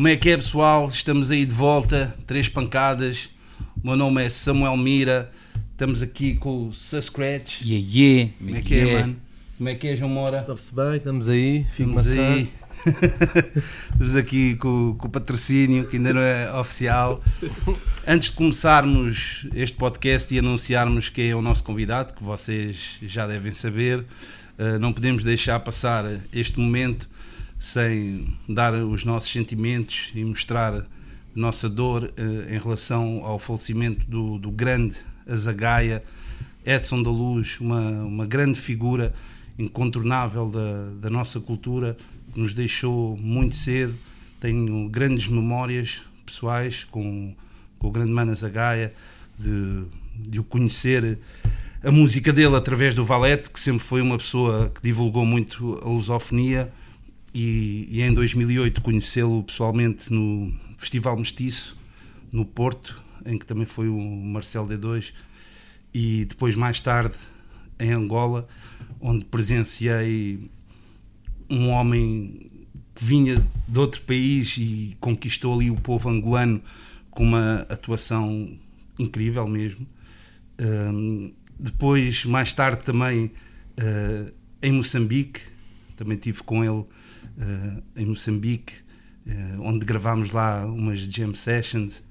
Como é que é, pessoal? Estamos aí de volta, três pancadas. O meu nome é Samuel Mira. Estamos aqui com o Suscratch. Yeah, yeah. Como é que é, mano? Como é que é, João Moura? Está-se bem, estamos aí, fico Estamos maçã. aí. Estamos aqui com, com o patrocínio, que ainda não é oficial. Antes de começarmos este podcast e anunciarmos quem é o nosso convidado, que vocês já devem saber, eh, não podemos deixar passar este momento sem dar os nossos sentimentos e mostrar nossa dor eh, em relação ao falecimento do, do grande Azagaia, Edson da Luz, uma, uma grande figura incontornável da, da nossa cultura, que nos deixou muito cedo. Tenho grandes memórias pessoais com, com o grande Mano Azagaia, de, de o conhecer a música dele através do Valete, que sempre foi uma pessoa que divulgou muito a lusofonia, e, e em 2008 conhecê-lo pessoalmente no Festival Mestiço, no Porto, em que também foi o Marcel D2, e depois mais tarde em Angola, onde presenciei um homem que vinha de outro país e conquistou ali o povo angolano com uma atuação incrível mesmo. Um, depois, mais tarde também uh, em Moçambique, também tive com ele em Moçambique, uh, onde gravámos lá umas jam sessions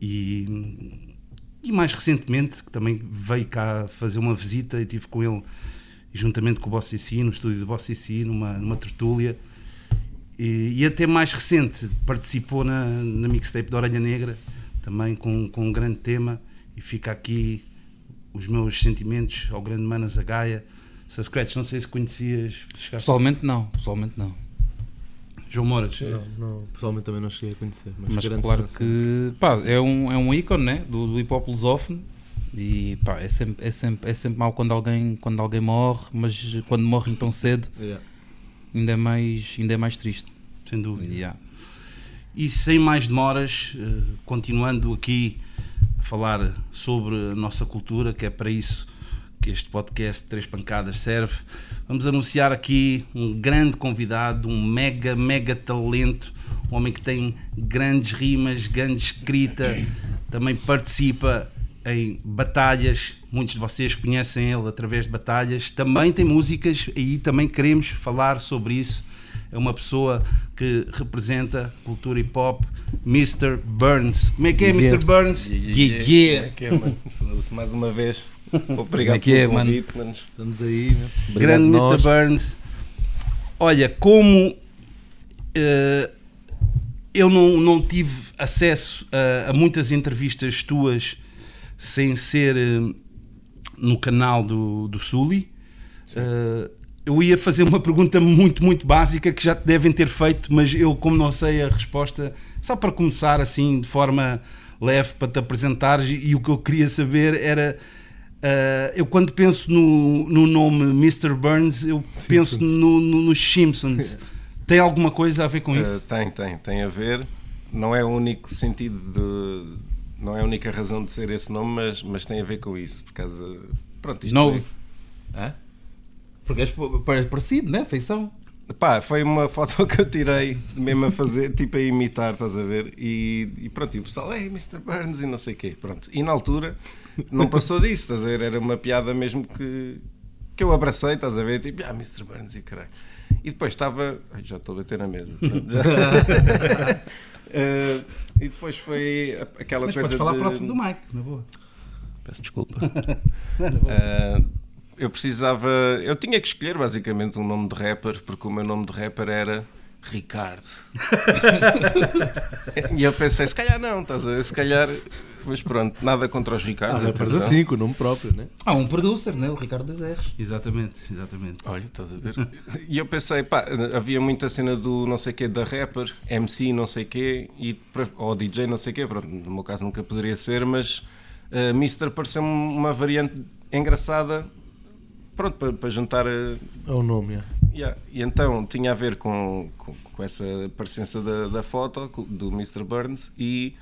e, e mais recentemente que também veio cá fazer uma visita e tive com ele juntamente com o Boss IC, no estúdio do Boss IC, numa, numa tertúlia. E, e, até mais recente participou na, na mixtape da Orelha Negra também com, com um grande tema e fica aqui os meus sentimentos ao grande Mana Zagaia Scratch, não sei se conhecias Pessoalmente não, pessoalmente não João Moras Não, não, pessoalmente também não cheguei a conhecer. Mas, mas claro fã, que pá, é, um, é um ícone né? do, do hip hop lusófono e pá, é sempre, é sempre, é sempre mau quando alguém, quando alguém morre, mas quando morrem tão cedo Yeah. ainda é mais, ainda é mais triste. sem dúvida Yeah. E sem mais demoras, eh, continuando aqui a falar sobre a nossa cultura, que é para isso que este podcast Três Pancadas serve, vamos anunciar aqui um grande convidado, um mega, mega talento, um homem que tem grandes rimas, grande escrita, também participa em batalhas, muitos de vocês conhecem ele através de batalhas, também tem músicas, aí também queremos falar sobre isso. É uma pessoa que representa cultura hip hop, Mr. Burns. Como é que é, Yeah. Mr. Burns? Yeah, yeah. Foda-se, Mais uma vez. Obrigado Como é é, pelo mano? convite, manos. Estamos aí, meu. Grande. Mr. Burns. Olha, como eh, eu não, não tive acesso a, a muitas entrevistas tuas sem ser eh, no canal do, do Sully, eh, eu ia fazer uma pergunta muito, muito básica que já te devem ter feito, mas eu, como não sei a resposta, só para começar assim de forma leve para te apresentares, e, e o que eu queria saber era. Eh, eu quando penso no, no nome Mr. Burns, eu penso no, no- nos Simpsons. Tem alguma coisa a ver com Eh, isso? tem, tem, tem a ver. Não é o único sentido de. Não é a única razão de ser esse nome, mas, mas tem a ver com isso. Por causa. Pronto, isto Nose. Foi, Hã? Porque és pa- pa- parecido, né? Feição. Pá, foi uma foto que eu tirei mesmo a fazer, tipo a imitar, estás a ver? E, e pronto, e o pessoal, ei, Mr. Burns e não sei o quê. Pronto. E na altura não passou disso, estás a ver? Era uma piada mesmo que, que eu abracei, estás a ver? Tipo, ah, Mr. Burns e caralho. E depois estava. Ai, já estou a bater na mesa. Eh, e depois foi aquela Mas coisa. podes falar de... próximo do Mike, na boa. Peço desculpa. Eh, eu precisava. Eu tinha que escolher basicamente um nome de rapper, porque o meu nome de rapper era Ricardo. e eu pensei, se calhar não, estás a ver? Se calhar. Mas pronto, nada contra os Ah, Ricardos. rappers atenção. assim, com o nome próprio, né? Há um producer, né? O Ricardo das R's. Exatamente, exatamente. Olha, estás a ver? E eu pensei, pá, havia muita cena do não sei quê da rapper, MC não sei quê, e, ou DJ não sei quê, pronto, no meu caso nunca poderia ser, mas uh, Mister pareceu-me uma variante engraçada, pronto, para, para juntar. uh, É o nome, é. yeah. E então tinha a ver com, com, com essa presença da, da foto do Mr. Burns e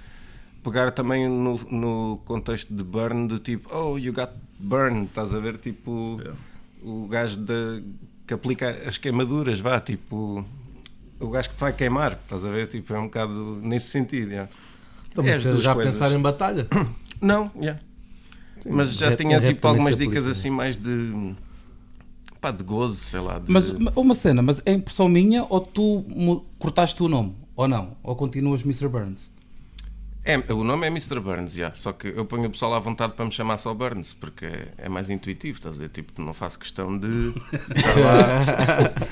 pegar também no, no contexto de burn, do tipo, oh, you got burned, estás a ver? Tipo, o gajo de, que aplica as queimaduras, vá, tipo, o gajo que te vai queimar, estás a ver? Tipo, é um bocado nesse sentido. yeah. Então, É já coisas. pensar em batalha? Não, yeah. mas já rap- tinha rap tipo algumas dicas né? assim mais de pá, de gozo, sei lá. de- Mas uma- cena, mas é impressão minha ou tu cortaste o nome? Ou não? Ou continuas Mr. Burns? É, o nome é Mr. Burns, já. Só que eu ponho o pessoal à vontade para me chamar só Burns, porque é, é mais intuitivo, estás a dizer? Tipo, não faço questão de.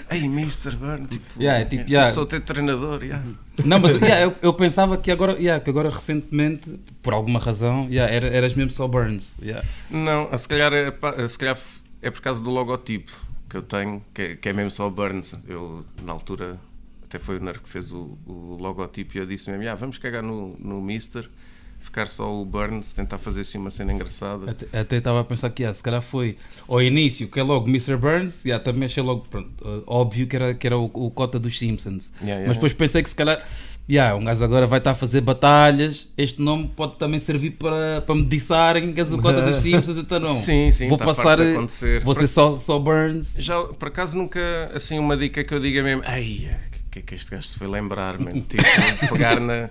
Ei, Mr. Burns, tipo, Yeah, é tipo, yeah. sou teu treinador, yeah. Não, mas yeah, eu, eu pensava que agora, yeah, que agora recentemente, por alguma razão, yeah, era, eras mesmo só Burns. yeah. Não, se calhar, é, se calhar é por causa do logotipo que eu tenho, que é, que é mesmo só Burns. Eu, na altura, até foi o Ner que fez o, o logotipo e eu disse mesmo: ah, vamos cagar no, no Mister, ficar só o Burns, tentar fazer assim uma cena engraçada. Até- estava a pensar que yeah, se calhar foi ao início, que é logo Mr. Burns, yeah, também achei logo, pronto, uh, óbvio que era, que era o, o cota dos Simpsons. Yeah, yeah, mas depois pensei que se calhar, yeah, um gajo agora vai estar a fazer batalhas, este nome pode também servir para, para me diçarem que és o cota dos Simpsons, então não. Sim, sim, Vou está passar, eh, vou ser só, só Burns. Já, por acaso, nunca, assim, uma dica que eu diga mesmo, o que é que este gajo se foi lembrar, mano? Tipo, de pegar na,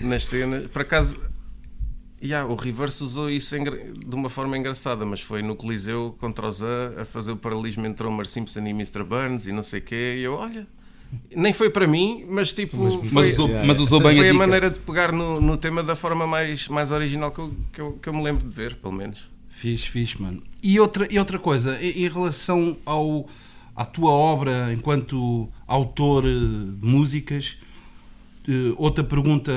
nas cenas. Por acaso, yeah, o Reverse usou isso de uma forma engraçada, mas foi no Coliseu contra o Zé a fazer o paralelismo entre Homer Simpson e Mr. Burns e não sei o quê, e eu, olha. Nem foi para mim, mas tipo. Mas foi, usou, yeah, mas usou bem foi a a, maneira de pegar no, no tema da forma mais, mais original que eu, que, eu, que eu me lembro de ver, pelo menos. Fixe, fixe, mano. E outra, e outra coisa, em relação ao, à tua obra enquanto autor eh, de músicas, eh, outra pergunta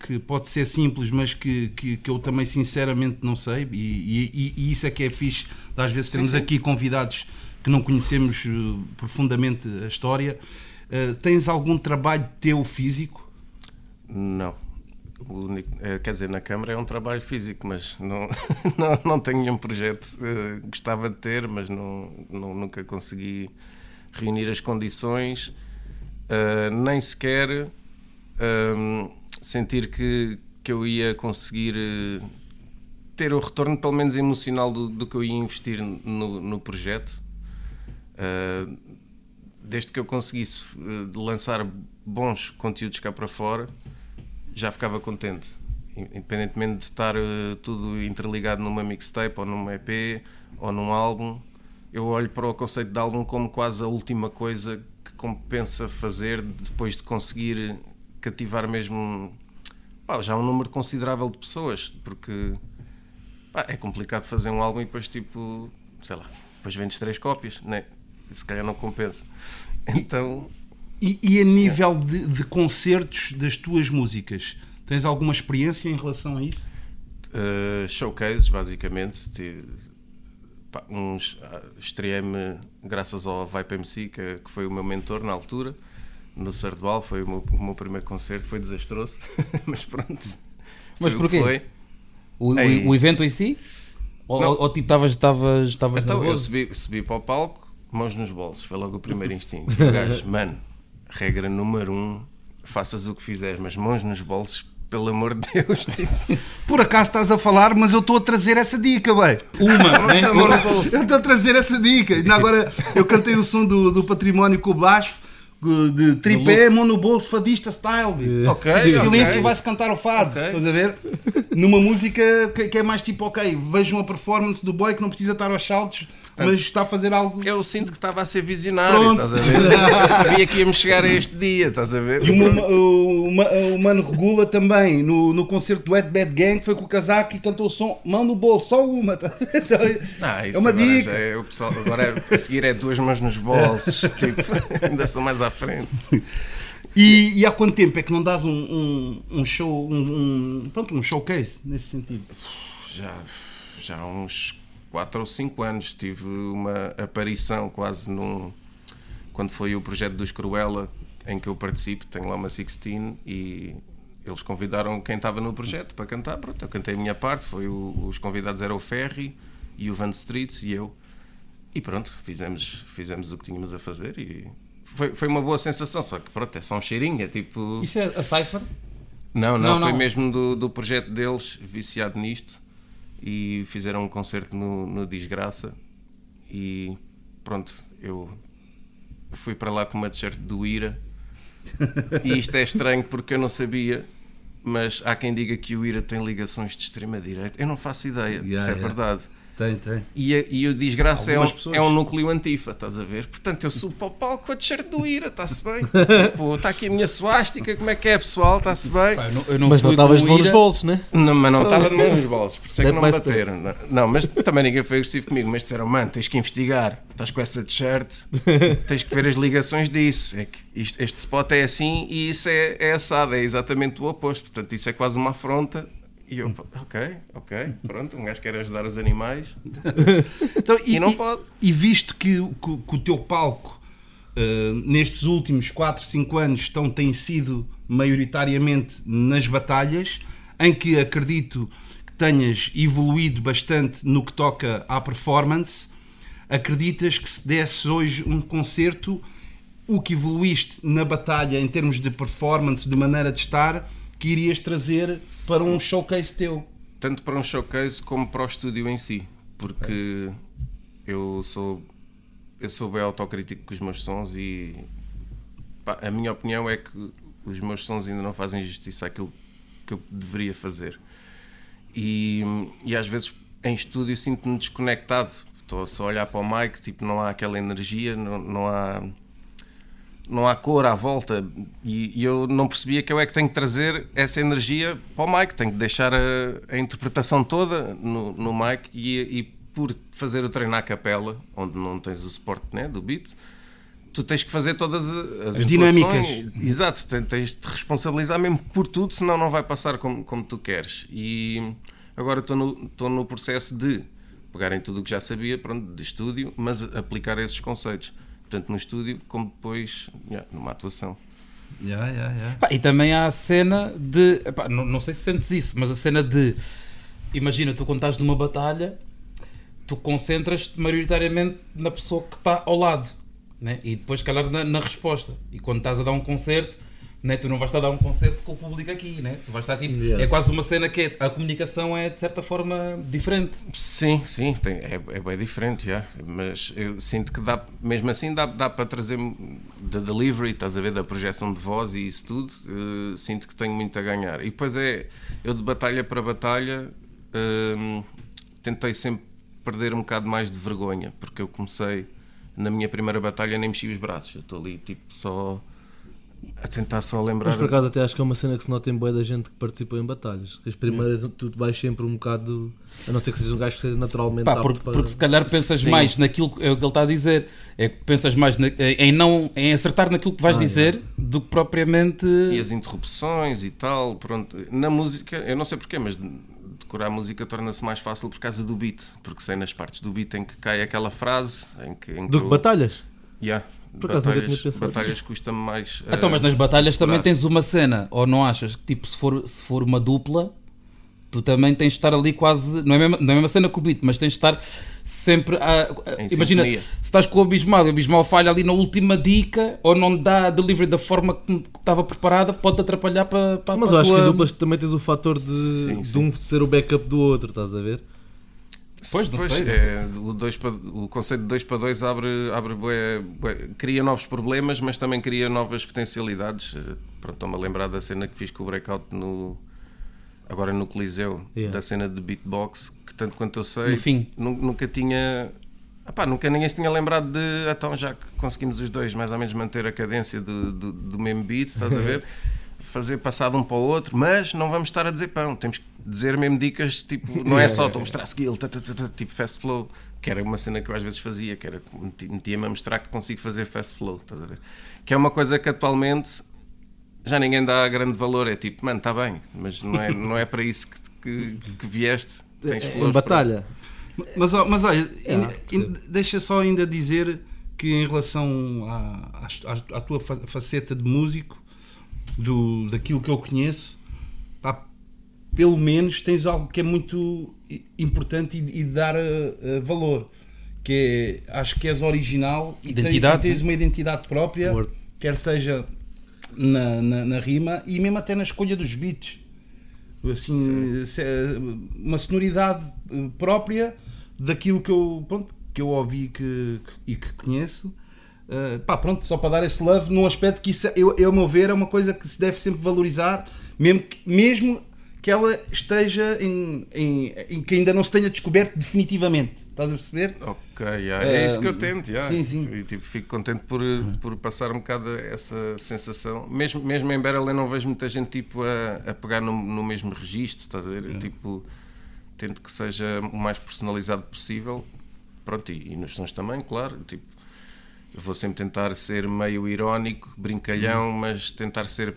que pode ser simples, mas que, que, que eu também sinceramente não sei, e, e- e isso é que é fixe, às vezes temos sim. aqui convidados que não conhecemos eh, profundamente a história. Eh, tens algum trabalho teu físico? Não. Único- eh, quer dizer, na Câmara é um trabalho físico, mas não, não, não tenho nenhum projeto. Eh, gostava de ter, mas não, não- nunca consegui reunir as condições, eh, nem sequer ehm, sentir que, que eu ia conseguir eh, ter o retorno, pelo menos emocional, do, do que eu ia investir no, no projeto. Eh, desde que eu conseguisse eh, lançar bons conteúdos cá para fora, já ficava contente. In- Independentemente de estar eh, tudo interligado numa mixtape ou num EP ou num álbum, eu olho para o conceito de álbum como quase a última coisa que compensa fazer depois de conseguir cativar mesmo pá, já um número considerável de pessoas, porque pá, é complicado fazer um álbum e depois tipo, sei lá, depois vendes três cópias, né? se calhar não compensa. Então, E, e a nível de, de concertos das tuas músicas, tens alguma experiência em relação a isso? Uh, showcases, basicamente. Pá, uns ah, estreiei-me graças ao Vipe MC, que, que foi o meu mentor na altura, no Sardual. Foi o meu, o meu primeiro concerto, foi desastroso, mas pronto. Mas o porquê? que Foi. O, o- Ei. o evento em si? Ou, ou, ou tipo, estavas estavas estavas Então eu subi, subi para o palco, mãos nos bolsos, foi logo o primeiro instinto. O gajo, mano, regra número um, faças o que fizeres, mas mãos nos bolsos, pelo amor de Deus, tipo, Por acaso estás a falar, mas eu estou a trazer essa dica, bem. Uma, né? Eu estou a trazer essa dica. Ainda agora eu cantei o som do, do património com o Blasfo, de tripé, mão no bolso, fadista style. Ok, De silêncio ok. vai-se cantar o fado. Ok. Estás a ver? Numa música que, que é mais tipo, ok, vejam a performance do boy que não precisa estar aos saltos, mas está a fazer algo. Eu sinto que estava a ser visionário, estás a ver? Eu sabia que íamos chegar a este dia, estás a ver? E o, Ma- o, Ma- o Mano Regula também, no, no concerto do Ed Bad Gang, foi com o casaco e cantou o som Mão no bolso, só uma. tá a ver? Ah, isso é uma agora dica. é o pessoal, agora é- a seguir é duas mãos nos bolsos, tipo, ainda sou mais à frente. E, e há quanto tempo é que não dás um, um, um show, um, um- pronto, um showcase nesse sentido? Já, já há uns 4 ou 5 anos tive uma aparição quase num. Quando foi o projeto dos Cruella, em que eu participo, tenho lá uma 16 e eles convidaram quem estava no projeto para cantar. Pronto, eu cantei a minha parte, foi o- os convidados eram o Ferry e o Van Streets e eu. E pronto, fizemos, fizemos o que tínhamos a fazer e foi, foi uma boa sensação, só que pronto, é só um cheirinho, é tipo. Isso é a Cypher? Não, não, Não, foi não. mesmo do, do projeto deles, viciado nisto, e fizeram um concerto no, no Desgraça. E pronto, eu fui para lá com uma t-shirt do Ira E isto é estranho porque eu não sabia, mas há quem diga que o IRA tem ligações de extrema-direita. Eu não faço ideia Yeah, se é yeah. verdade. Tem, tem. E, a- e o desgraça é um, pessoas. é um núcleo antifa, estás a ver? Portanto, eu subo para o palco com a t-shirt do IRA, está-se bem? Tipo, está aqui a minha suástica, como é que é, pessoal? Está-se bem? Pá, eu não, eu não Mas não estavas de mão nos bolsos, né? Não, mas não estava de mão nos bolsos, por isso é que não me bateram. Não, não, mas também ninguém foi agressivo comigo. Mas disseram, mano, tens que investigar. Estás com essa t-shirt, tens que ver as ligações disso. É que isto- este spot é assim e isso é, é assado, é exatamente o oposto. Portanto, isso é quase uma afronta. E eu, ok, ok, pronto, um gajo quer ajudar os animais. Então, E não pode. e visto que, o- que que o teu palco eh, nestes últimos 4, 5 anos estão, tem sido maioritariamente nas batalhas, em que acredito que tenhas evoluído bastante no que toca à performance, acreditas que se desse hoje um concerto, o que evoluíste na batalha em termos de performance, de maneira de estar, que irias trazer para um showcase teu? tanto para um showcase como para o estúdio em si, porque eu sou eu sou bem autocrítico com os meus sons e pá, a minha opinião é que os meus sons ainda não fazem justiça àquilo que eu deveria fazer. E, e às vezes em estúdio sinto-me desconectado. Estou só a olhar para o mic tipo não há aquela energia não, não há não há cor à volta e, e eu não percebia que eu é que tenho que trazer essa energia para o mic, tenho que deixar a, a interpretação toda no, no mic e, e por fazer o treino à capela, onde não tens o suporte né, do beat, tu tens que fazer todas as, As dinâmicas. Exato, te- tens de te responsabilizar mesmo por tudo, senão não vai passar como, como tu queres. E agora estou no, estou no processo de pegar em tudo o que já sabia, pronto, de estúdio, mas aplicar esses conceitos, tanto no estúdio como depois yeah, numa atuação. Yeah, yeah, yeah. Pá, e também há a cena de. epá, não, não sei se sentes isso, mas a cena de. Imagina, tu quando estás numa batalha, tu concentras-te maioritariamente na pessoa que está ao lado, né? e depois, se calhar, na, na resposta. E quando estás a dar um concerto, né? tu não vais estar a dar um concerto com o público aqui, né? tu vais estar tipo. Yeah. É quase uma cena que é- a comunicação é de certa forma diferente. Sim, sim, tem- é, é bem diferente, já. mas eu sinto que dá, mesmo assim dá, dá para trazer da delivery, estás a ver, da projeção de voz e isso tudo, eh, sinto que tenho muito a ganhar. E depois é, eu de batalha para batalha hum, tentei sempre perder um bocado mais de vergonha, porque eu comecei na minha primeira batalha nem mexi os braços, eu estou ali tipo só a tentar só lembrar. Mas por acaso até acho que é uma cena que se nota em boa da gente que participou em batalhas. As primeiras tu vais sempre um bocado. A não ser que sejas um gajo que seja naturalmente Pá, porque, para- porque se calhar pensas Sim. mais naquilo que é o que ele está a dizer, é que pensas mais na- em, não, em acertar naquilo que vais Ah, dizer do que propriamente. E as interrupções e tal, pronto. Na música, eu não sei porquê, mas decorar a música torna-se mais fácil por causa do beat, porque sei nas partes do beat em que cai aquela frase, em que... Em que Do que eu- batalhas? Yeah, Por acaso nunca batalhas, tinha pensado batalhas custa-me mais... Então, eh, mas nas batalhas também tens uma cena, ou não achas que tipo, se for, se for uma dupla, tu também tens de estar ali quase. Não é a mesma, não é a mesma cena que o beat, mas tens de estar sempre a. a- Em imagina, sintonia. se estás com o Abismal e o Abismal falha ali na última dica, ou não dá a delivery da forma que estava preparada, pode atrapalhar para, para Mas para eu acho que em duplas também tens o fator de, Sim, de sim. um ser o backup do outro, estás a ver? Pois, não é, o, dois para, o conceito de 2 para 2 abre, abre bué- bué- cria novos problemas, mas também cria novas potencialidades. Eh, Pronto, estou-me a lembrar da cena que fiz com o breakout no, agora no Coliseu, Yeah. da cena de beatbox, que tanto quanto eu sei, nunca tinha. Nunca ninguém se tinha lembrado de então já que conseguimos os dois mais ou menos manter a cadência do, do, do mesmo beat, estás a ver? Fazer passado um para o outro, mas não vamos estar a dizer pão, temos que dizer mesmo dicas, tipo, não é só estou a mostrar skill, tipo fast flow, que era uma cena que eu às vezes fazia, que era metia-me a mostrar que consigo fazer fast flow, estás a ver? Que é uma coisa que atualmente já ninguém dá grande valor, é tipo, mano, está bem, mas não é, não é para isso que, que, que vieste. Tens em flores batalha. Mas, ó, mas olha, É, ainda- deixa só ainda dizer que em relação à, à, à tua fa- faceta de músico, do, daquilo que eu conheço, pelo menos tens algo que é muito importante e, e de dar eh, eh, valor. Que é, acho que és original e tens- Identidade, e tens, né? uma identidade própria, Word. quer seja na, na, na rima e mesmo até na escolha dos beats assim, se- uma sonoridade eh, própria daquilo que eu, pronto, que eu ouvi que, que- e que conheço. Uh, pá, pronto, só para dar esse love num aspecto que isso, eu, eu, ao meu ver, é uma coisa que se deve sempre valorizar, mesmo que, mesmo que ela esteja em, em, em que ainda não se tenha descoberto definitivamente. Estás a perceber? Ok, yeah. é isso que eu tento. Yeah. Sim, sim. E, tipo, fico contente por, por passar um bocado essa sensação. Mesmo, mesmo em Berlin não vejo muita gente tipo, a, a pegar no, no mesmo registro, estás a ver? Tipo, tento que seja o mais personalizado possível. Pronto, e, e nos sons também, claro. Tipo, vou sempre tentar ser meio irónico, brincalhão, mas tentar ser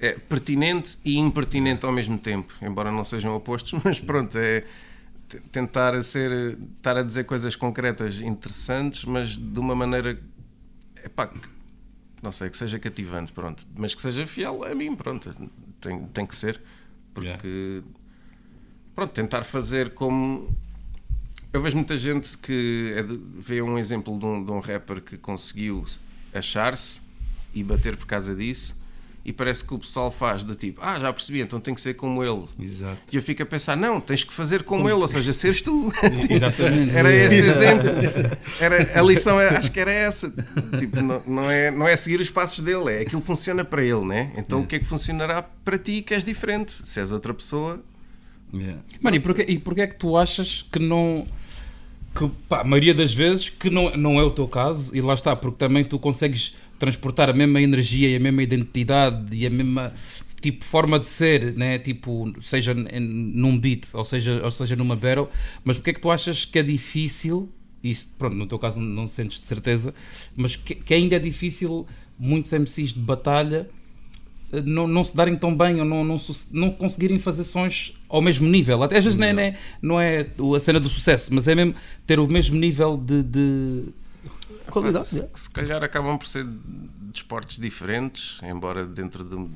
é, pertinente e impertinente ao mesmo tempo, embora não sejam opostos, mas pronto, é tentar ser, estar a dizer coisas concretas interessantes, mas de uma maneira epá, não sei, que seja cativante, pronto, mas que seja fiel a mim, pronto, tem, tem que ser, porque pronto, tentar fazer como eu vejo muita gente que é de, vê um exemplo de um, de um rapper que conseguiu achar-se e bater por causa disso e parece que o pessoal faz do tipo, ah, já percebi, então tem que ser como ele. Exato. E eu fico a pensar, não, tens que fazer como, como... ele, ou seja, seres tu. Exatamente. era esse exemplo. Era, a lição é, acho que era essa. Tipo, não, não, é, não é seguir os passos dele, é aquilo que funciona para ele, né? Então é. o que é que funcionará para ti que és diferente? Se és outra pessoa. Yeah. Mano, e porquê, e porquê é que tu achas que não que pá, a maioria das vezes que não, não é o teu caso, e lá está, porque também tu consegues transportar a mesma energia e a mesma identidade e a mesma tipo forma de ser, né? tipo, seja num beat ou seja, ou seja numa battle, mas porque é que tu achas que é difícil, isso, pronto, no teu caso não sentes de certeza, mas que, que ainda é difícil muitos MCs de batalha eh, não, não se darem tão bem ou não, não, não conseguirem fazer sons ao mesmo nível. Até às vezes não, é, não, é, não é a cena do sucesso, mas é mesmo ter o mesmo nível de, de qualidade. Se, se, calhar acabam por ser desportos de diferentes, embora dentro de,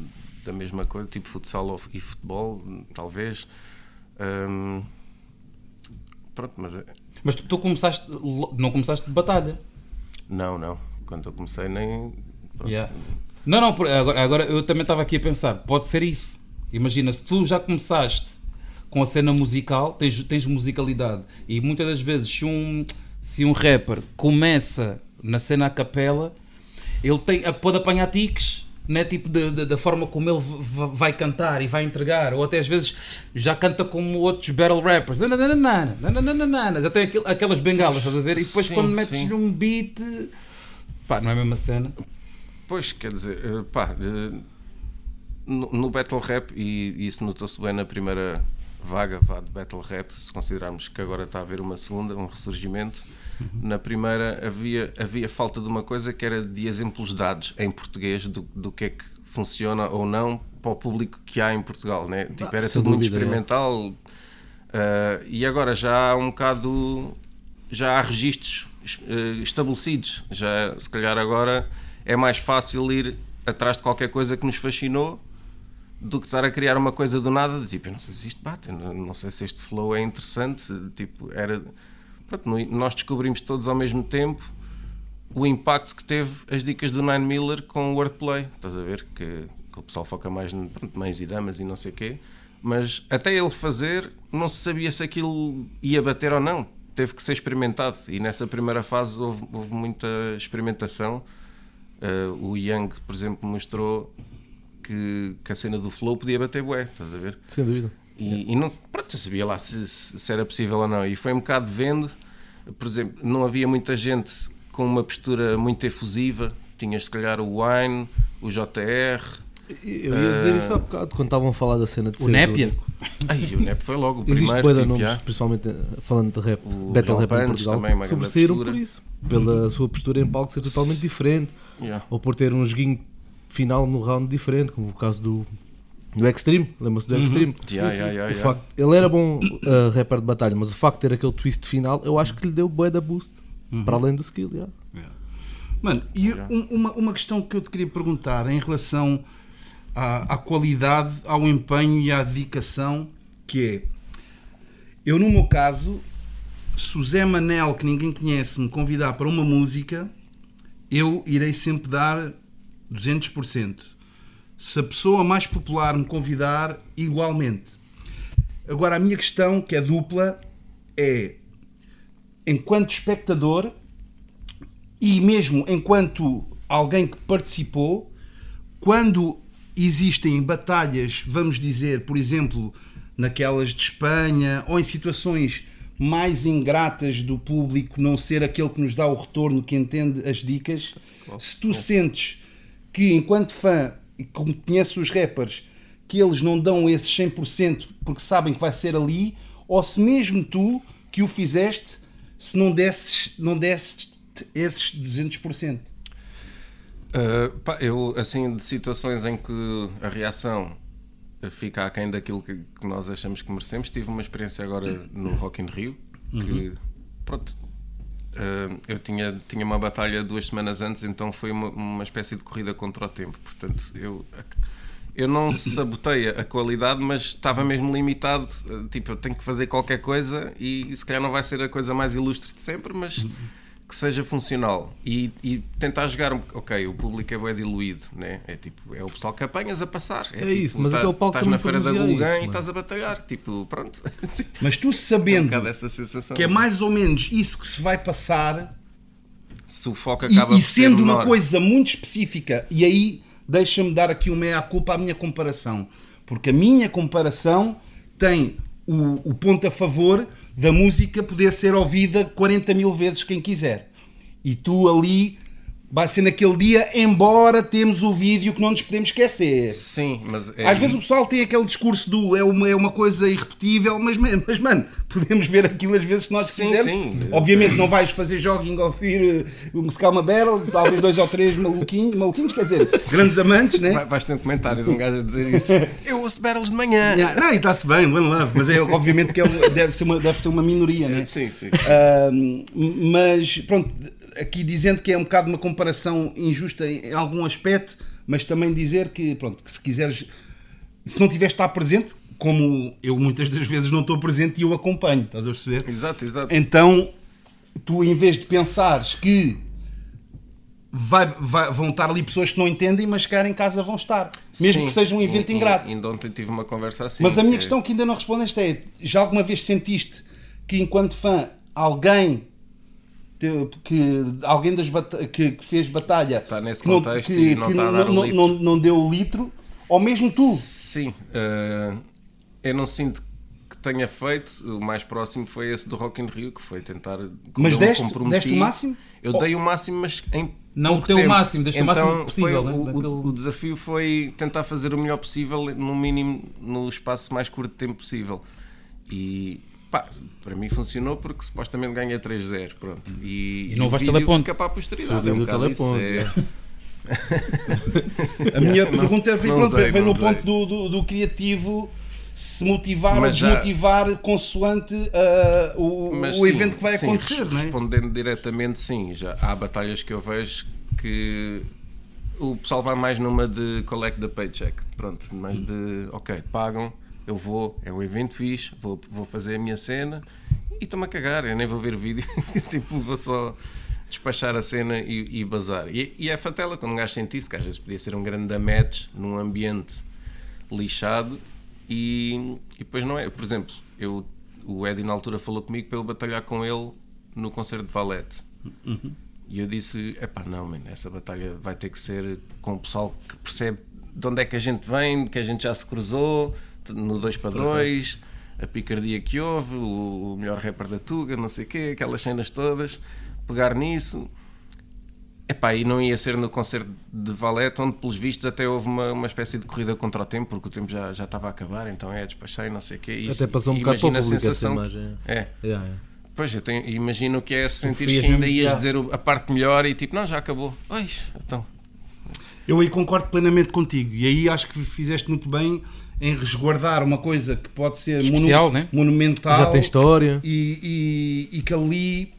da mesma coisa, tipo futsal e futebol, talvez. Hum, pronto, mas. É... Mas tu, tu, começaste, não começaste de batalha? Não, não. Quando eu comecei, nem. Pronto, yeah. Não, não, agora, agora eu também estava aqui a pensar, pode ser isso. Imagina, se tu já começaste com a cena musical, tens, tens musicalidade, e muitas das vezes se um, se um rapper começa na cena a capela, ele tem, pode apanhar tiques, né? tipo da forma como ele vai cantar e vai entregar, ou até às vezes já canta como outros battle rappers, já tem aquelas bengalas, estás a ver? E depois sim, quando metes um beat, pá, não é a mesma cena. Pois, quer dizer, eh, pá, no, no battle rap, e isso notou-se bem na primeira vaga vá, de battle rap, se considerarmos que agora está a haver uma segunda, um ressurgimento. Na primeira havia, havia falta de uma coisa que era de exemplos dados em português do, do que é que funciona ou não para o público que há em Portugal, né? Tipo, ah, era tudo muito experimental é. uh, e agora já há um bocado, já há registros uh, estabelecidos, já se calhar agora é mais fácil ir atrás de qualquer coisa que nos fascinou do que estar a criar uma coisa do nada, de tipo, eu não sei se isto bate, não sei se este flow é interessante, tipo, era... Pronto, nós descobrimos todos ao mesmo tempo o impacto que teve as dicas do Nine Miller com o wordplay, estás a ver, que, que o pessoal foca mais em mães e damas e não sei o quê, mas até ele fazer, não se sabia se aquilo ia bater ou não, teve que ser experimentado, e nessa primeira fase houve, houve muita experimentação, Uh, o Young, por exemplo, mostrou que, que, a cena do flow podia bater bué, estás a ver? Sem dúvida. E, e não, pronto, eu sabia lá se, se, era possível ou não. E foi um bocado vendo, por exemplo, não havia muita gente com uma postura muito efusiva. Tinhas se calhar o Wine, o JR. Eu ia dizer uh, isso há bocado, quando estavam a falar da cena de O Népia? Ai, o Népia foi logo o Existe primeiro. Tipo, nomes, principalmente eh, falando de rap, o battle rap em Portugal, também, sobressaíram por isso pela sua postura em palco ser totalmente diferente, yeah. ou por ter um joguinho final no round diferente, como o caso do, do Extreme, lembra-se do Extreme? Uhum. Yeah, yeah, o facto, ele era bom uh, rapper de batalha, mas o facto de ter aquele twist final, eu acho que lhe deu bué da boost, uhum. para além do skill. Yeah. Mano, e um, uma, uma questão que eu te queria perguntar em relação à, à qualidade, ao empenho e à dedicação, que é, eu no meu caso, se o Zé Manel, que ninguém conhece, me convidar para uma música, eu irei sempre dar 200%. Se a pessoa mais popular me convidar, igualmente. Agora, a minha questão, que é dupla, é: enquanto espectador, e mesmo enquanto alguém que participou, quando existem batalhas, vamos dizer, por exemplo, naquelas de Espanha ou em situações mais ingratas do público não ser aquele que nos dá o retorno, que entende as dicas, se tu sentes que enquanto fã e como conheces os rappers, que eles não dão esse 100% porque sabem que vai ser ali, ou se mesmo tu que o fizeste, se não desses, não desses esses 200%. Uh, pá, eu, assim, de situações em que a reação fica aquém daquilo que, que nós achamos que merecemos, tive uma experiência agora no Rock in Rio, que, pronto, uh, eu tinha, tinha uma batalha duas semanas antes, então foi uma, uma espécie de corrida contra o tempo, portanto, eu... Eu não sabotei a qualidade, mas estava mesmo limitado. uh, Tipo, eu tenho que fazer qualquer coisa e se calhar não vai ser a coisa mais ilustre de sempre, mas que seja funcional. E, e tentar jogar um ok, o público é bem diluído né? é tipo, é o pessoal que apanhas a passar. É, É tipo, isso, mas tá- aquele palco estás na feira da Gulgã e estás a batalhar tipo, pronto. Mas tu é um sabendo essa sensação. que é mais ou menos isso que se vai passar se o foco e, acaba e ser sendo uma menor. coisa muito específica, e aí deixa-me dar aqui uma meia-culpa à minha comparação, porque a minha comparação tem o, o ponto a favor da música poder ser ouvida 40 mil vezes quem quiser. E tu ali vai ser naquele dia, embora temos o vídeo que não nos podemos esquecer. sim, mas é Às vezes o pessoal tem aquele discurso do é uma, é uma coisa irrepetível, mas, mas mano, podemos ver aquilo às vezes que nós Sim, quisermos. sim. Obviamente não vais fazer jogging ou ouvir uh, um Scalma Battle, talvez dois ou três maluquinhos, maluquinhos, quer dizer, grandes amantes, né? Vai- vais ter um comentário de um gajo a dizer isso eu ouço battles de manhã Yeah, Não, e está-se bem, one love, mas é, obviamente que é deve, ser uma, deve ser uma minoria, né? sim, sim Ahm, mas pronto, aqui dizendo que é um bocado uma comparação injusta em algum aspecto, mas também dizer que, pronto, que se quiseres, se não tiveres de estar presente, como eu muitas das vezes não estou presente e eu acompanho, estás a perceber? exato, exato Então, tu em vez de pensares que vai- vai- vão estar ali pessoas que não entendem, mas que em casa vão estar, mesmo Sim. que seja um evento e- ingrato. Ainda ontem tive uma conversa assim Mas a minha que- questão que ainda não respondeste é: já alguma vez sentiste que, enquanto fã, alguém que alguém das que, que fez batalha está nesse que não, contexto que, e não que está a não, dar não, litro. não, não deu o litro, ou mesmo tu? Sim, eh, eu não sinto que tenha feito. O mais próximo foi esse do Rock in Rio, que foi tentar. Mas deste- deste o máximo? Eu dei o máximo, mas em. Não pouco o máximo, deste o máximo Então, possível, foi né? o, o- Daquele- o desafio foi tentar fazer o melhor possível, no mínimo, no espaço mais curto de tempo possível. E. pá, para mim funcionou porque supostamente ganha 3-0. Pronto. E, E não vais teleponto. fica para a posteridade. É um teleponto, é- A minha Não- pergunta vem, não pronto, sei, vem no sei. ponto do, do, do criativo se motivar Mas ou já- desmotivar consoante ah, o, o sim, evento que vai sim, acontecer, res- não é? Respondendo diretamente, sim. Já há batalhas que eu vejo que o pessoal vai mais numa de collect the paycheck. Pronto, mais de ok, pagam, eu vou, é um evento fixe, vou, vou fazer a minha cena e estou-me a cagar, eu nem vou ver vídeo, tipo, vou só despachar a cena e, e bazar. E, e é fatela quando um gajo sente isso, que às vezes podia ser um grande match num ambiente lixado e, e depois não é. Por exemplo, eu, o Eddie na altura falou comigo para eu batalhar com ele no concerto de Valete. E eu disse: epá, não, man, essa batalha vai ter que ser com o pessoal que percebe de onde é que a gente vem, que a gente já se cruzou, no 2 para 2, a picardia que houve, o, o melhor rapper da Tuga, não sei o quê, aquelas cenas todas, pegar nisso. Epá, e não ia ser no concerto de Valete, onde pelos vistos até houve uma, uma espécie de corrida contra o tempo, porque o tempo já, já estava a acabar, então é despachar e não sei o quê. Isso- Até passou um bocado para o a público essa sensação- imagem. É, Yeah, yeah. Pois, eu tenho, imagino o que é sentir que ainda ias já. dizer a parte melhor e tipo, não, já acabou. Pois, então. Eu aí concordo plenamente contigo e aí acho que fizeste muito bem em resguardar uma coisa que pode ser Especial, né? monumental Já tem história. e, e, e que ali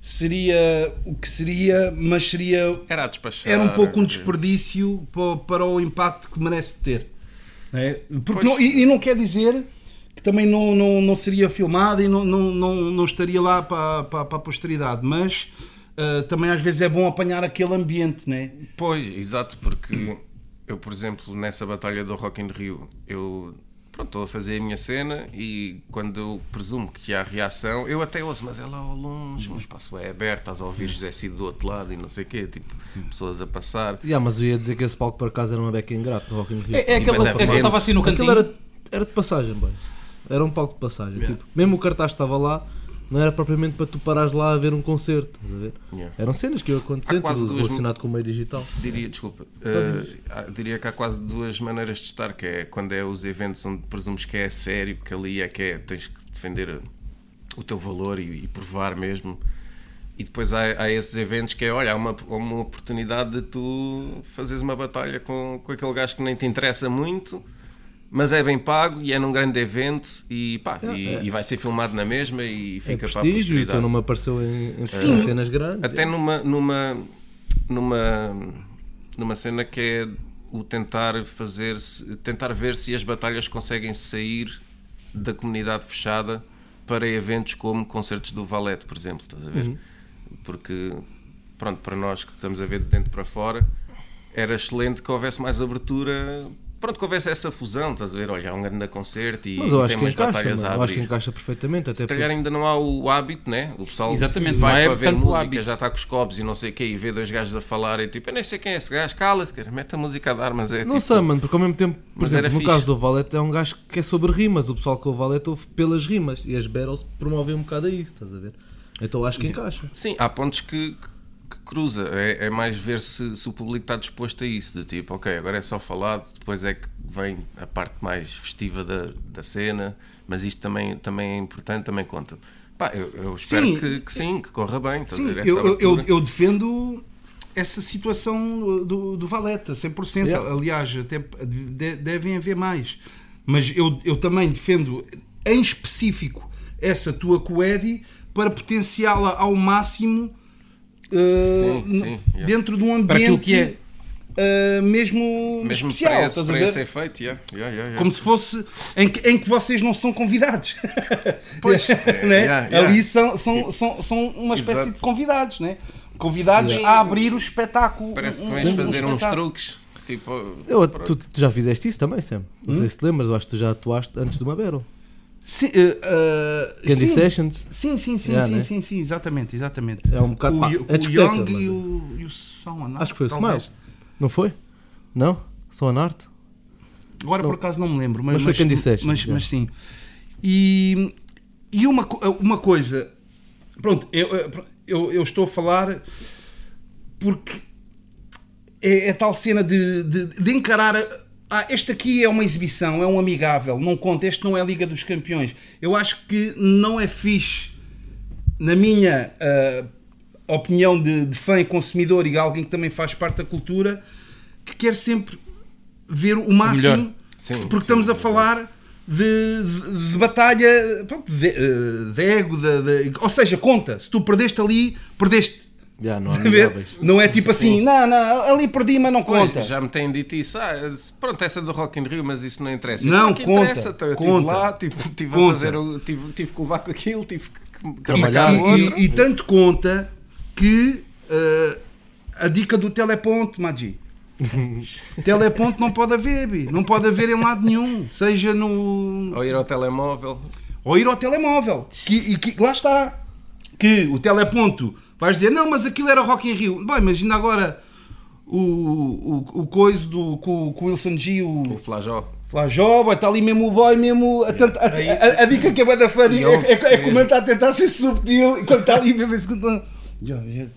seria o que seria, mas seria Era a despachar. era um pouco um desperdício para, para o impacto que merece ter. não é? Porque não- e, e não quer dizer que também não, não, não seria filmado e não, não, não, não estaria lá para, para, para a posteridade, mas ah, também às vezes é bom apanhar aquele ambiente, né? Pois, exato, porque eu, por exemplo, nessa batalha do Rock in Rio, eu pronto, estou a fazer a minha cena e quando eu presumo que há reação, eu até ouço, mas é lá ao longe, um espaço é aberto, estás a ouvir José Cid do outro lado e não sei o quê, tipo, pessoas a passar. Yeah, mas eu ia dizer que esse palco por acaso era uma beca ingrato no Rock in Rio. É, é aquela. É que eu estava assim no Aquilo cantinho. era, era de passagem, boy. Era um palco de passagem. Tipo, mesmo o cartaz estava lá, não era propriamente para tu parares lá a ver um concerto. ver? Yeah. Eram cenas que iam acontecer, tudo duas- relacionado com o meio digital. Diria, desculpa, eh, há- diria que há quase duas maneiras de estar, que é quando é os eventos onde presumes que é sério, que ali é que é, tens que defender o teu valor e, e provar mesmo. E depois há, há esses eventos que é, olha, há uma, uma oportunidade de tu fazeres uma batalha com, com aquele gajo que nem te interessa muito, mas é bem pago e é num grande evento e, pá, e, é. e vai ser filmado na mesma e É fica para a prestígio, o posteridade. teu nome apareceu em, em Sim. cenas grandes. Até numa, numa, numa, numa cena que é o tentar fazer tentar ver se as batalhas conseguem sair da comunidade fechada para eventos como concertos do Valete, por exemplo, estás a ver? Porque pronto, para nós que estamos a ver de dentro para fora, era excelente que houvesse mais abertura, pronto, que houvesse essa fusão, estás a ver? Olha, há um grande concerto e Mas eu tem acho que umas encaixa, batalhas mano. a eu acho que abrir. encaixa perfeitamente. Até Se calhar ainda não há o hábito, né? O pessoal Exatamente, vai não é para ver o música, hábito. já está com os copos e não sei o quê, e vê dois gajos a falar e tipo, eu nem sei quem é esse gajo, cala-te, cara, mete a música a dar, mas é Não tipo, sei, mano, porque ao mesmo tempo, por Mas exemplo, no fixe. caso do Valete é um gajo que é sobre rimas. O pessoal que ouve Valete ouve pelas rimas e as battles promovem um bocado a isso, estás a ver? Então acho que encaixa. Sim, há pontos que, que cruza. É, é mais ver se, se o público está disposto a isso. De tipo, ok, agora é só falado, depois é que vem a parte mais festiva da, da cena, mas isto também, também é importante, também conta. Pá, eu, eu espero Sim. que, que sim, que corra bem. Sim, eu, eu, eu, defendo essa situação do, do Valeta, 100%. Yeah. Aliás, até de- devem haver mais. Mas eu, eu também defendo, em específico, essa tua coedi para potenciá-la ao máximo eh, Sim, no- sim, yeah. dentro de um ambiente que é. eh, mesmo, Mesmo especial. para, esse, para esse efeito, yeah, yeah, yeah, yeah. Como se fosse em que, em que vocês não são convidados. Pois, Né? yeah, yeah. Ali são, são, são, são uma espécie Exato. de convidados, né? convidados Sim. a abrir o espetáculo. Parece que um- vens um fazer uns truques. Tipo, Eu, tu, tu já fizeste isso também, Sam? Não Hum? sei se te lembras, eu acho que tu já atuaste antes de uma battle. Sim, eh, eh, Candy sim. Sessions. Sim, sim, sim, Yeah, sim, né? sim, sim, exatamente, exatamente. É um bocado- o, pá, Yo- é o Young mas e o, e o São Anarte, Acho que foi o talvez. Smile. Não foi? Não? Só a Narte? Agora Não. por acaso não me lembro, mas, Mas foi Candy Sessions, mas, já. mas sim. E, e uma, co- uma coisa, pronto, eu, eu, eu estou a falar porque é, é tal cena de, de, de encarar. Ah, este aqui é uma exibição, é um amigável, não conta, este não é a Liga dos Campeões. Eu acho que não é fixe, na minha ah, opinião de, de fã e consumidor e alguém que também faz parte da cultura, que quer sempre ver o máximo. Sim, porque sim, estamos a falar de, de- de batalha de, de ego, ou seja, conta, se tu perdeste ali, perdeste. Já, não A. Não é tipo assim, não, não, ali perdi, mas não Pois, conta. já me têm dito isso. Ah, pronto, essa do Rock in Rio, mas isso não interessa. Não, conta, interessa. então, Eu estive conta. lá, tive, tive a Conta. fazer, o- tive, tive que levar com aquilo, tive que Trabalhar. E, e- e tanto conta que eh, a dica do teleponto, Magi. teleponto não pode haver, bi. não pode haver em lado nenhum, seja no. Ou ir ao telemóvel. ou ir ao telemóvel. Que, e que, lá está. Que o teleponto vais dizer, não, mas aquilo era Rock in Rio. Bem, mas ainda agora o, o, o coisa do, com, com o Wilson G, O o flajó. Flajó, está ali mesmo o boy, mesmo a, a, a- a dica que é da E é, é, é está a tentar ser subtil enquanto está ali mesmo esse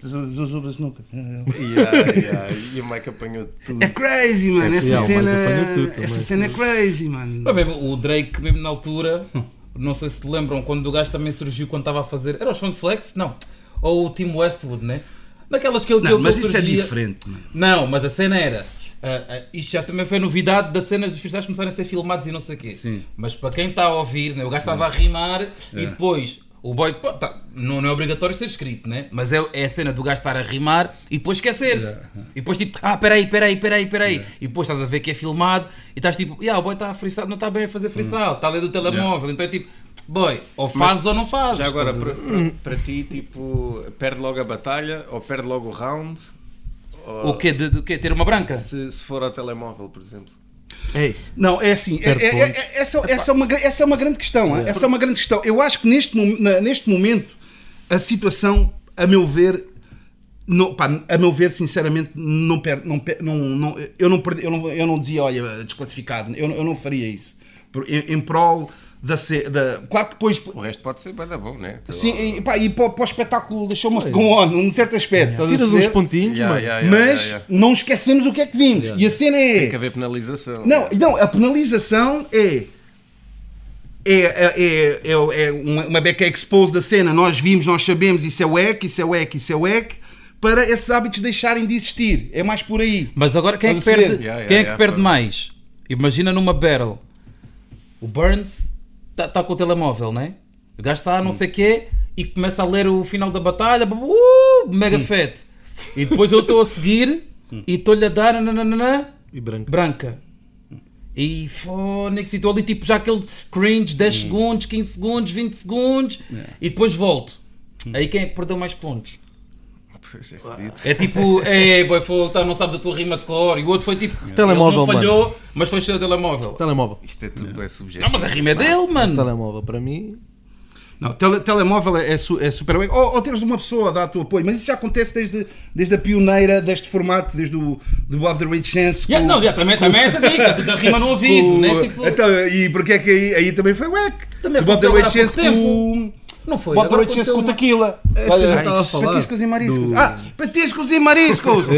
Zuzuba nunca. Yeah, yeah, E o Mike apanhou tudo. É crazy, mano. É, Essa yeah, cena. Tudo. Essa cena é crazy, mano. Mas mesmo o Drake, mesmo na altura, não sei se te lembram, quando o gajo também surgiu quando estava a fazer. Era o Sean Flex? Não. Ou o Tim Westwood, né? Naquelas que ele Não, mas isso é diferente, mano. Não, mas a cena era. ah, ah, isto já também foi novidade da cena dos freestyles começarem a ser filmados e não sei o quê. Sim. Mas para quem está a ouvir, né, o gajo estava a rimar e depois o boy. pô, tá, não, não é obrigatório ser escrito, né? Mas é, é a cena do gajo estar a rimar e depois esquecer-se. E depois tipo, ah, peraí, peraí, peraí, peraí. E depois estás a ver que é filmado e estás tipo, yeah, o boy está a freestyle, não está bem a fazer freestyle, está a ler do telemóvel. Então é tipo, boy, ou fazes ou não fazes. Já agora, para, para, para ti, tipo, perde logo a batalha ou perde logo o round? Ou- O quê? De, de quê? Ter uma branca? Se, se for ao telemóvel, por exemplo. Ei, Não, é assim, é- Perde é- é- essa, essa, é uma, essa é uma grande questão. é? Essa é uma grande questão. Eu acho que neste, neste momento a situação, a meu ver, não, pá, a meu ver, sinceramente, não per, não, não, não, eu, não perdi, eu, não, eu não dizia, olha, desclassificado, eu, não- eu não faria isso. Em, em prol da, da. Claro que depois. O resto pode ser bem da bom, né? Sim, e, pá, e para, para o espetáculo deixou-me go on, num certo aspecto. a tiras uns pontinhos, ya, ya, Mas não esquecemos o que é que vimos. Yeah. E a cena é. Tem que haver penalização. Não, não, a penalização é. É, é, é, é, é uma, uma beca expose da cena. Nós vimos, nós sabemos, isso é wack, isso é wack, isso é wack, para esses hábitos deixarem de existir. É mais por aí. Mas agora quem é que perde? Yeah, quem é yeah, que perde yeah, mais? Imagina numa battle. O Burns está tá com o telemóvel, né? O gajo está não sei o quê e começa a ler o final da batalha, uh, mega fete. E depois eu estou a seguir e estou-lhe a dar nananana, E branco. branca. E fónix, e estou ali tipo já aquele cringe, 10 segundos, 15 segundos, 20 segundos e depois volto. Aí quem é que perdeu mais pontos? Pois é fedido. É tipo, é, boy, foi, tá, não sabes a tua rima de cor. E o outro foi tipo, Telemóvel, ele não falhou, mas foi seu telemóvel. Telemóvel. Isto é tudo é subjetivo. Não, mas a rima é dele, Mas mano. telemóvel para mim. Não, tele- telemóvel é, su- é super wack. Ou, ou teres uma pessoa a dar o apoio. Mas isso já acontece desde, desde a pioneira deste formato, desde o do Bob the Rich Chance. Yeah, com- não, yeah, também, também é essa dica, da rima no ouvido, com- né? Tipo, Então, e porque é que aí, aí também foi wack? Também o Bob the Rich Chance com. Não foi. Bob the agora Rich Chance com aconteceu tequila. É isso que eu já estava a falar. Patiscos e mariscos. Do- Ah, patiscos e mariscos!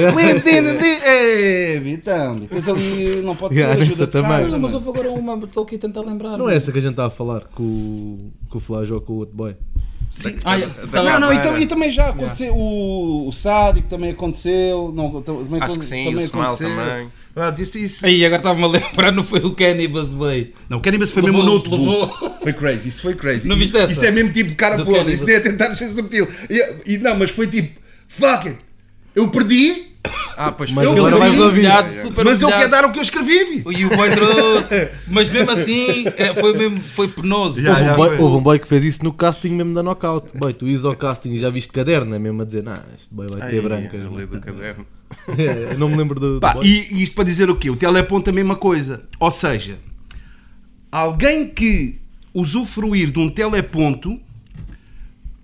É, então, tens ali, não pode ser Yeah, ajuda também. casa. Mas houve agora uma, estou aqui a tentar lembrar. Não é essa que a gente estava a falar com, o- com o Flash ou com o outro boy. Sim. Ah, yeah, Da- tá Não, não, e, e também já aconteceu. O, o Sádico também aconteceu. Não, também, Acho que sim, também o Smile aconteceu. também. Ah, disse isso. Aí, agora estava-me a lembrar, não foi o Kenny Busway. Não, o Cannabis foi Levou- mesmo no levou- Foi crazy, isso foi crazy. Não E- viste essa? Isso é mesmo tipo cara. Cannabis. Isso nem é tentar ser subtil. E, e não, mas foi tipo, fuck it. Eu perdi, Ah, pois Mas foi. Eu agora vais ouvir. Humilhado, super mas eu humilhado. quero dar o que eu escrevi. E o boy trouxe. Mas mesmo assim, é, foi mesmo foi penoso. Já, houve, um boy, houve um boy que fez isso no casting mesmo da knockout. Boy, tu ires ao casting e já viste caderno, é mesmo a dizer, nah, este boy vai ter Ai, brancas. a lei do caderno. É, eu não me lembro do, do Pá, boy. e, e isto para dizer o quê? O teleponto é a mesma coisa. Ou seja, alguém que usufruir de um teleponto,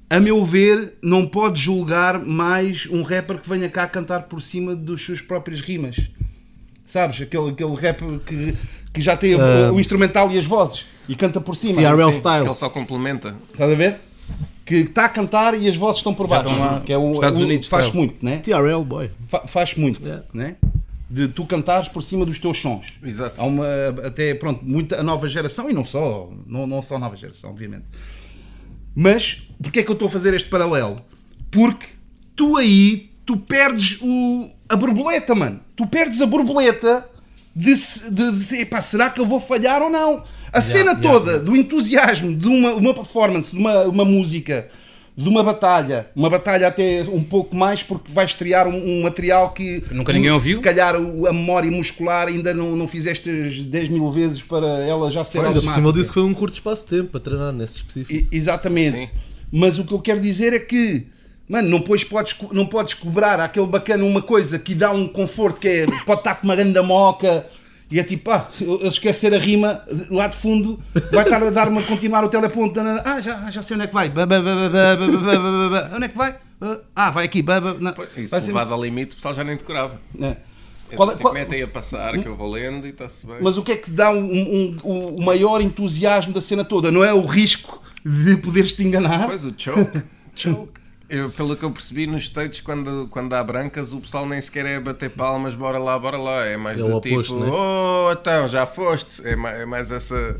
a meu ver, não pode julgar mais um rapper que venha cá cantar por cima dos suas próprias rimas. Sabes? Aquele, aquele rapper que, que já tem o- Ah. o instrumental e as vozes e canta por cima. CRL sei. Que style. ele só complementa. Estás a ver? Que está a cantar e as vozes estão por Já baixo. estão lá. Que é o, Estados o- Unidos faz style. muito, né? TRL boy. Fa- faz muito, Yeah. né? De tu cantares por cima dos teus sons. Exato. Há uma, até, pronto, muita a nova geração, e não só, não, não só a nova geração, obviamente. Mas, porquê é que eu estou a fazer este paralelo? Porque tu aí, tu perdes o, a borboleta, mano. Tu perdes a borboleta de, de, de, epá, será que eu vou falhar ou não? A cena yeah, toda do entusiasmo de uma, uma performance, de uma, uma música, de uma batalha, uma batalha até um pouco mais porque vai estrear um, um material que Nunca ninguém ouviu? se calhar o- a memória muscular ainda não, não fizeste as 10 mil vezes para ela já ser Ainda por automática. cima disse que foi um curto espaço de tempo para treinar nesse específico. I- Exatamente. Sim. Mas o que eu quero dizer é que, mano, não, pois podes, não podes cobrar àquele bacana uma coisa que dá um conforto, que é, pode estar com uma grande moca e é tipo, ah, eu esquecer a rima lá de fundo, vai estar a dar-me a continuar o teleponto. Ah, já, ah, já sei onde é que vai. Onde é que vai? Ah, vai aqui. Isso vai levado ao limite, o pessoal já nem decorava. É. é qual, é- qual, tipo, metem a passar, que eu vou lendo e está-se bem. Mas o que é que dá um, um, um, o maior entusiasmo da cena toda? Não é o risco de poderes te enganar? Pois, o choke. choke. Eu, pelo que eu percebi nos States, quando, quando há brancas, o pessoal nem sequer é bater palmas, bora lá, bora lá. É mais do oposto, tipo, né? oh, então, já foste. É mais, é mais essa,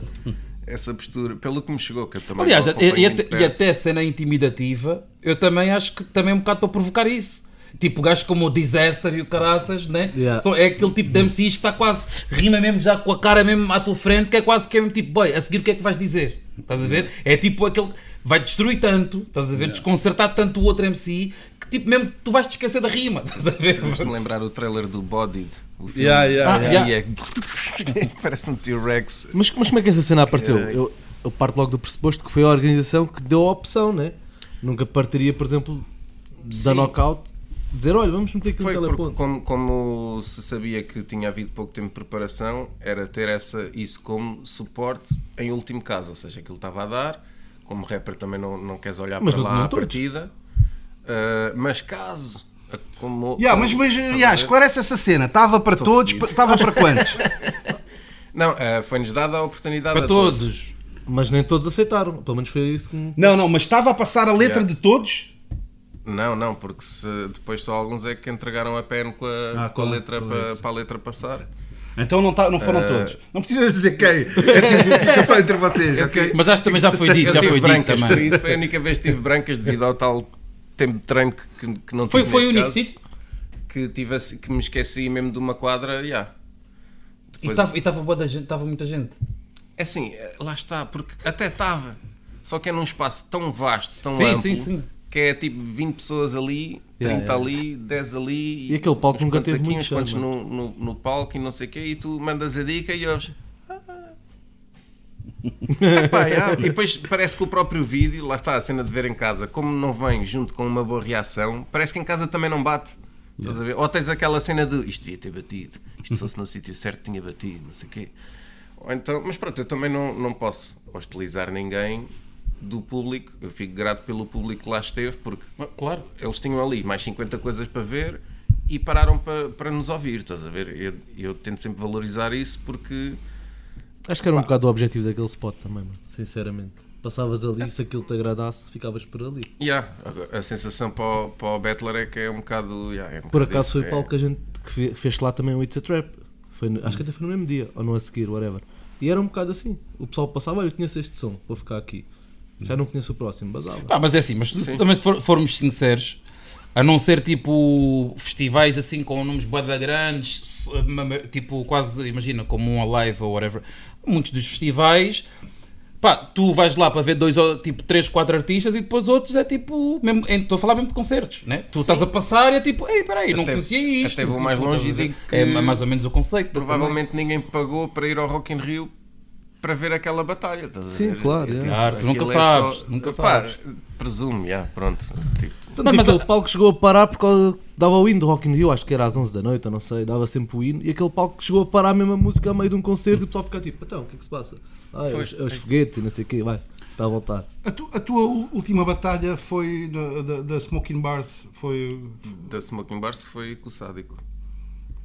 essa postura. Pelo que me chegou, que eu também Aliás, e, e até, e até a cena intimidativa, eu também acho que também é um bocado para provocar isso. Tipo, gajos como o Disaster e o Caraças, né? Yeah. Só é aquele tipo de MCs que está quase, rima mesmo já com a cara mesmo à tua frente, que é quase que é mesmo tipo, boy, a seguir o que é que vais dizer? Estás a ver? É tipo aquele, vai destruir tanto, estás a ver? Desconcertar tanto o outro MC, que tipo mesmo tu vais te esquecer da rima, estás a ver? Faz-me lembrar o trailer do Bodied. O filme. Yeah, yeah, Ah, yeah. E é... Parece um T-Rex. Mas, mas como é que essa cena apareceu? Eu, eu parto logo do pressuposto que foi a organização que deu a opção, né? Nunca partiria, por exemplo, da Sim. knockout. Dizer, olha, vamos meter aqui um Foi porque, teleponto. como, como se sabia que tinha havido pouco tempo de preparação, era ter essa, isso como suporte em último caso. Ou seja, aquilo estava a dar, como rapper também não, não queres olhar Mas para não- lá não à todos. partida. Ah, mas caso. Como, Yeah, mas, como- mas a yeah, esclarece essa cena. Estava para todos, estava para quantos? Não, ah, foi-nos dada a oportunidade Para a todos. todos. Mas nem todos aceitaram. Pelo menos foi isso que. Não, não, mas estava a passar a letra Yeah. de todos. Não, não, porque se, depois só alguns é que entregaram a pen com a, Ah, com a letra para, para a letra passar. Então não, tá, não foram Eh, todos. Não precisas dizer quem. É tipo, fica só entre vocês, ok? Mas acho que também já foi dito, Eu já foi dito por também. isso foi a única vez que tive brancas devido ao tal tempo de treino que, que não Foi, tive foi o neste único caso, sítio? que, tive, que me esqueci mesmo de uma quadra, já. E e estava muita gente. É assim, eh, lá está, porque até estava, só que é num espaço tão vasto, tão Sim, amplo, sim, sim. que é tipo 20 pessoas ali, 30 Yeah, yeah. ali, 10 ali, E aquele palco nunca teve aqui, muito uns quantos no, no, no palco e não sei o quê, e tu mandas a dica e eles... Epá, yeah. E depois parece que o próprio vídeo, lá está a cena de ver em casa, como não vem junto com uma boa reação, parece que em casa também não bate. Ver? Ou tens aquela cena de isto devia ter batido, isto se fosse no sítio certo tinha batido, não sei o quê. Ou então, mas pronto, eu também não, não posso hostilizar ninguém do público. Eu fico grato pelo público que lá esteve, porque Ah, Claro. eles tinham ali mais 50 coisas para ver e pararam para, para nos ouvir, estás a ver? Eu, eu tento sempre valorizar isso porque Acho que era um bocado o objetivo daquele spot também, mano. Sinceramente. Passavas ali, se aquilo te agradasse, ficavas por ali. Yeah, a sensação para o, para o Battler é que é um bocado. yeah, é um Por bocado acaso foi é- palco que a gente que fe- fez lá também o It's a Trap. Foi acho que até foi no mesmo dia, ou não a seguir, whatever. E era um bocado assim. O pessoal passava, olha, eu conheço este som, vou ficar aqui. Já não conheço o próximo, basava. Pá, mas é assim, mas também se for- formos sinceros, a não ser tipo festivais assim com nomes bada grandes, tipo quase, imagina, como um Alive ou whatever, muitos dos festivais, pá, tu vais lá para ver dois, ou, tipo, três, quatro artistas e depois outros é tipo, mesmo, estou a falar mesmo de concertos, né? Tu estás a passar e é tipo, ei, peraí, não conhecia isto. até vou tipo, mais longe e digo que É ma- mais ou menos o conceito. Provavelmente ninguém pagou para ir ao Rock in Rio para ver aquela batalha. estás a Sim, ver? claro, Tipo, é. Claro, tu nunca é sabes, só- nunca Pá, sabes. Presumo, já, pronto. Tipo, Não, que mas aquele a- palco chegou a parar por causa. dava o hino do Rock in Rio, acho que era às 11 da noite, eu não sei, dava sempre o hino. E aquele palco chegou a parar a mesma música a meio de um concerto e o pessoal fica tipo, então, o que é que se passa? Ah, é Foi. os, é os foguetes e não sei o quê, vai, está a voltar. A, tu- a tua última batalha foi da, da, da Smoking Bars, foi da Smoking Bars foi com o Sádico.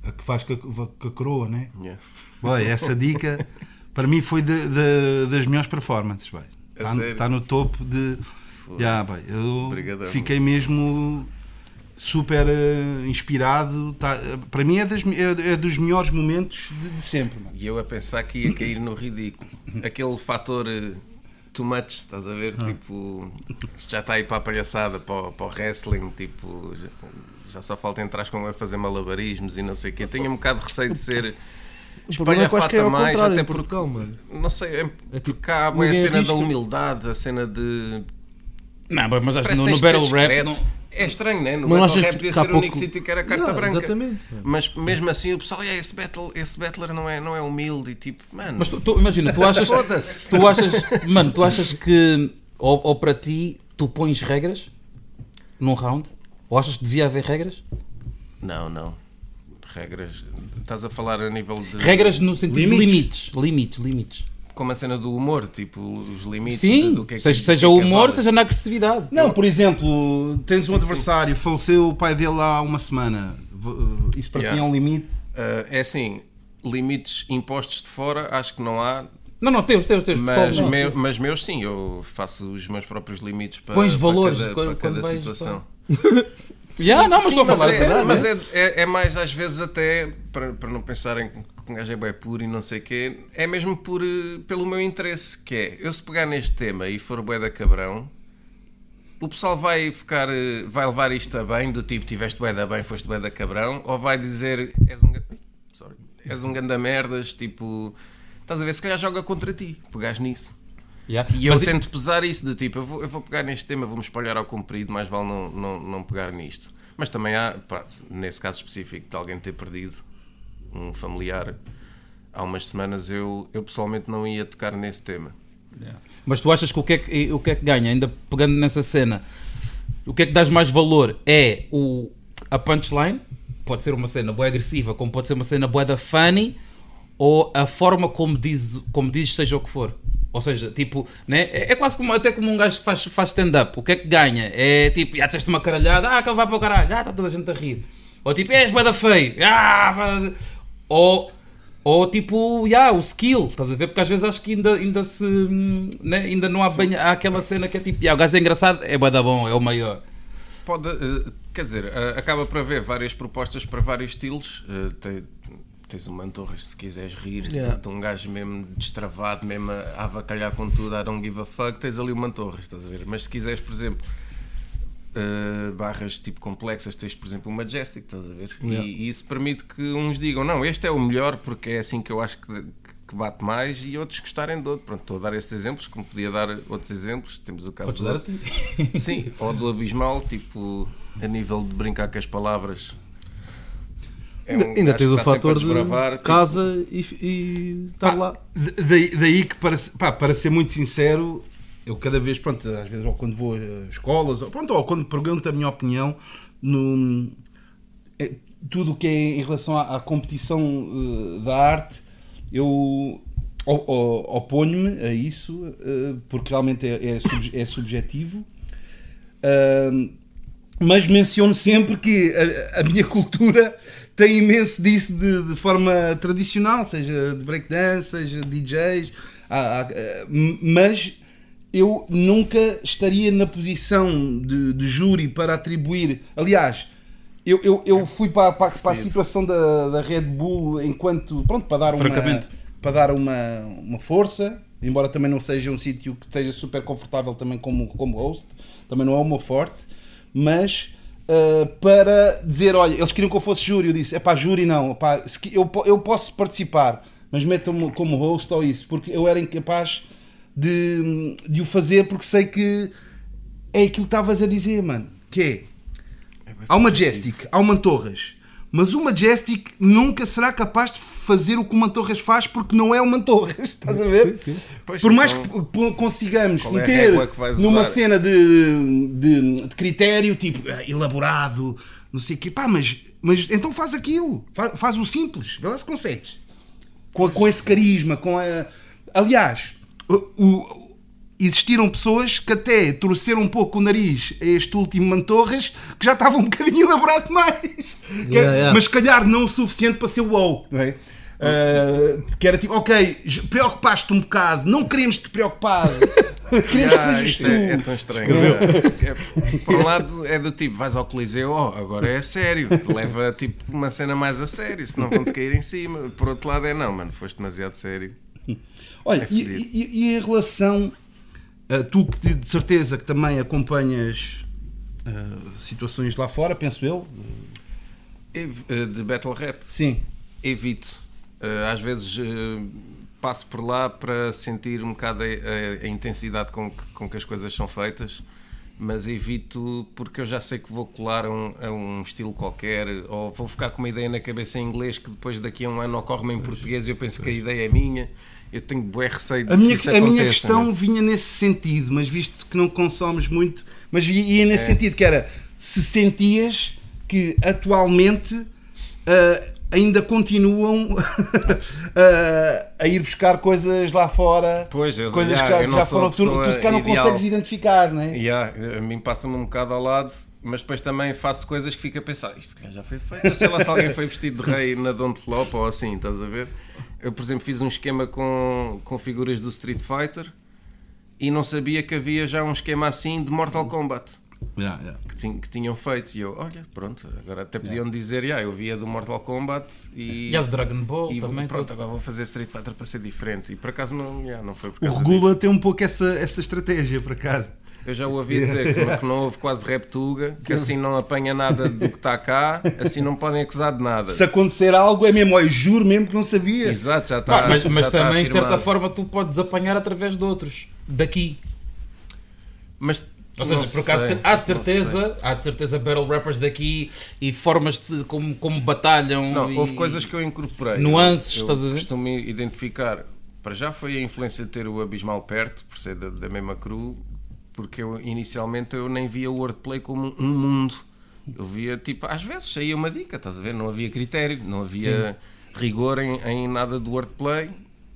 a que faz com a, com a coroa, né? Yeah. Boy, essa dica para mim foi de- de- das melhores performances. Está, está no topo de. Yeah, boy, eu Obrigadão. fiquei mesmo super eh, inspirado. Tá- para mim é, das- é- é dos melhores momentos de, de sempre. mano. E eu a pensar que ia cair no ridículo. Aquele fator eh, too much, estás a ver? Tipo, isto já está aí para a palhaçada, para, o- para o wrestling, tipo, já, já só falta entrar com a fazer malabarismos e não sei o quê. Tenho um bocado de receio de ser O problema é que eu acho que é mais, até porque, Portugal, mano. não sei, é, É tipo, cá bué a cena da humildade, a cena de... Não, mas acho que no, no Battle Rap. não- É estranho, né? No Mas Battle achas Rap que devia ser o único pouco- sítio que era carta Não, branca. Exatamente. Mas mesmo assim o pessoal, "É, esse, battle, esse battler não é, não é humilde e tipo, mano, Mas tu, tu- imagina, tu achas, tu achas, mano, tu achas que ou, ou para ti tu pões regras num round? Ou achas que devia haver regras? Não, não. Regras. Estás a falar a nível de. Regras no sentido Limites. de limites, limites, limites. Como a cena do humor, tipo, os limites Sim, de- do que é que seja, seja que é o é humor, seja na agressividade. Não, por exemplo, tens um Sim, adversário, faleceu o pai dele há uma semana. V- Isso para Yeah. ti é um limite? Ah, é assim, limites impostos de fora, acho que não há. Não, não, teus, teus, teus. Mas, não. meu- mas meus, sim, eu faço os meus próprios limites para, Pões para valores cada, quando- para cada quando vais situação. Já, não, mas Sim, estou a falar é, mas né? é, é- é mais às vezes até para, para não pensarem que um gajo é bem puro e não sei o quê, é mesmo por, eh, pelo meu interesse, que é eu se pegar neste tema e for bué da cabrão, o pessoal vai ficar, eh, vai levar isto a bem, do tipo tiveste bué da bem, foste bué da cabrão, ou vai dizer és um, sorry, és um ganda merdas, tipo, estás a ver, se calhar joga contra ti, pegares nisso. Já. E eu Mas- tento pesar isso, de tipo, eu vou, eu vou pegar neste tema, vou-me espalhar ao comprido, mais vale não, não, não pegar nisto. Mas também há, pá, nesse caso específico, de alguém ter perdido um familiar há umas semanas, eu, eu pessoalmente não ia tocar nesse tema. Mas tu achas que o que, é que o que é que ganha, ainda pegando nessa cena, o que é que dás mais valor? É o, a punchline pode ser uma cena boa agressiva, como pode ser uma cena boa da funny, ou a forma como diz, como diz seja o que for. Ou seja, tipo, né? é, é quase como, até como um gajo que faz, faz stand-up. O que é que ganha? É tipo, já disseste uma caralhada, ah, que ele vai para o caralho, ah, está toda a gente a rir. Ou tipo, és boeda feio, ah, faz- ou, ou tipo, yeah, o skill, estás a ver? Porque às vezes acho que ainda, ainda se, né? ainda não há bem há aquela cena que é tipo, yeah, o gajo é engraçado, é boeda bom, é o maior. Pode, eh, quer dizer, eh, acaba por haver várias propostas para vários estilos. Eh, te- tens o Mantorras se quiseres rir, Yeah. de um gajo mesmo destravado, mesmo a a avacalhar com tudo, I don't give a fuck, tens ali o Mantorras, estás a ver? Mas se quiseres, por exemplo, eh, barras tipo complexas, tens por exemplo o Majestic, estás a ver? E- Yeah. E, isso permite que uns digam, não, este é o melhor porque é assim que eu acho que, que bate mais e outros gostarem de outro. Pronto, estou a dar esses exemplos, como podia dar outros exemplos. Temos o caso Podes do-. Sim, ou do abismal, tipo, a nível de brincar com as palavras. É um Ainda tens o fator de tipo, casa e, e estar Pá, lá. da- Daí, daí que, para, pá, para ser muito sincero, eu cada vez, pronto, às vezes, ou quando vou a escolas, ou, pronto, ou quando pergunto a minha opinião, no, é, tudo o que é em relação à, à competição eh, da arte, eu oponho-me a isso, eh, porque realmente é, é, sub- é subjetivo. Ahm, mas menciono sempre que a, a minha cultura tem imenso disso de, de forma tradicional, seja de breakdance, seja DJs, há- há, eh, mas eu nunca estaria na posição de, de júri para atribuir. Aliás, eu, eu, eu fui para, para, para a situação da, da Red Bull enquanto. Pronto, para dar uma, para dar uma, uma força, embora também não seja um sítio que esteja super confortável também como, como host, também não é o meu forte, mas uh, para dizer, olha, eles queriam que eu fosse júri, eu disse, é pá, júri não, epá, eu, eu posso participar, mas metam-me como host ou isso, porque eu era incapaz de, de o fazer porque sei que é aquilo que estavas a dizer, mano, que é, Há o Majestic, há o Mantorras. Mas o Majestic nunca será capaz de fazer o que o Mantorras faz porque não é o Mantorras. Estás a ver? Sim, sim. Pois, Por mais então, que p- consigamos é a meter que numa usar? cena de, de, de critério, tipo, eh, elaborado, não sei o quê, pá, mas, mas então faz aquilo. Faz, faz o simples. Vê lá se consegues. Com, com esse carisma, com a. Aliás, o- o- existiram pessoas que até torceram um pouco o nariz a este último Mantorras que já estava um bocadinho elaborado mais. Que era- yeah. Mas se calhar não o suficiente para ser wow, não é? Ah, que era tipo, ok, j- preocupaste um bocado, não queremos te preocupar, queremos ah, que sejas tu. é, é tão estranho. É, é- por um lado é do tipo, vais ao Coliseu, oh, agora é sério, leva tipo uma cena mais a sério, senão vão-te cair em cima. Por outro lado é não, mano, foste demasiado sério. Olha, É e, e- e em relação a tu que de, certeza que também acompanhas ah, situações lá fora, penso eu, eh, De battle rap, sim. evito. Eh, Às vezes eh, passo por lá para sentir um bocado a, a- a intensidade com que, com que as coisas são feitas, mas evito porque eu já sei que vou colar a um, a um estilo qualquer ou vou ficar com uma ideia na cabeça em inglês que depois daqui a um ano ocorre-me em português e eu penso que a ideia é minha. Eu tenho bué receio de A minha, que isso a minha questão né? vinha nesse sentido, mas visto que não consomes muito, mas ia nesse É. sentido, que era se sentias que atualmente ah, ainda continuam ah, a ir buscar coisas lá fora, Pois, eu- coisas já, que já, já foram, a tu, tu se calhar não consegues identificar, não é? Yeah, a mim passa-me um bocado ao lado, mas depois também faço coisas que fico a pensar, isto já foi feito. Eu sei lá se alguém foi vestido de rei na Don't Flop ou assim, estás a ver? Eu, por exemplo, fiz um esquema com, com figuras do Street Fighter e não sabia que havia já um esquema assim de Mortal Kombat Yeah, yeah. que, tin- que tinham feito. E eu, olha, pronto, agora até podiam dizer, yeah, eu via do Mortal Kombat e. E a de Dragon Ball e também. pronto, tudo. agora vou fazer Street Fighter para ser diferente. E por acaso não, yeah, não foi por O Regula disso. tem um pouco essa, essa estratégia, por acaso. Eu já o ouvi dizer que, não- que não houve quase reptuga, que assim não apanha nada do que está cá, assim não podem acusar de nada. Se acontecer algo, é mesmo, olha, juro mesmo que não sabia. Exato, já está. mas mas já está também, de certa forma, tu podes apanhar através de outros. Daqui. Mas, Ou seja, não porque há de, há certeza, há de certeza battle rappers daqui e formas de como, como batalham. Não, e- houve coisas que eu incorporei. Nuances, eu, estás a ver? costumo identificar. Para já foi a influência de ter o Abismal perto, por ser da, da mesma crew, porque eu inicialmente eu nem via o wordplay como um mundo. Eu via, tipo, às vezes saía uma dica, estás a ver? Não havia critério, não havia rigor em, em nada do wordplay.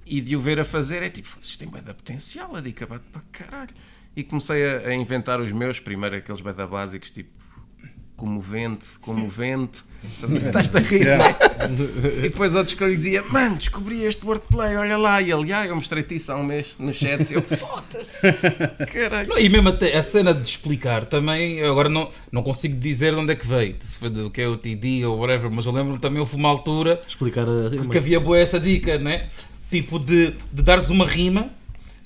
E de o ver a fazer é tipo, isto tem bem da potencial, a dica bate para caralho. E comecei a, a inventar os meus, primeiro aqueles beta básicos, tipo, comovente, comovente. Estás-te a rir, não é? E depois outros que eu lhe dizia, mano, descobri este wordplay, olha lá. E ele, ah, eu mostrei-te isso há um mês no chat. E eu, foda-se, caralho. Não, e mesmo até a cena de explicar também, eu agora não, não consigo dizer de onde é que veio, se foi do que é o TD ou whatever, mas eu lembro-me também houve uma altura Explicar a que, que havia boa essa dica, né? Tipo de, de dares uma rima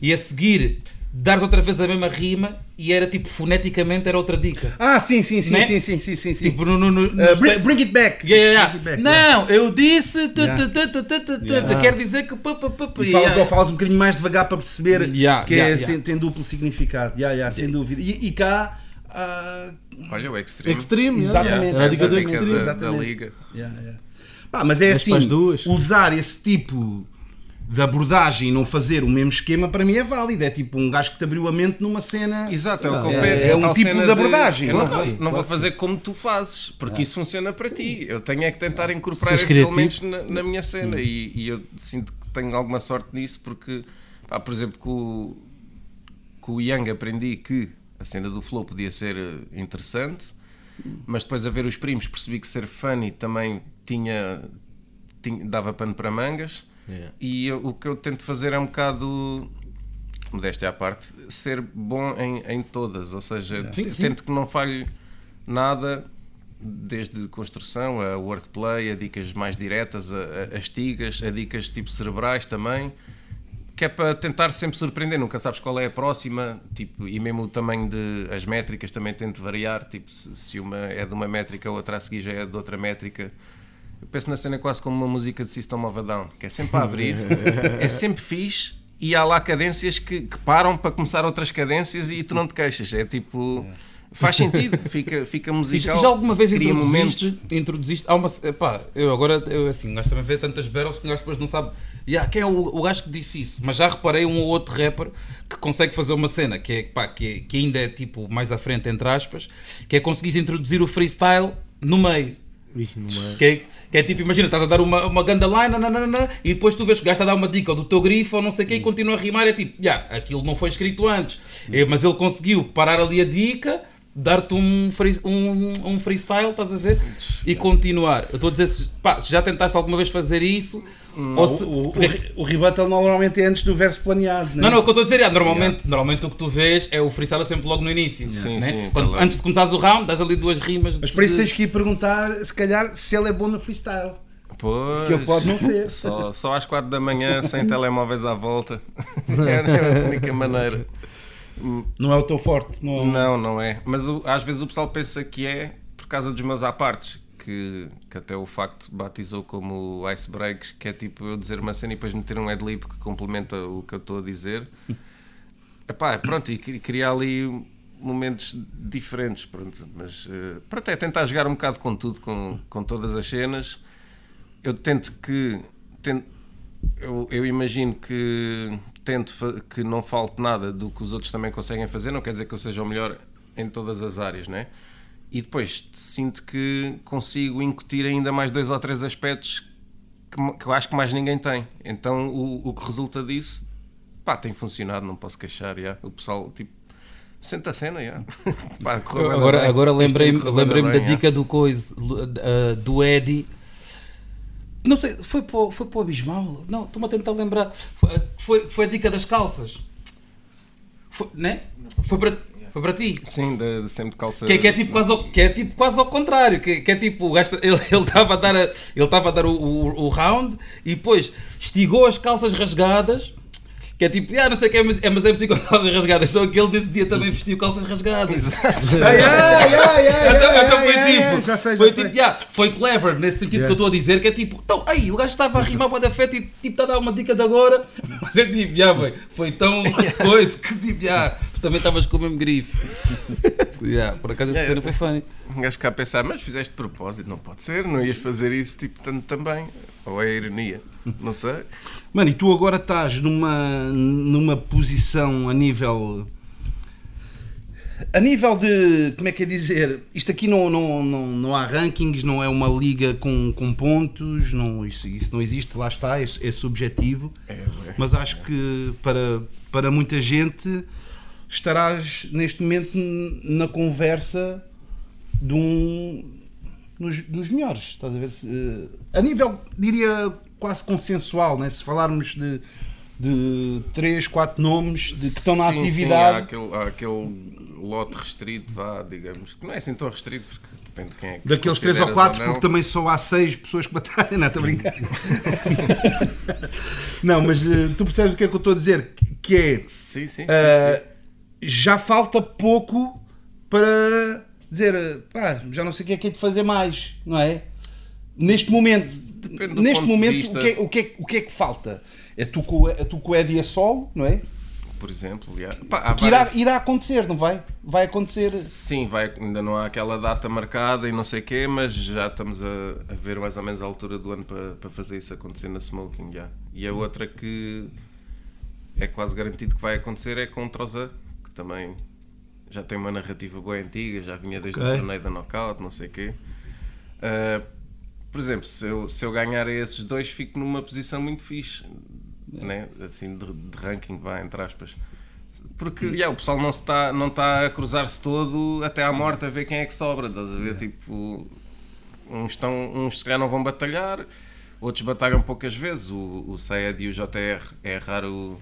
e a seguir dares outra vez a mesma rima e era tipo foneticamente era outra dica. Ah, sim, sim, sim, Né? sim, sim, sim, sim, sim. Tipo, no, no, no, Uh, bring, bring it back. Yeah, yeah, Bring yeah. it back, yeah. Não, eu disse. tu, tu, tu. Quer dizer que. pá, pá, pá, pá, E falas, ou falas um bocadinho mais devagar para perceber que é-. Tem, tem duplo significado. Yeah, yeah, sem dúvida. E, e cá. ah, Olha o Extreme. Extreme, Exatamente. Era a dica do Extreme. da, da exatamente. liga. yeah, yeah. Pá, mas é Mas assim, usar esse tipo de abordagem e não fazer o mesmo esquema para mim é válido. É tipo um gajo que te abriu a mente numa cena. Exato, é o que eu É- é a um tipo de abordagem, Eu não, claro sim, não claro vou fazer como tu fazes, porque isso funciona para ti. Eu tenho é que tentar incorporar esses elementos na, na minha cena e, e eu sinto que tenho alguma sorte nisso, porque, pá, por exemplo, com, o- com o Young aprendi que a cena do flow podia ser eh, interessante, mas depois a ver os primos percebi que ser funny também tinha, tinha- dava pano para mangas. Yeah. E eu- o que eu tento fazer é um bocado, modéstia à parte, ser bom em, em todas. Ou seja, Sim, tento que não falhe nada, desde construção a wordplay, a dicas mais diretas, a, a- as tigas, a dicas tipo cerebrais também. Que é para tentar sempre surpreender, nunca sabes qual é a próxima, tipo, e mesmo o tamanho de as métricas também tento variar, tipo, se, se uma é de uma métrica, a outra a seguir já é de outra métrica. Eu penso na cena quase como uma música de System of a Down, que é sempre a abrir, é sempre fixe e há lá cadências que, que param para começar outras cadências e tu não te queixas. É tipo. Faz sentido, fica, fica E musical. já alguma vez introduziste, momentos. introduziste há uma, epá, eu agora, eu assim, um gajo também vê tantas barrels que um gajo depois não sabe yeah, quem é o, o gajo que disse isso, mas já reparei um ou outro rapper que consegue fazer uma cena que, é, pá, que, é- que ainda é tipo mais à frente, entre aspas, que é conseguir introduzir o freestyle no meio. Não é. Que é, que é tipo, imagina, estás a dar uma, uma ganda line nananana, e depois tu vês que o gajo está a dar uma dica do teu grifo ou não sei o quê e continua a rimar. É tipo, já, aquilo não foi escrito antes, É, mas ele conseguiu parar ali a dica, dar-te um, free- um, um freestyle, estás a ver? E continuar. Eu estou a dizer, pá, se já tentaste alguma vez fazer isso, ou se. O, o, o rebuttal normalmente é antes do verso planeado. né? Não, não, o que eu estou a dizer é, normalmente, normalmente o que tu vês é o freestyle sempre logo no início. Sim, né? sim, Quando- lá. antes de começares o round, dás ali duas rimas. Mas para isso tens que ir perguntar, se calhar, se ele é bom no freestyle. Pois, Que ele pode não ser. Só, só às quatro da manhã, sem telemóveis à volta. É a única maneira. Não é o teu forte. Não, Não, não é. Mas o- às vezes o pessoal pensa que é por causa dos meus apartes. Que, que até o facto batizou como icebreaks, que é tipo eu dizer uma cena e depois meter um adlib que complementa o que eu estou a dizer. Epá, pronto, e cri- criar ali momentos diferentes, pronto, mas eh, pronto, é tentar jogar um bocado com tudo, com, com todas as cenas. Eu tento que tento, eu, eu imagino que tento que não falte nada do que os outros também conseguem fazer, não quer dizer que eu seja o melhor em todas as áreas, né? E depois sinto que consigo incutir ainda mais dois ou três aspectos que, que eu acho que mais ninguém tem. Então o, o que resulta disso, pá, tem funcionado, não posso queixar, já. O pessoal, tipo, senta a cena, já. Pá, Agora, bem. agora lembrei-me lembrei da bem, dica do coisa uh, do Eddie. Não sei, foi para, o- foi para o Abismal? Não, estou-me a tentar lembrar. Foi, foi, foi a dica das calças. Foi, né? Foi para, foi para ti. Sim, de, de sempre de calça. Que é, que é tipo quase ao, que é tipo quase ao contrário, que, que é tipo, o gajo, ele estava a dar, a- ele a dar o, o, o round e depois estigou as calças rasgadas, que é tipo, ah, não sei o que é, mas é, mas é preciso com calças rasgadas, só que ele nesse dia também vestiu calças rasgadas. Então, foi tipo, foi tipo, yeah, foi clever nesse sentido Yeah. que eu estou a dizer, que é tipo, então, aí, o gajo estava a rimar para da e tipo, está a dar uma dica de agora, mas é tipo, yeah, bem, foi tão coisa que tipo, yeah, tu também estavas com o mesmo grife. Yeah, por acaso essa Yeah, cena foi funny. Um gajo ficar a pensar, mas fizeste de propósito, não pode ser, não ias fazer isso tipo tanto também. Ou é ironia, não sei. Mano, e tu agora estás numa, numa posição a nível A nível de, como é que é dizer, isto aqui não, não, não, não há rankings, não é uma liga com, com pontos, não, isso, isso não existe, lá está, é, é subjetivo. É, é. Mas acho que para, para muita gente estarás neste momento na conversa de um dos, dos melhores, estás a ver? Eh, a nível, diria, quase consensual, né? se falarmos de, de 3, 4 nomes de, que estão na Sim, atividade. Sim, há, aquele, há aquele lote restrito, vá, digamos, que não é assim tão restrito, porque depende de quem é que Daqueles 3 ou consideras 4, não. porque também só há 6 pessoas que batalham, não, estou a brincar. não, mas eh, tu percebes o que é que eu estou a dizer? Que é, Sim, sim, sim. já falta pouco para dizer, eh, pá, já não sei o que é que é de fazer mais, não é? Neste momento, Depende neste momento vista. o, que é, o, que é, o que é que falta? É tu com, é tu com o Eddie a solo, não é? Por exemplo. Pá, há Que irá, várias- irá acontecer, não vai? Vai acontecer. Sim, vai, ainda não há aquela data marcada e não sei o quê, mas já estamos a, a ver mais ou menos a altura do ano para, para fazer isso acontecer na Smoking já. E a outra que é quase garantido que vai acontecer é com o Trozan, que também já tem uma narrativa boa antiga, já vinha desde Ok. o torneio da Knockout, não sei o quê. Ah, por exemplo, se eu, se eu ganhar esses dois, fico numa posição muito fixe, né? assim, de, de ranking, vai, entre aspas. Porque já, o pessoal não está não está a cruzar-se todo até à morte a ver quem é que sobra, estás a ver? Tipo, uns, estão, uns se calhar não vão batalhar, outros batalham poucas vezes. O, o Sayed e o JR é raro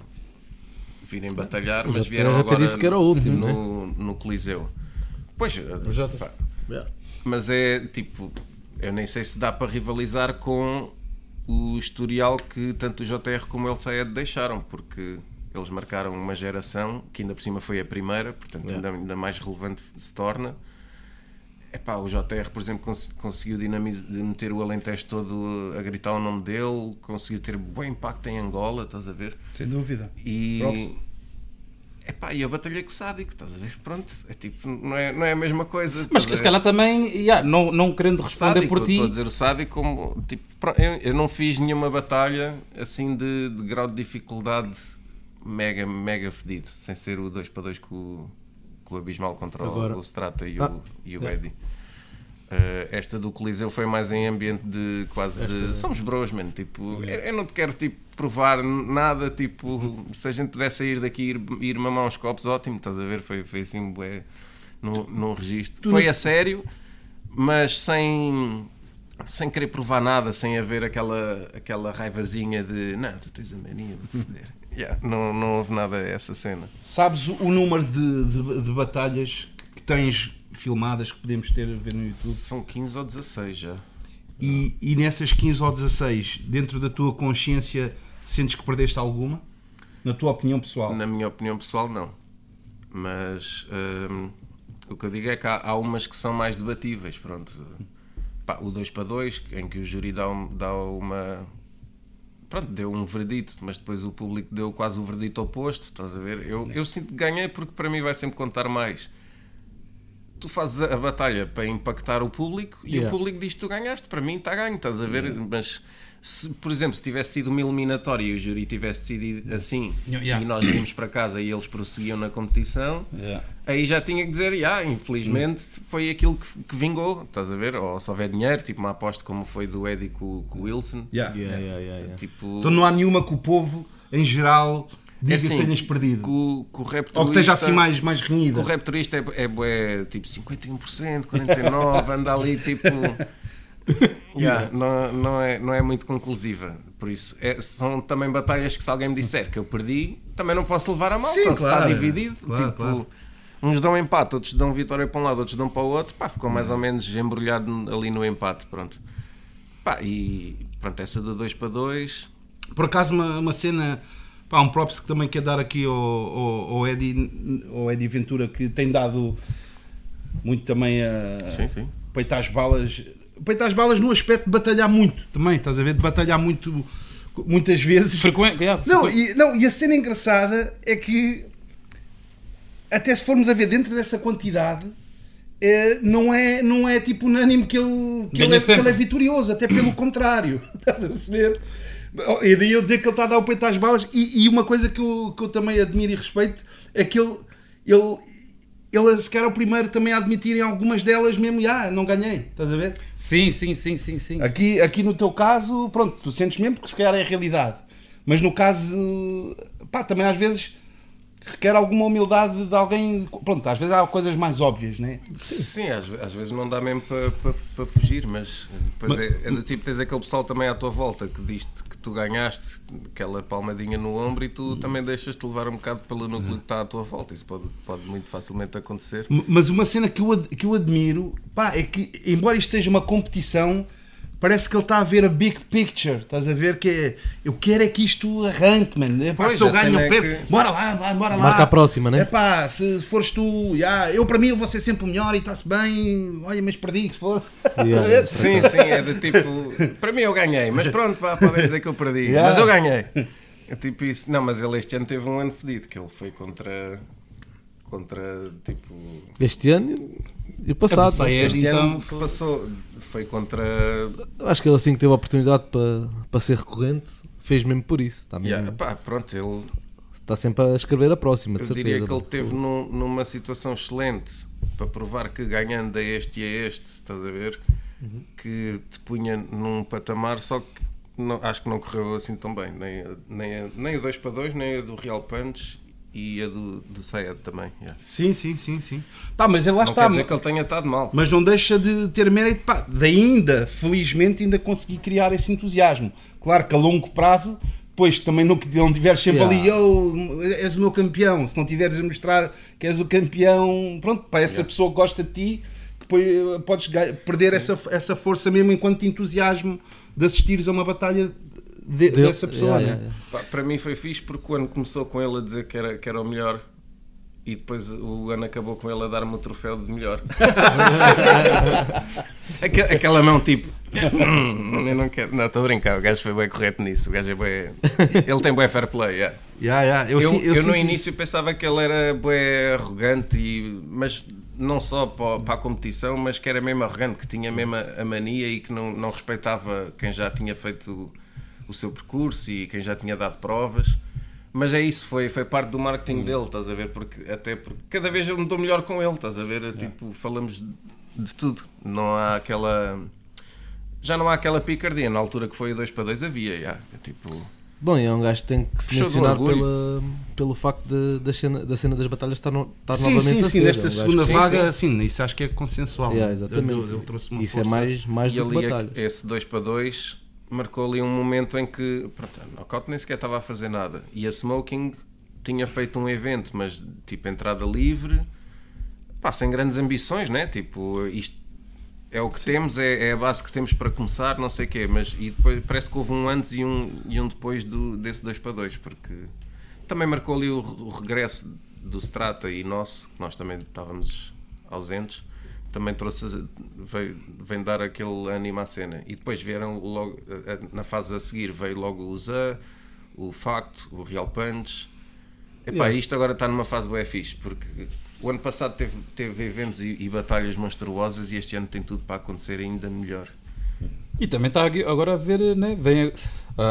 virem batalhar, mas vieram até agora disse que era o último, no, no Coliseu. Pois, pá, Yeah. mas é tipo, eu nem sei se dá para rivalizar com o historial que tanto o JR como o El Sayed deixaram, porque eles marcaram uma geração que ainda por cima foi a primeira, portanto Yeah. ainda, ainda mais relevante se torna. Epá, o JR, por exemplo, cons- conseguiu dinamiz- de meter o Alentejo todo a gritar o nome dele, conseguiu ter bom impacto em Angola, estás a ver? Sem dúvida. E. Props. Epá, e eu batalhei com o Sádico, estás a ver? Pronto, é tipo, não é, não é a mesma coisa. Mas a se calhar também, yeah, não, não querendo responder Sádico, por ti, Estou a dizer o sádico como. Tipo, eu, eu não fiz nenhuma batalha assim de, de grau de dificuldade mega, mega fedido, sem ser o 2 para 2 com, o- com o Abismal contra o- Agora- o Strata e Ah, o, e o é. Eddie. Eh, esta do Coliseu foi mais em ambiente de quase Esta- de. Somos bros, mano. Tipo, eu, eu não te quero tipo, provar nada. Tipo, Uhum. se a gente pudesse sair daqui e ir, ir mamar uns copos, ótimo. Estás a ver? Foi, foi assim, bué, num, num registro. Foi a sério, mas sem, sem querer provar nada, sem haver aquela, aquela raivazinha de não, tu tens a mania, vou-te foder. Yeah, não, não houve nada essa cena. Sabes o, o número de, de, de batalhas que tens filmadas que podemos ter a ver no YouTube? São 15 ou 16 já. E, e nessas 15 ou 16, dentro da tua consciência, sentes que perdeste alguma? Na tua opinião pessoal? Na minha opinião pessoal, não. Mas hum, o que eu digo é que há, há umas que são mais debatíveis. Pronto. Pá, o 2 para 2, em que o júri dá, um- dá uma. Pronto, deu um verdito, mas depois o público deu quase o verdito oposto. Estás a ver? Eu, eu sinto que ganhei porque para mim vai sempre contar mais. Tu fazes a batalha para impactar o público e Yeah. o público diz que tu ganhaste. Para mim está ganho, estás a ver? Mas se, por exemplo, se tivesse sido uma eliminatória e o júri tivesse decidido assim Yeah. e nós vimos para casa e eles prosseguiam na competição, Yeah. aí já tinha que dizer, ah, infelizmente foi aquilo que, que vingou, estás a ver? Ou se houver dinheiro, tipo uma aposta como foi do Eddie com, com o Wilson. Yeah. Yeah, yeah, yeah, yeah. Tipo, Então não há nenhuma que o povo, em geral, diga é assim, que tenhas perdido. Com, com o Ou que esteja assim mais, mais renhida. o rapturista é, é, bué, tipo 51%, 49%, anda ali tipo. Yeah, não, não, é, não é muito conclusiva. Por isso, é- são também batalhas que se alguém me disser que eu perdi, também não posso levar a mal. Sim, então, se claro. está dividido, Claro, tipo, claro. uns dão empate, outros dão vitória para um lado, outros dão para o outro. Pá, ficou mais ou menos embrulhado ali no empate. Pronto. Pá, e pronto, essa do 2 para 2. Por acaso, uma, uma cena, pá, um props que também quer dar aqui ao, ao, ao Eddie, ao Eddie Ventura, que tem dado muito também a Sim, sim. peitar as balas. Peitar as balas no aspecto de batalhar muito também, estás a ver? De batalhar muito, muitas vezes. frequente, yeah, Não e, não, e a cena engraçada é que, até se formos a ver dentro dessa quantidade, eh, não, é, não é tipo unânime que ele, que ele, é, que ele é vitorioso, até pelo contrário. Estás a perceber? E daí eu dizer que ele está a dar o peito às balas. E, e uma coisa que eu, que eu também admiro e respeito é que ele, ele, ele sequer é o primeiro também a admitir em algumas delas mesmo, ah, não ganhei, estás a ver? Sim, sim, sim, sim, sim. Aqui, aqui no teu caso, pronto, tu sentes mesmo porque se calhar é a realidade. Mas no caso, pá, também às vezes requer alguma humildade de alguém. Pronto, às vezes há coisas mais óbvias, né? Sim, às, ve- às vezes não dá mesmo para pa, pa fugir, mas depois é, é do tipo, tens aquele pessoal também à tua volta que diz que tu ganhaste aquela palmadinha no ombro e tu também deixas-te levar um bocado pelo núcleo que está à tua volta. Isso pode, pode muito facilmente acontecer. Mas uma cena que eu, que eu admiro, pá, é que, embora isto seja uma competição, parece que ele está a ver a big picture. Estás a ver que é. Eu quero é que isto arranque, mano. É, pá, Pois, se eu ganho, é perco. que- Bora lá, vai, bora lá. Marca a próxima, né? É pá, se fores tu, já, eu para mim eu vou ser sempre o melhor e está-se bem. Olha, mas perdi, que se for. Yeah. Sim, sim, é do tipo. Para mim eu ganhei, mas pronto, vá, podem dizer que eu perdi. Yeah. Mas eu ganhei. É tipo isso. Não, mas ele este ano teve um ano fedido, que ele foi contra. Contra tipo. Este ano e o passado. é. né? Este Este então ano que foi- passou foi contra. Acho que ele assim que teve a oportunidade para, para ser recorrente, fez mesmo por isso. Está, mesmo- Yeah, pá, pronto, ele, está sempre a escrever a próxima, de eu certeza. diria que ele teve num- numa situação excelente para provar que ganhando a este e a este, estás a ver? Uhum. Que te punha num patamar, só que não- acho que não correu assim tão bem. Nem, nem, nem o 2 para 2, nem a do Real Punch e a do, do Sayed também. yeah. Sim, sim, sim, sim. Pá, mas ele lá Não está. quer dizer que ele tenha estado mal. Mas não deixa de ter mérito, pá, de ainda, felizmente, ainda conseguir criar esse entusiasmo. Claro que a longo prazo, depois também não, não tiveres sempre Yeah. ali, eu, és o meu campeão, se não tiveres a mostrar que és o campeão, pronto, para essa pessoa que gosta de ti, que depois eh, podes perder essa, essa força mesmo enquanto entusiasmo de assistires a uma batalha de- Dele- dessa pessoa, Yeah, né? yeah, Pá, Para mim foi fixe porque quando começou com ele a dizer que era, que era o melhor e depois o ano acabou com ele a dar-me o troféu de melhor. Aque- Aquela mão tipo. "Hum, eu não quero. Não, estou a brincar. O gajo foi bem correto nisso. O gajo é bem. Ele tem bem fair play. yeah. Yeah, yeah, Eu, eu, eu, eu no início pensava que ele era bem arrogante, e, mas não só para, para a competição, mas que era mesmo arrogante, que tinha mesmo a, a mania e que não, não respeitava quem já tinha feito o, seu percurso e quem já tinha dado provas. Mas é isso, foi, foi parte do marketing dele, estás a ver? Porque, até porque cada vez eu me dou melhor com ele, estás a ver? Tipo, falamos de, de tudo. Não há aquela. Já não há aquela picardia. Na altura que foi o 2 para 2 havia, já. Tipo. Bom, e é um gajo que tem que se Puxou mencionar pela, pelo facto de, da, cena, da cena das batalhas estar, no, estar Sim, novamente sim, a sim, nesta é um segunda que- Sim, vaga, sim, isso acho que é consensual. Yeah, né? exatamente. Ele- ele trouxe uma Isso é força. mais, mais E do que ali, batalha. esse 2 para 2 marcou ali um momento em que pronto, a Knockout nem sequer estava a fazer nada. E a Smoking tinha feito um evento, mas tipo entrada livre, pá, sem grandes ambições, né? Tipo, isto é o que temos, é, é a base que temos para começar, não sei o quê. Mas e depois parece que houve um antes e um, e um depois do, desse 2 para 2, porque também marcou ali o, o regresso do Strata e nosso, que nós também estávamos ausentes também trouxe veio, vem dar aquele ânimo à cena. E depois vieram logo eh, na fase a seguir veio logo o Zé o Facto, o Real Punch. Epá, Yeah. isto agora está numa fase bem fixe porque o ano passado teve, teve eventos e, e batalhas monstruosas e este ano tem tudo para acontecer ainda melhor E também está agora a ver, né? Vem a,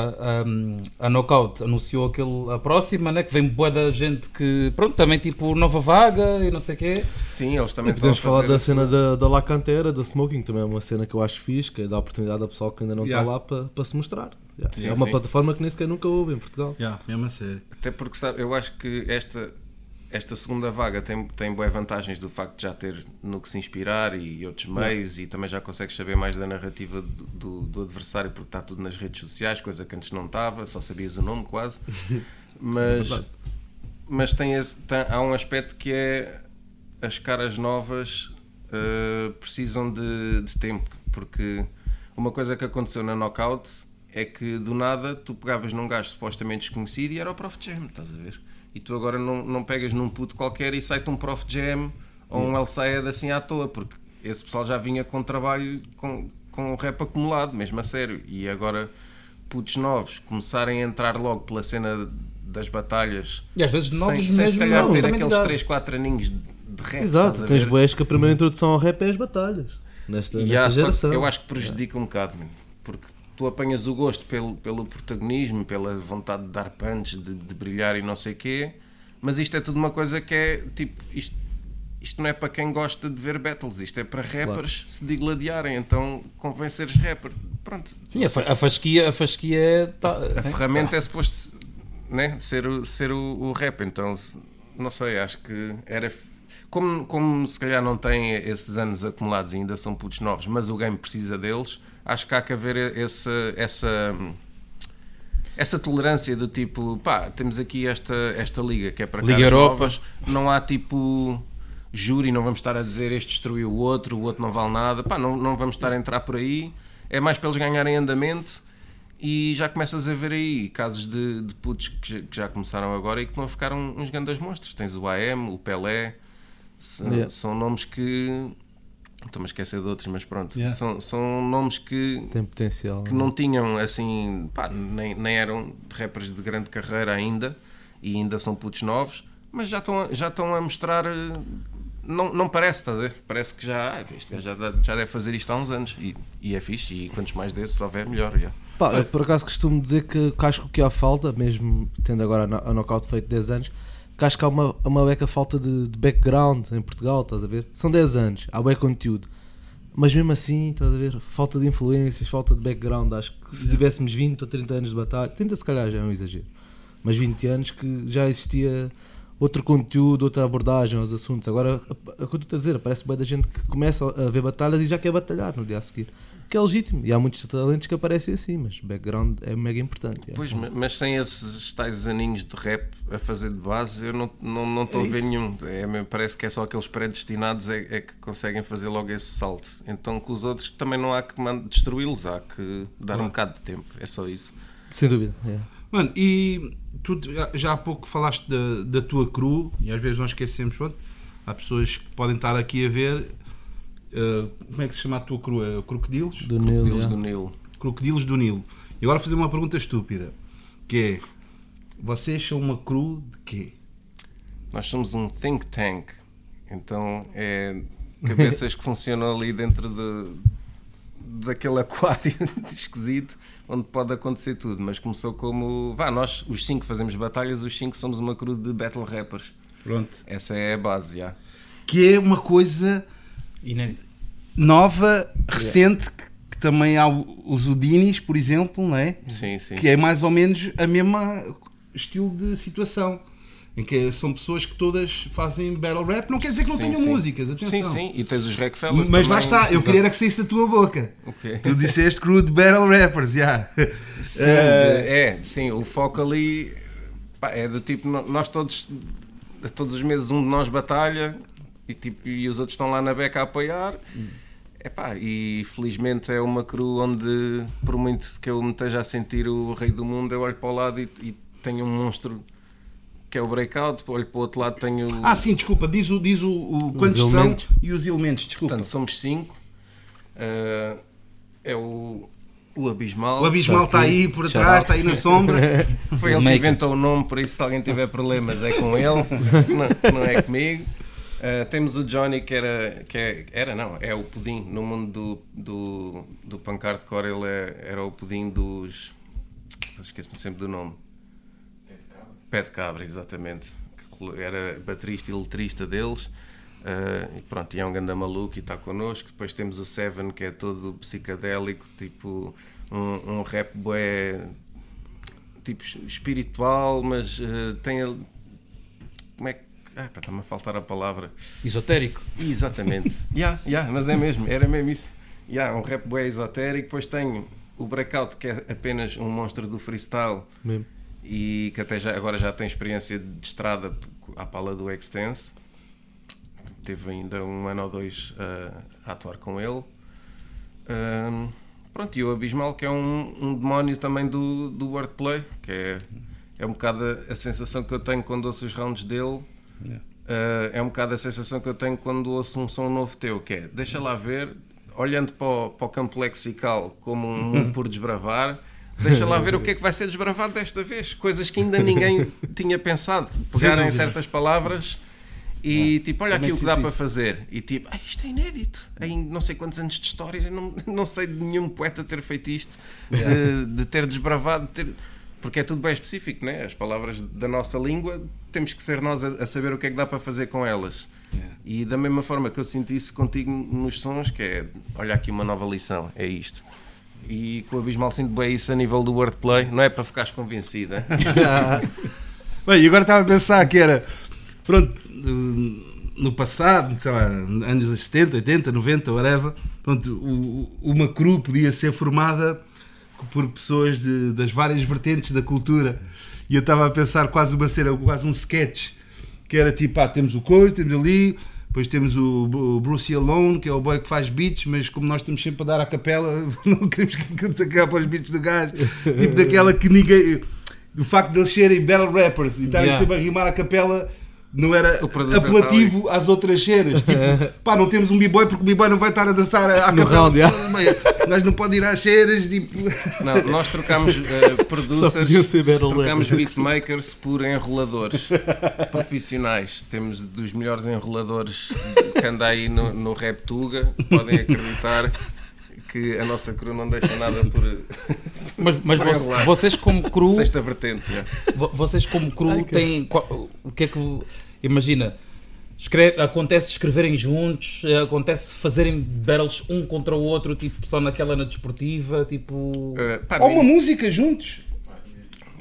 a, a Knockout anunciou aquele, a próxima, né? Que vem boa da gente que, pronto, também tipo nova vaga e não sei o quê. sim, eles E também estão a podemos falar fazer da cena da, da La Cantera, da Smoking, também é uma cena que eu acho fixe, que dá oportunidade a pessoal que ainda não Yeah. está lá para, para se mostrar. Yeah. Sim, é uma sim. plataforma que nem sequer nunca houve em Portugal. Yeah, mesmo a sério. Até porque sabe, eu acho que esta, esta segunda vaga tem, tem boas vantagens do facto de já ter no que se inspirar e, outros meios e também já consegues saber mais da narrativa do, do, do adversário porque está tudo nas redes sociais, coisa que antes não estava, só sabias o nome quase. Mas, mas tem esse, tem- há um aspecto que é as caras novas eh, precisam de, de tempo, porque uma coisa que aconteceu na Knockout é que do nada tu pegavas num gajo supostamente desconhecido e era o Prof Jam, estás a ver? E tu agora não, não pegas num puto qualquer e sai-te um Prof Jam ou um El Sayed assim à toa, porque esse pessoal já vinha com trabalho com, com o rap acumulado, mesmo a sério, e agora putos novos começarem a entrar logo pela cena das batalhas E às vezes novos sem, sem mesmo se calhar novos ter aqueles idade. 3, 4 aninhos de rap. Exato, tens boés que a primeira introdução ao rap é as batalhas. Nesta, E nesta há, geração. eu acho que prejudica um bocado, porque tu apanhas o gosto pelo, pelo protagonismo, pela vontade de dar punch, de, de brilhar e não sei o quê, mas isto é tudo uma coisa que é tipo, isto isto não é para quem gosta de ver battles, isto é para rappers se digladiarem, então convém seres rapper. Pronto. Sim, a, fa- a fasquia, a fasquia é. Tá, A ferramenta é suposto né, ser, o, ser o, o rap, então não sei, acho que era. Como, como se calhar não têm esses anos acumulados e ainda são putos novos, mas o game precisa deles, acho que há que haver essa, essa, essa tolerância do tipo, pá, temos aqui esta, esta liga que é para Liga Europa. novas, não há tipo júri, não vamos estar a dizer este destruiu o outro, o outro não vale nada, pá, não, não vamos estar a entrar por aí, é mais para eles ganharem andamento e já começas a ver aí casos de, de putos que já, começaram agora e que estão a ficar uns grandes monstros. Tens o AM, o Pelé, são, Yeah. são nomes que. Estou-me a esquecer de outros, mas pronto. Yeah. São, são nomes que, Tem potencial. que não tinham assim. Pá, nem, nem eram rappers de grande carreira ainda e ainda são putos novos, mas já estão, a- já estão a mostrar. eh, Não, não parece, estás a ver? Parece que já, ah, já, já deve fazer isto há uns anos e, e é fixe. E quantos mais desses houver, melhor. já. Pá, eu por acaso costumo dizer que, que acho que o que há falta, mesmo tendo agora a no- a knockout feito 10 anos, que acho que há uma, uma beca falta de, de background em Portugal, estás a ver? São 10 anos, há bem conteúdo. Mas mesmo assim, estás a ver? Falta de influências, falta de background. Acho que se tivéssemos 20 ou 30 anos de batalha, 30 se calhar já é um exagero, mas 20 anos que já existia outro conteúdo, outra abordagem aos assuntos. Agora, o que eu estou a dizer, parece bem da gente que começa a ver batalhas e já quer batalhar no dia a seguir. Que é legítimo. E há muitos talentos que aparecem assim, mas background é mega importante. é. Pois, ma- mas sem esses tais aninhos de rap a fazer de base, eu não estou não, não estou a ver nenhum. É, parece que é só aqueles predestinados é, é que conseguem fazer logo esse salto. Então, com os outros também não há que destruí-los, há que dar um bocado de tempo. É só isso. Sem dúvida. é. Mano, e tu já- há pouco falaste da, da tua cru, e às vezes nós esquecemos, pronto, há pessoas que podem estar aqui a ver. Eh, como é que se chama a tua cru? É Crocodilos? Do Nilo, já. do Nilo. Crocodilos do Nilo. E agora fazer uma pergunta estúpida, que é, vocês são uma cru de quê? Nós somos um think tank, então é cabeças que funcionam ali dentro de, daquele aquário esquisito onde pode acontecer tudo. Mas começou como. Vá, nós, os cinco, fazemos batalhas, os cinco somos uma cru de battle rappers. Pronto. Essa é a base, já. Que é uma coisa. Nova, recente, que, que também há os Udinis, por exemplo, não é? Sim, sim. Que é mais ou menos a mesma estilo de situação. Em que são pessoas que todas fazem battle rap, não quer dizer que não Sim, tenham sim. músicas, atenção. Sim, sim. E tens os Rockefellas Mas lá também. está, eu Exato. queria era que saísse da tua boca. O quê? Tu disseste crude battle rappers, já. Sim, Eh, de- é, sim, o foco ali pá, é do tipo, nós todos, todos os meses um de nós batalha e, tipo, e os outros estão lá na beca a apoiar. Epá, e felizmente é uma cru onde, por muito que eu me esteja a sentir o rei do mundo, eu olho para o lado e, e tenho um monstro que é o breakout, olho para o outro lado tenho. Ah, sim, desculpa, diz o, diz o, o quantos são e os elementos, desculpa. Portanto, somos cinco. Ah, é o, o Abismal. o Abismal está aí por Shout atrás, está aí na sombra. Foi ele que inventou o nome, por isso se alguém tiver problemas é com ele, não, não é comigo. Uh, temos o Johnny que era, que é, era não, é o pudim no mundo do, do, do punk hardcore, ele é- era o pudim dos esqueço-me sempre do nome Pé de Cabra, exatamente que era baterista e letrista deles uh, e pronto, e é um ganda maluco e está connosco, depois temos o Seven que é todo psicadélico, tipo um, um rap bué tipo espiritual, mas eh, tem. Como é que. Ah, está-me a faltar a palavra. Esotérico. Exatamente. yeah, yeah, mas é mesmo, era mesmo isso. Yeah, um rap bué esotérico. Depois tenho o Breakout, que é apenas um monstro do freestyle Mesmo. e que até já, agora já tem experiência de estrada à pala do Extense. Teve ainda um ano ou dois uh, a atuar com ele. Um, pronto, e o Abismal, que é um, um demónio também do, do wordplay, que é, é um bocado a, a sensação que eu tenho quando ouço os rounds dele. Uh, é um bocado a sensação que eu tenho quando ouço um som novo teu, que é deixa lá ver, olhando para o, para o campo lexical como um mundo por desbravar, deixa lá ver o que é que vai ser desbravado desta vez. Coisas que ainda ninguém tinha pensado. Pegar em dúvida. certas palavras e tipo, olha aqui o que dá sinto para isso. fazer. E tipo, ah, isto é inédito. Em não sei quantos anos de história, não, não sei de nenhum poeta ter feito isto, de, de ter desbravado, de ter... porque é tudo bem específico, né? As palavras da nossa língua temos que ser nós a, a saber o que é que dá para fazer com elas. E da mesma forma que eu sinto isso contigo nos sons, que é olha aqui uma nova lição, é isto. E com o Abismal sinto bem isso a nível do wordplay, não é para ficares convencida. Bem, e agora estava a pensar que era. Pronto, no passado, sei lá, anos 70, 80, 90, whatever, pronto, o- uma crew podia ser formada por pessoas de- das várias vertentes da cultura. E eu estava a pensar quase uma cena, quase um sketch, que era tipo, ah, temos o Coisa, temos ali, depois temos o, Bruce Alone, que é o boy que faz beats, mas como nós estamos sempre a dar à capela, não queremos que para os beats do gajo. Tipo daquela que ninguém. O facto de eles serem battle rappers e estarem Yeah. sempre a rimar a capela não era apelativo às outras cenas. Tipo, pá, não temos um b-boy porque o b-boy não vai estar a dançar à capela. Nós não pode ir às cenas. Tipo... Não, nós trocamos eh, Só producers, rappers. beatmakers por enroladores profissionais. Temos dos melhores enroladores que anda aí no, no Rap Tuga. Podem acreditar que a nossa crew não deixa nada por Mas, mas Vai vo- rolar. vocês como cru, sexta vertente. já. vo- vocês como cru Ai, têm qual- o que é que imagina? escre- acontece escreverem juntos, eh, acontece fazerem battles um contra o outro, tipo só naquela na desportiva, tipo Eh, pá, Ou uma música juntos.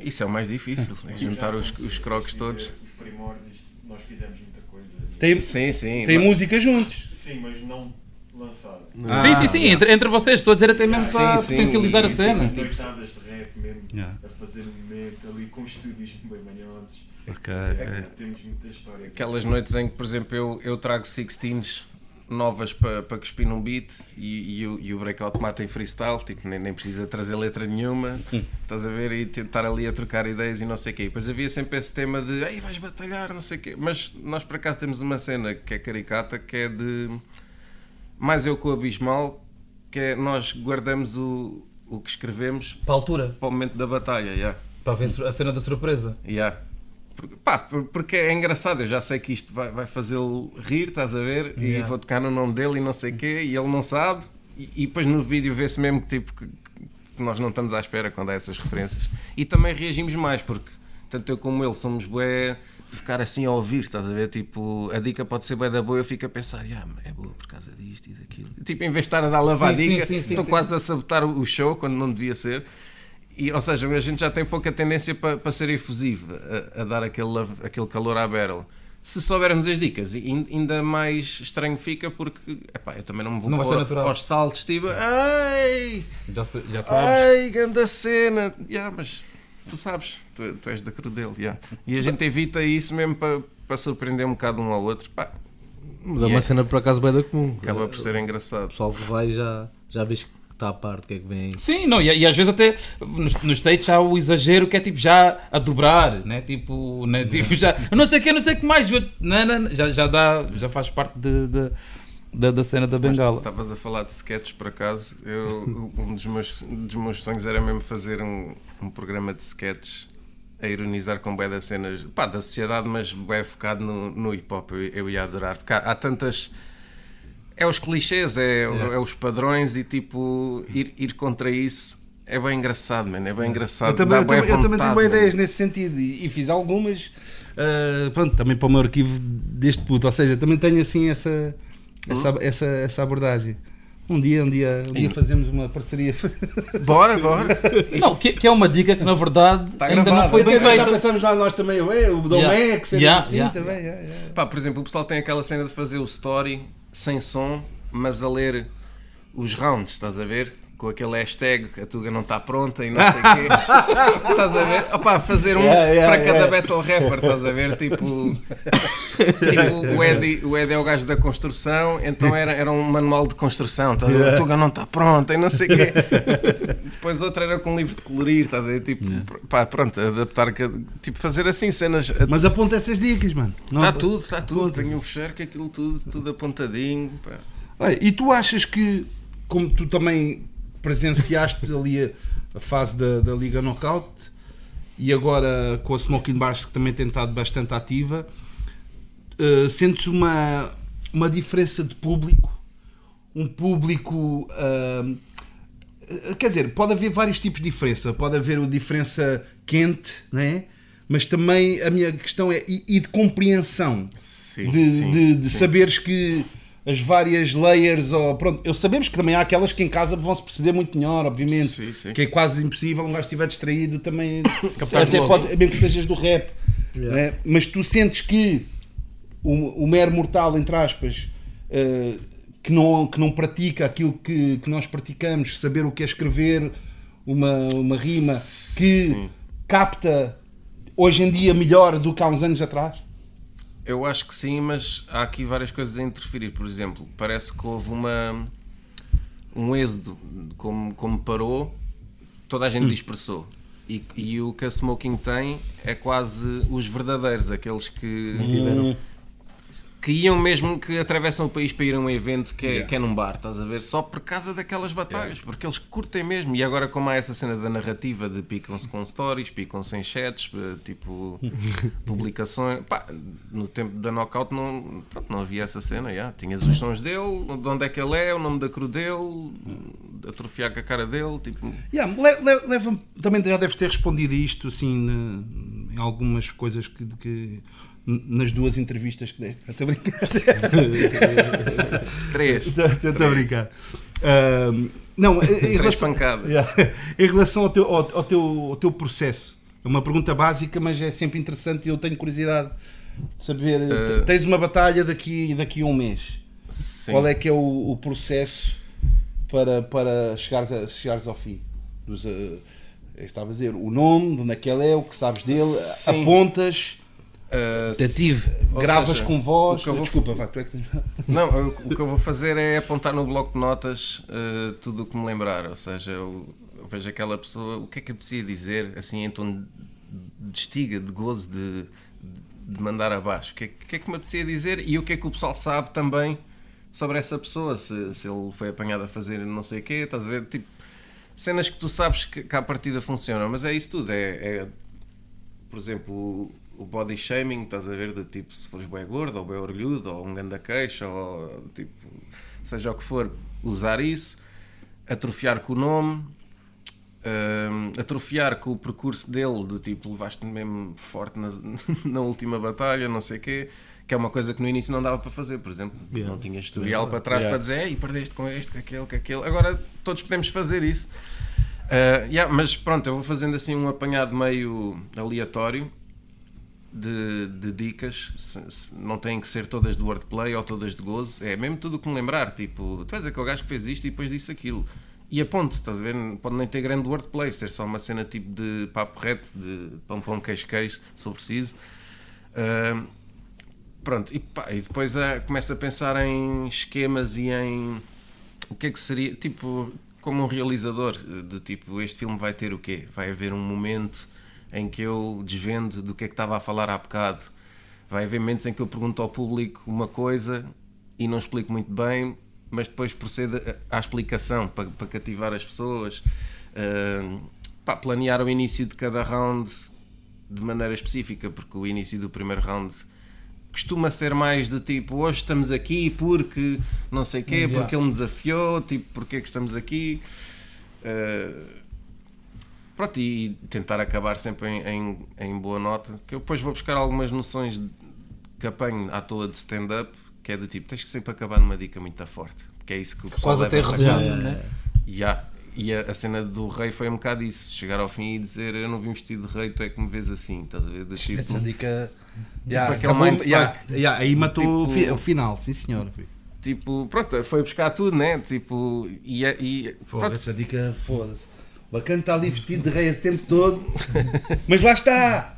Isso é o mais difícil, é juntar os, os croques todos. primórdios, nós fizemos muita coisa. Tem, Sim, sim. tem Mas- música juntos. Sim, mas não lançada. Sim, sim, sim, entre, entre vocês, estou a dizer até mesmo Sim, para sim, potencializar a e- cena. e- Noitadas de rap mesmo, Yeah. a fazer um momento ali com estúdios bem manhosos. Ok, Temos muita história. Aquelas noites em que, por exemplo, eu, eu trago 16s novas para pa cuspir num beat e, e, o, e o breakout mata em freestyle, tipo, nem, nem precisa trazer letra nenhuma, estás a ver, e tentar ali a trocar ideias e não sei o quê. E depois havia sempre esse tema de, ei, vais batalhar, não sei o quê. Mas nós, por acaso, temos uma cena que é caricata, que é de, mais eu com o Abismal, que é, nós guardamos o, o que escrevemos Para a altura, para o momento da batalha, yeah. para ver a cena da surpresa. Yeah. Por- Pá, por- porque é engraçado, eu já sei que isto vai, vai fazê-lo rir, estás a ver? E Yeah. vou tocar no nome dele e não sei o quê, e ele não sabe, e, e depois no vídeo vê-se mesmo que, tipo, que, que nós não estamos à espera quando há essas referências. E também reagimos mais, porque tanto eu como ele somos bué ficar assim a ouvir, estás a ver? Tipo, a dica pode ser bué da boa, eu fico a pensar, yeah, é boa por causa disto e daquilo. Tipo, em vez de estar a dar lava a Sim, sim, dica, sim, sim, estou quase a sabotar o show quando não devia ser. E, ou seja, a gente já tem pouca tendência para, para ser efusivo, a, a dar aquele, love- aquele calor à barrel. Se soubermos as dicas, e ain- ainda mais estranho fica porque epá, eu também não me vou Não pôr aos saltos, tipo, ai, Já, se- já sabes. ai, grande cena. Yeah, mas tu sabes, tu, tu és da crudel. Yeah. E a gente evita isso mesmo para, para surpreender um bocado um ao outro. Pá, Mas é uma Yeah. cena por acaso bem da comum. acaba por ser O engraçado. pessoal que vai já, já vês que está à parte, o que é que vem. Sim, não, e, e às vezes até nos, nos States há o exagero que é tipo já a dobrar, né? Tipo, né? tipo já, não sei o que, não sei o que mais, não, não, não, já, já dá, já faz parte de, de- da, da cena da bengala. Estavas a falar de sketches por acaso. Eu, um dos meus, dos meus sonhos era mesmo fazer um, um programa de sketches a ironizar com bué das cenas pá, da sociedade, mas bué focado no, no hip hop. Eu, eu ia adorar, porque há, há tantas. É os clichês, é, é os padrões e tipo, ir, ir contra isso é bem engraçado, mano. É bem engraçado. Eu também, Dá eu também, eu também tenho vontade, boas ideias nesse sentido e, e fiz algumas, ah, pronto, também para o meu arquivo deste puto. Ou seja, também tenho assim essa, essa, essa, essa abordagem. Um dia, um dia, um dia fazemos uma parceria. Bora, bora. Não, que, que é uma dica que na verdade Tá ainda gravado. não foi bem Até nós já feita. pensamos lá nós também, ué, o Domex, Yeah. era Yeah, assim yeah. também. yeah, yeah. Pá, por exemplo, o pessoal tem aquela cena de fazer o story sem som, mas a ler os rounds, estás a ver? Com aquele hashtag a Tuga não está pronta e não sei o quê. estás a ver? Opá, fazer um Yeah, yeah, para cada yeah. battle rapper, estás a ver? Tipo, tipo o, Eddie, o Eddie é o gajo da construção, então era, era um manual de construção, estás a ver? A Tuga não está pronta e não sei o quê. Depois outra era com um livro de colorir, estás a ver? Tipo, pá, pronto, adaptar, tipo, fazer assim cenas. Mas aponta essas dicas, mano. Não- Está tudo, está tudo. Aponta. Tenho um fecheiro que aquilo tudo, tudo apontadinho. pá. E tu achas que, como tu também presenciaste ali a, a fase da, da Liga Knockout e agora com a Smoking Bars que também tem estado bastante ativa, eh, sentes uma, uma diferença de público? Um público. eh, quer dizer, pode haver vários tipos de diferença. Pode haver uma diferença quente, não é? Mas também a minha questão é e, e de compreensão. Sim, de, sim, de, de sim. saberes que as várias layers, ou, pronto, eu sabemos que também há aquelas que em casa vão se perceber muito melhor, obviamente, Sim, sim. que é quase impossível um gajo estiver distraído também, Capaz até de pode, mesmo que sejas do rap, Yeah. né? mas tu sentes que o, o mero mortal, entre aspas, eh, que, não, que não pratica aquilo que, que nós praticamos, saber o que é escrever uma, uma rima, que Sim. capta hoje em dia melhor do que há uns anos atrás? Eu acho que sim, mas há aqui várias coisas a interferir. Por exemplo, parece que houve uma um êxodo, como, como parou, toda a gente Hum. dispersou. E, e o que a Smoking tem é quase os verdadeiros, aqueles que, Hum. Que iam mesmo, que atravessam o país para ir a um evento que é, Yeah. que é num bar, estás a ver? Só por causa daquelas batalhas, porque eles curtem mesmo. E agora, como há essa cena da narrativa de picam-se com stories, picam-se em chats, eh, tipo publicações. Pá, no tempo da knockout não, pronto, não havia essa cena. já. Tinhas os sons dele, de onde é que ele é, o nome da cru dele, atrofiar com a cara dele. Tipo, Yeah, le- le- leva também já deves ter respondido a isto assim em algumas coisas que, que- nas duas entrevistas que deste. Estou a brincar. três. Estou a brincar. Não, em- relação. Yeah. em relação ao teu, ao, ao teu, ao teu processo, é uma pergunta básica, mas é sempre interessante e eu tenho curiosidade de saber. Eh, Tens uma batalha daqui, daqui a um mês. Sim. Qual é que é o, o processo para, para chegares, a, chegares ao fim? Dos, que estava a dizer, o nome, de onde é que ele é, o que sabes dele, Sim. apontas, Uh, ou gravas seja, com voz. vou- Desculpa, tu é que tens. Não, eu- o que eu vou fazer é apontar no bloco de notas eh, tudo o que me lembrar. Ou seja, eu, eu vejo aquela pessoa, o que é que eu preciso dizer, assim, em tom de estiga, de gozo, de, de mandar abaixo. O que, é, que é que me apetecia dizer e o que é que o pessoal sabe também sobre essa pessoa. Se, se ele foi apanhado a fazer não sei o quê, estás a ver? Tipo, cenas que tu sabes que, que à partida funcionam, mas é isso tudo. É, é, por exemplo, o- body shaming, estás a ver, de tipo, se fores bem gordo, ou bem orgulhudo, ou um ganda queixa, ou tipo, seja o que for, usar isso, atrofiar com o nome, hum, atrofiar com o percurso dele, do tipo, levaste mesmo forte na, na última batalha, não sei o quê, que é uma coisa que no início não dava para fazer, por exemplo, Yeah. não tinha historial para trás Yeah. para dizer, ei, perdeste com este, com aquele, com aquele, agora todos podemos fazer isso. Uh, yeah, mas pronto, eu vou fazendo assim um apanhado meio aleatório de, de dicas. Se- se- não têm que ser todas de wordplay ou todas de gozo. É mesmo tudo o que me lembrar. Tipo, tu és aquele gajo que fez isto e depois disse aquilo. E aponto, estás a ver? Pode nem ter grande wordplay, ser só uma cena tipo de papo reto, de pão pão queijo queijo, se for preciso. Uh, pronto, e, pá, e depois ah, começo a pensar em esquemas e em o que é que seria, tipo, como um realizador, de tipo, este filme vai ter o quê? Vai haver um momento em que eu desvendo do que é que estava a falar há bocado. Vai haver momentos em que eu pergunto ao público uma coisa e não explico muito bem, mas depois procedo à explicação para, para cativar as pessoas. Pá, planear o início de cada round de maneira específica, porque o início do primeiro round costuma ser mais do tipo hoje estamos aqui porque não sei quê, Yeah. porque ele me desafiou, tipo, porque é que estamos aqui. Uh, pronto, e tentar acabar sempre em, em, em boa nota. Que eu depois vou buscar algumas noções que apanho à toa de stand-up, que é do tipo, tens que sempre acabar numa dica muito forte, porque é isso que o pessoal Quase até leva para resumo, casa. né? Ya. E a, a cena do rei foi um bocado isso, chegar ao fim e dizer eu não vim vestido de rei, tu é que me vês assim, estás a ver? Do tipo, Essa dica. aquele acabou- mindfuck. yeah, yeah, aí matou o, Tipo- fi- o final, sim senhor. tipo, pronto, foi buscar tudo, né? Tipo, e, e Pô, pronto, essa dica, foda-se. O bacana está ali vestido de rei o tempo todo. Mas lá está!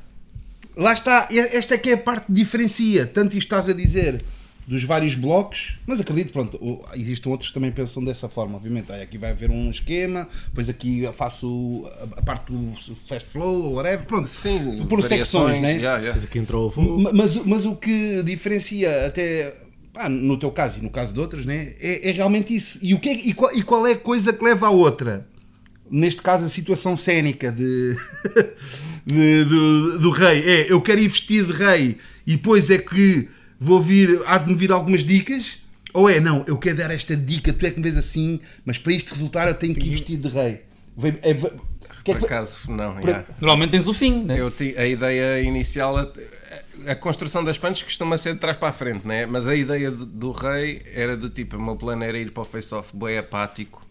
Lá está! Esta é que é a parte que diferencia. Tanto isto estás a dizer dos vários blocos, mas acredito, pronto, existem outros que também pensam dessa forma, obviamente. Aí aqui vai haver um esquema, depois aqui faço a, parte do fast flow ou whatever. Pronto, sim, por secções, né? ya. Depois aqui entrou o Mas, mas o que diferencia até pá, no teu caso e no caso de outros né, é, é realmente isso. E, o que é- e, qual, e qual é a coisa que leva à outra? Neste caso, a situação cénica de, de- do, do rei é eu quero ir vestido de rei e depois é que vou vir, há de me vir algumas dicas. Ou é, não, eu quero dar esta dica, tu é que me vês assim, mas para isto resultar eu tenho que ir vestido de rei. Vem- é- Que é Por que- acaso, não. Por- yeah. Normalmente tens o fim, né? Eu ti- a ideia inicial, a, a construção das punches costuma ser de trás para a frente, né? mas a ideia do, do rei era do tipo: o meu plano era ir para o face-off bem apático,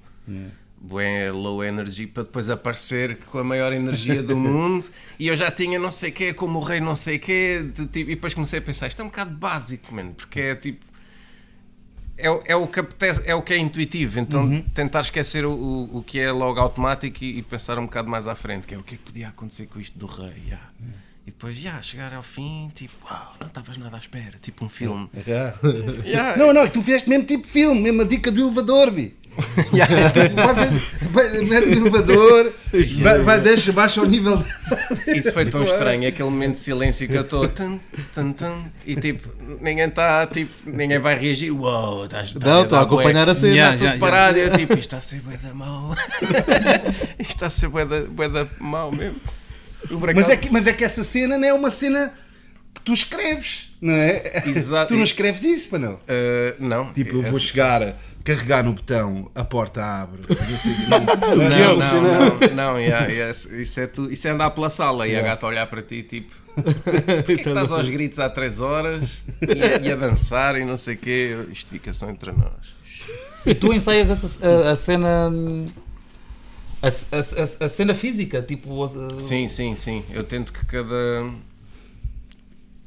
bem low energy, para depois aparecer com a maior energia do mundo. E eu já tinha não sei o quê, como o rei não sei o quê, de tipo, e depois comecei a pensar: isto é um bocado básico, mano, porque é tipo. É, é, o que apetece- é o que é intuitivo, então tentar esquecer o, o, o que é logo automático e, e pensar um bocado mais à frente, que é o que é que podia acontecer com isto do rei. yeah. E depois, já, chegar ao fim, tipo, uau, não estavas nada à espera, tipo um filme. Yeah. Não, não, tu fizeste mesmo tipo filme, mesmo a dica do elevador, bi. Vai, ver- vai, mete no elevador, vai, vai, deixa, baixa o nível. Isso foi tão estranho, aquele momento de silêncio que eu estou e tipo, ninguém está, tipo, ninguém vai reagir. Uau, estás estás Não, estou a bué- acompanhar a cena. Yeah, Está tudo parado e eu tipo, isto está a ser bué da mal. isto está a ser bué da, bué da mal mesmo. Mas é, que, mas é que essa cena não é uma cena que tu escreves, não é? Exato. Tu não escreves isso, para não? Uh, não. Tipo, eu vou chegar, carregar no botão, a porta abre. não sei o quê. Não, Não, não, não, não, não, yeah, yeah, isso, é tu, isso é andar pela sala e a gata olhar para ti tipo Porquê que estás aos gritos há 3 horas e a, e a dançar e não sei o quê? Isto fica só entre nós. E tu ensaias essa, a, a cena. A, a- a- a cena física, tipo. a- Sim, sim, sim. Eu tento que cada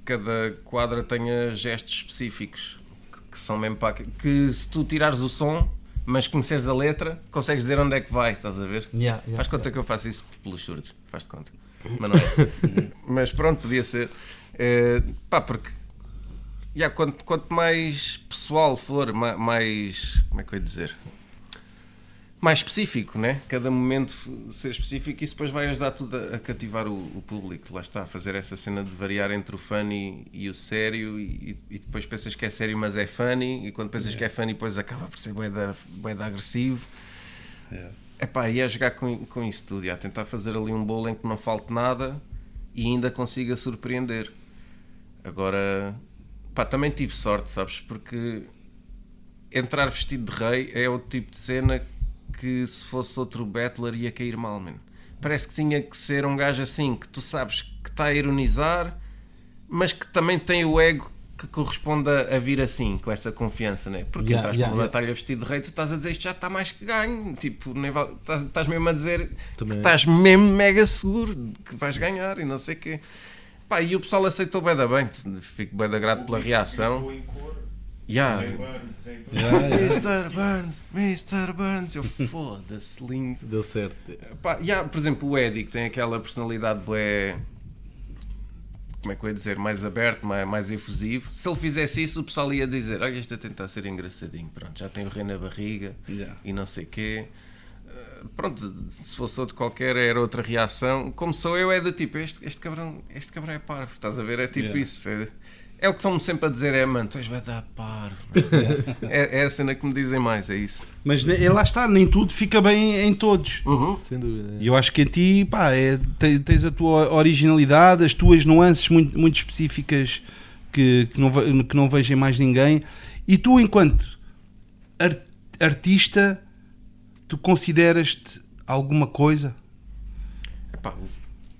cada quadra tenha gestos específicos que, que são mesmo para que, se tu tirares o som, mas conheceres a letra, consegues dizer onde é que vai, estás a ver? Yeah, yeah, Faz conta que eu faço isso pelos surdos, faz de conta. Mas não é. mas pronto, podia ser. Eh, pá, porque yeah, quanto, quanto mais pessoal for, ma- mais. Como é que eu ia dizer? Mais específico, né? Cada momento ser específico, isso depois vai ajudar tudo a, a cativar o, o público. Lá está, a fazer essa cena de variar entre o funny e o sério, e, e depois pensas que é sério, mas é funny, e quando pensas que é funny, depois acaba por ser bué da, agressivo. Epá, e a jogar com, com isso tudo, e a tentar fazer ali um bolo em que não falte nada e ainda consiga surpreender. Agora, pá, também tive sorte, sabes? Porque entrar vestido de rei é o tipo de cena que se fosse outro battler ia cair mal, mano. Parece que tinha que ser um gajo assim, que tu sabes que está a ironizar, mas que também tem o ego que corresponde a, vir assim, com essa confiança, né? Porque Yeah, entras yeah, numa yeah. batalha vestido de rei, tu estás a dizer isto já está mais que ganho. Tipo, nem vale- estás, estás mesmo a dizer Também. que estás mesmo mega seguro de que vais ganhar e não sei o quê. Pá, e o pessoal aceitou bem da bem, fico bem da grato pela reação. Yeah. Rei Burns, Rei Burns. Mr. Burns, Mr. Burns, eu foda-se, lindo. Deu certo. Pá, e há, por exemplo, o Eddie, que tem aquela personalidade bué, como é que eu ia dizer, mais aberto, mais, mais efusivo. Se ele fizesse isso, o pessoal ia dizer: Olha, este a tentar ser engraçadinho, pronto, já tem o rei na barriga Yeah. e não sei quê. Uh, Pronto, se fosse outro qualquer era outra reação. Como sou eu, é do tipo: este, este, cabrão, este cabrão é parvo, estás a ver? É tipo Yeah. isso. É, é o que estão-me sempre a dizer: é mano, tu és vai dar mano." é, é a cena que me dizem mais, é isso. Mas ne- lá está, nem tudo fica bem em todos. Sem dúvida. E eu acho que em ti, pá, é, te- tens a tua originalidade, as tuas nuances muito, muito específicas que, que, não, que não vejo em mais ninguém. E tu, enquanto ar- artista, tu consideras-te alguma coisa? Epá,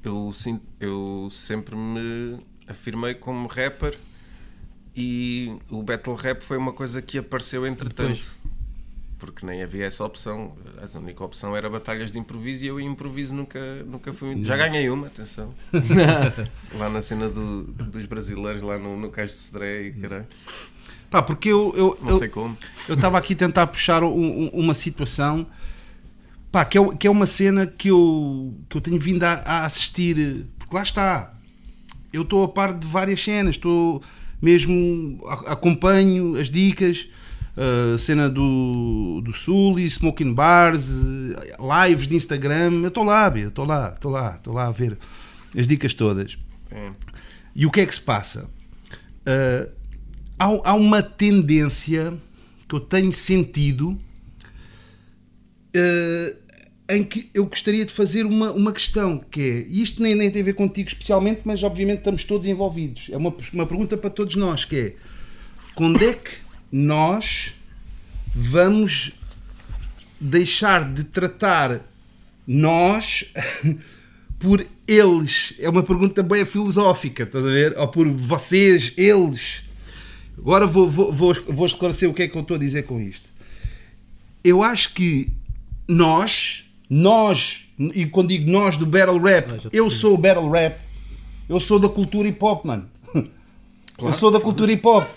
eu, eu sempre me afirmei como rapper e o battle rap foi uma coisa que apareceu entretanto. Porque nem havia essa opção. A única opção era batalhas de improviso e eu em improviso nunca, nunca fui. Já ganhei uma, atenção. lá na cena do- dos brasileiros, lá no, no Cais de Cedré e caralho. Pá, porque eu, eu, Não eu- sei como. Eu estava aqui a tentar puxar um- um- uma situação pá, que, é, que é uma cena que eu, que eu tenho vindo a, a assistir, porque lá está. Eu estou a par de várias cenas, estou mesmo acompanho as dicas, a cena do, do Sul e Smoking Bars, lives de Instagram. Eu estou lá, estou lá, estou lá, estou lá a ver as dicas todas. É. E o que é que se passa? Ah, há, há uma tendência que eu tenho sentido ah, em que eu gostaria de fazer uma, uma questão, que é, e isto nem, nem tem a ver contigo especialmente, mas obviamente estamos todos envolvidos. É uma, uma pergunta para todos nós, que é, quando é que nós vamos deixar de tratar nós por eles. É uma pergunta bem filosófica, estás a ver? Ou por vocês, eles. Agora vou, vou, vou, vou esclarecer o que é que eu estou a dizer com isto. Eu acho que nós, nós, e quando digo nós do battle rap, Ah, eu sou o battle rap, eu sou da cultura hip hop, mano. eu sou da cultura hip hop.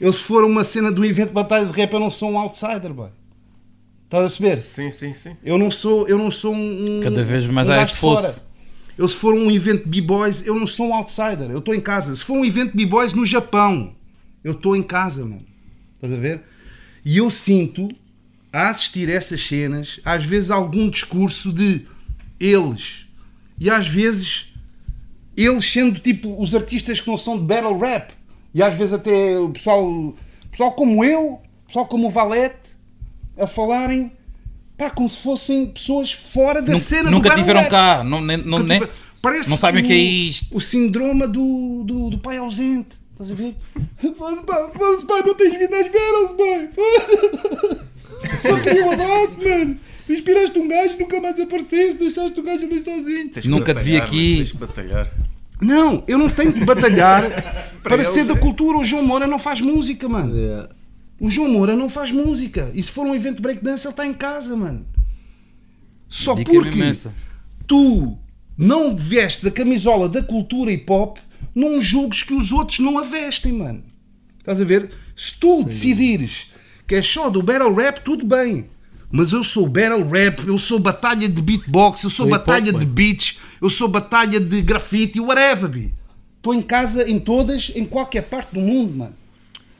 Eu, se for uma cena do evento de batalha de rap, eu não sou um outsider, boy. Estás a perceber? Sim, sim, sim. Eu não sou, eu não sou um. Cada vez mais um há fosse. Eu, se for um evento de B-Boys, eu não sou um outsider. Eu estou em casa. Se for um evento de B-Boys no Japão, eu estou em casa, mano. Estás a ver? E eu sinto, a assistir a essas cenas, às vezes algum discurso de eles. E às vezes, eles sendo tipo os artistas que não são de battle rap. E às vezes até o pessoal, pessoal como eu, pessoal como o Valete, a falarem pá, como se fossem pessoas fora da Nun- cena do Nunca tiveram rap. cá. Não, não, Nunca nem- tive- Parece não sabem o que é isto. O síndrome do, do, do pai ausente. Estás a ver? Foda-se, pá, não tens vindo às battles, boy. Só um abraço, mano. Inspiraste um gajo, nunca mais apareceste, deixaste o gajo ali sozinho. Tens que Nunca te vi batalhar, aqui. mano, Tens que batalhar. Não, eu não tenho que batalhar para, eles ser da é. cultura. O João Moura não faz música, mano. Yeah. O João Moura não faz música. E se for um evento de breakdance, ele está em casa, mano. Só Dica porque imensa. tu não vestes a camisola da cultura hip hop, não julgues que os outros não a vestem, mano. Estás a ver? Se tu decidires que é só do battle rap, tudo bem. Mas eu sou battle rap, eu sou batalha de beatbox, eu sou hop, batalha de mano. beats, eu sou batalha de grafite, whatever, bi. Estou em casa em todas, em qualquer parte do mundo, mano.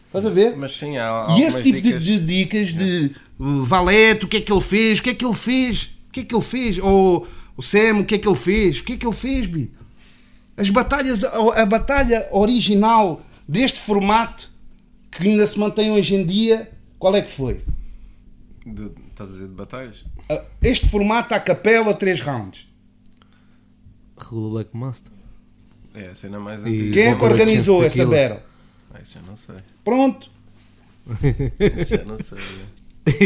Estás a ver? Mas sim, há E esse tipo dicas. de, de dicas de uh, Valete, o que é que ele fez, o que é que ele fez, o que é que ele fez, ou o Sam, o que é que ele fez, o que é que ele fez, Bi? As batalhas, a, a batalha original deste formato que ainda se mantém hoje em dia, qual é que foi? de- estás a dizer de batalhas? Uh, Este formato à capela, 3 rounds. Regula Black Master. É a cena mais E- antiga. Quem é que organizou essa battle? Ah, isso já não sei. Pronto, Isso já não sei.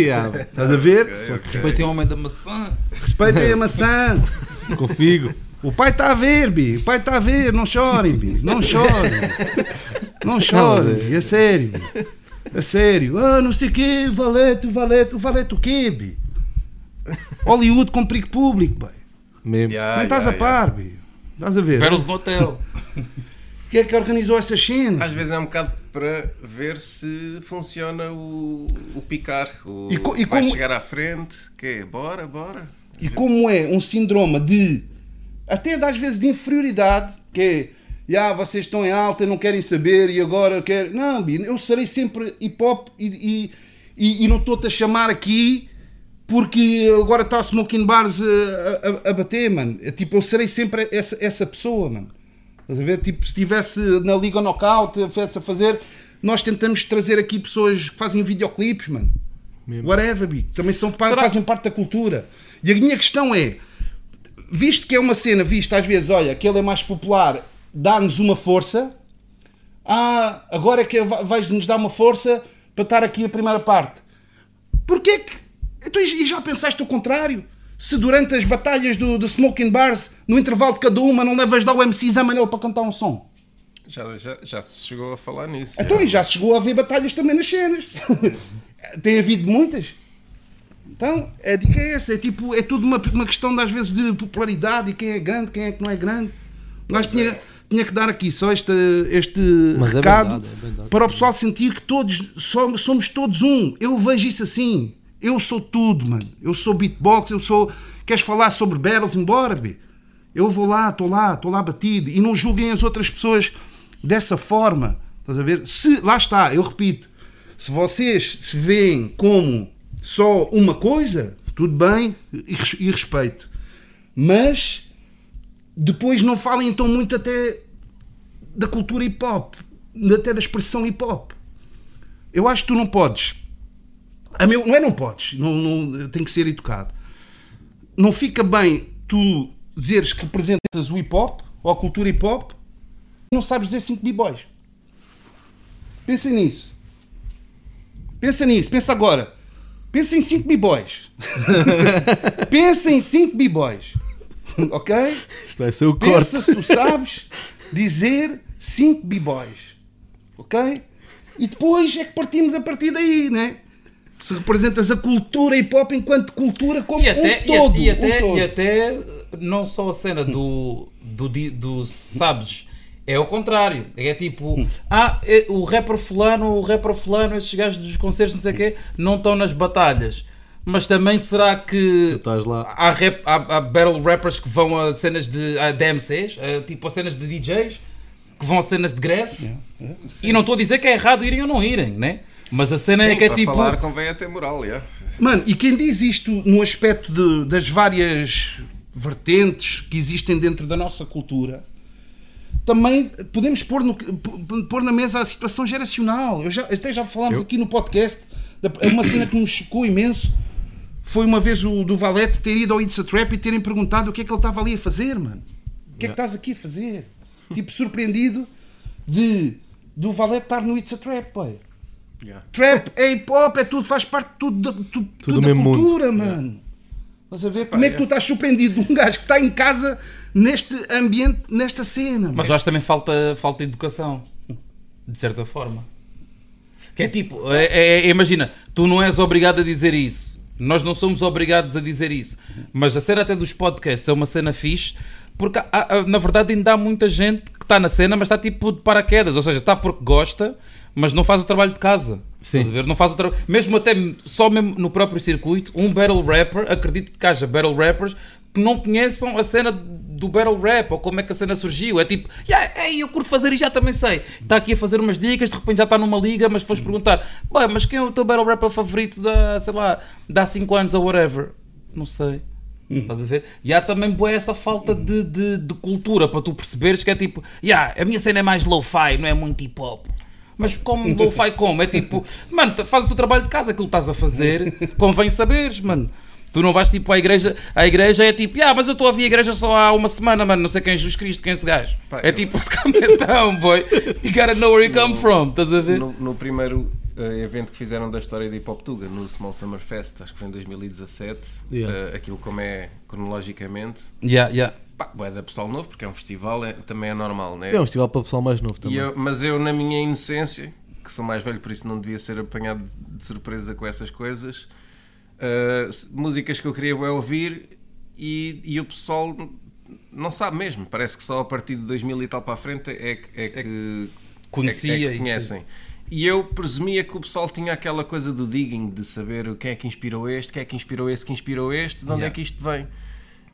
yeah, mano. estás a ver? Ok, ok. Respeitem o homem da maçã. Respeitem a maçã. Com figo. O pai está a ver, Bi. O pai está a ver. Não chorem, Bi. Não chorem. Não chorem. Não, É sério, Bi. É sério. Ah, não sei o quê. Valete, valete. O valete o quê, Bi? Hollywood com perigo público, bai. Mesmo. Yeah, Não estás yeah, a par, Bi. Estás a ver? Battles no hotel. Quem é que organizou essas yeah. cenas? Às vezes é um bocado para ver se funciona o, o picar. O, E co- e vai como- chegar à frente, que é, bora, bora. E como é um síndrome de até às vezes de inferioridade, que é "Ya, vocês estão em alta, não querem saber e agora quero. Não, eu serei sempre hip hop e, e, e- e não estou-te a chamar aqui porque agora está a Smoking Bars a, a- a bater, mano. É Tipo, eu serei sempre essa, essa pessoa, mano. Estás a ver? Tipo, se estivesse na Liga Knockout, estivesse a fazer, nós tentamos trazer aqui pessoas que fazem videoclipes, mano. Mesmo. Whatever, Bi. Também são, Será- fazem parte da cultura. E a minha questão é, visto que é uma cena, visto às vezes, olha, aquele é mais popular, dá-nos uma força. Ah, agora é que va- vais-nos dar uma força para estar aqui a primeira parte. Porquê que... Então, e já pensaste o contrário? Se durante as batalhas do, do Smoking Bars, no intervalo de cada uma, não levas dar o MC Zé Manel para cantar um som? Já, já, já se chegou a falar nisso. Então, e já se chegou a ver batalhas também nas cenas. Tem havido muitas. Então, a dica é essa. É tipo, é tudo uma, uma questão, às vezes, de popularidade e quem é grande, quem é que não é grande. Mas tinha, tinha que dar aqui só este, este Mas é recado verdade, é verdade, para o pessoal sentir que todos somos, somos todos um. Eu vejo isso assim. Eu sou tudo, mano. Eu sou beatbox, eu sou. Queres falar sobre battles? Embora, B. Eu vou lá, estou lá, estou lá batido. E não julguem as outras pessoas dessa forma. Estás a ver? Se, lá está, eu repito. Se vocês se veem como só uma coisa, tudo bem e respeito. Mas depois não falem então muito até da cultura hip hop, até da expressão hip hop. Eu acho que tu não podes. A meu, não é não podes, não, não, tem que ser educado. Não fica bem tu dizeres que representas o hip hop ou a cultura hip hop e não sabes dizer 5 b-boys. Pensa nisso. Pensa nisso, pensa agora. Pensa em 5 b-boys. Pensa em 5 b-boys. Ok? Isto vai ser o corte. Pensa se tu sabes dizer 5 b-boys. Ok? E depois é que partimos a partir daí, né? Se representas a cultura hip hop enquanto cultura como E até, um todo. e, e até, um todo. e até não só a cena do, do, do sabes, é o contrário. É tipo, ah, é- o rapper fulano, o rapper fulano, esses gajos dos concertos, não sei o quê, não estão nas batalhas. Mas também será que estás lá. há, rap, há, há battle rappers que vão a cenas de a DMCs, a, tipo a cenas de DJs, que vão a cenas de greve? E não estou a dizer que é errado irem ou não irem, né? Mas a cena é Sim, que é para tipo. falar convém até moral, yeah. Mano, e quem diz isto no aspecto de- das várias vertentes que existem dentro da nossa cultura, também podemos pôr, no- pôr na mesa a situação geracional. Eu já, até já falámos aqui no podcast, é uma cena que nos chocou imenso. Foi uma vez o do Valete ter ido ao It's a Trap e terem perguntado o que é que ele estava ali a fazer, mano. O que é que estás aqui a fazer? Tipo, surpreendido de do Valete estar no It's a Trap, pai. Yeah. Trap, é hip hop, é tudo, faz parte de tudo, da- tudo, tudo do da mesmo mundo. cultura, mano. Estás a ver? Como é que tu estás surpreendido de um gajo que está em casa neste ambiente, nesta cena? Mas mano? eu acho que também falta, falta educação, de certa forma. Que é tipo, é- é- é- imagina, tu não és obrigado a dizer isso. Nós não somos obrigados a dizer isso. Mas a cena até dos podcasts é uma cena fixe, porque há- na verdade ainda há muita gente que está na cena, mas está tipo de paraquedas. Ou seja, está porque gosta, mas não faz o trabalho de casa. Sim. Ver? Não faz o trabalho. Mesmo até só mesmo no próprio circuito, um battle rapper, acredito que haja battle rappers que não conheçam a cena do battle rap ou como é que a cena surgiu. É tipo, yeah, ei, eu curto fazer e já também sei. Está aqui a fazer umas dicas, de repente já está numa liga, mas depois perguntar, "Bem, mas quem é o teu battle rapper favorito da, sei lá, da há 5 anos ou whatever? Não sei. Estás a ver? E há também boa essa falta de, de, de cultura para tu perceberes que é tipo, yeah, a minha cena é mais low-fi, não é muito hip hop. Mas como low-fi como? É tipo, mano, faz o teu trabalho de casa, aquilo que estás a fazer, convém saberes, mano. Tu não vais tipo à igreja, a igreja é tipo, ah, mas eu estou a ouvir a igreja só há uma semana, mano, não sei quem é Jesus Cristo, quem é esse gajo. Pá, é eu- tipo, então, boy, you gotta know where you come from, estás a ver? No, no primeiro eh, evento que fizeram da história de Hip Hop Tuga, no Small Summer Fest, acho que foi em 2017, Yeah. eh, aquilo como é cronologicamente, Yeah, yeah. pá, é da pessoal novo, porque é um festival, é- também é normal, né? É um festival para pessoal mais novo E também. eu- mas eu, na minha inocência, que sou mais velho, por isso não devia ser apanhado de surpresa com essas coisas, eh, músicas que eu queria ouvir e, e o pessoal não sabe mesmo. Parece que só a partir de 2000 e tal para a frente é, que- é que conhecia é é e que conhecem. E eu presumia que o pessoal tinha aquela coisa do digging, de saber quem é que inspirou este, quem é que inspirou esse, que inspirou este, de onde Yeah. é que isto vem.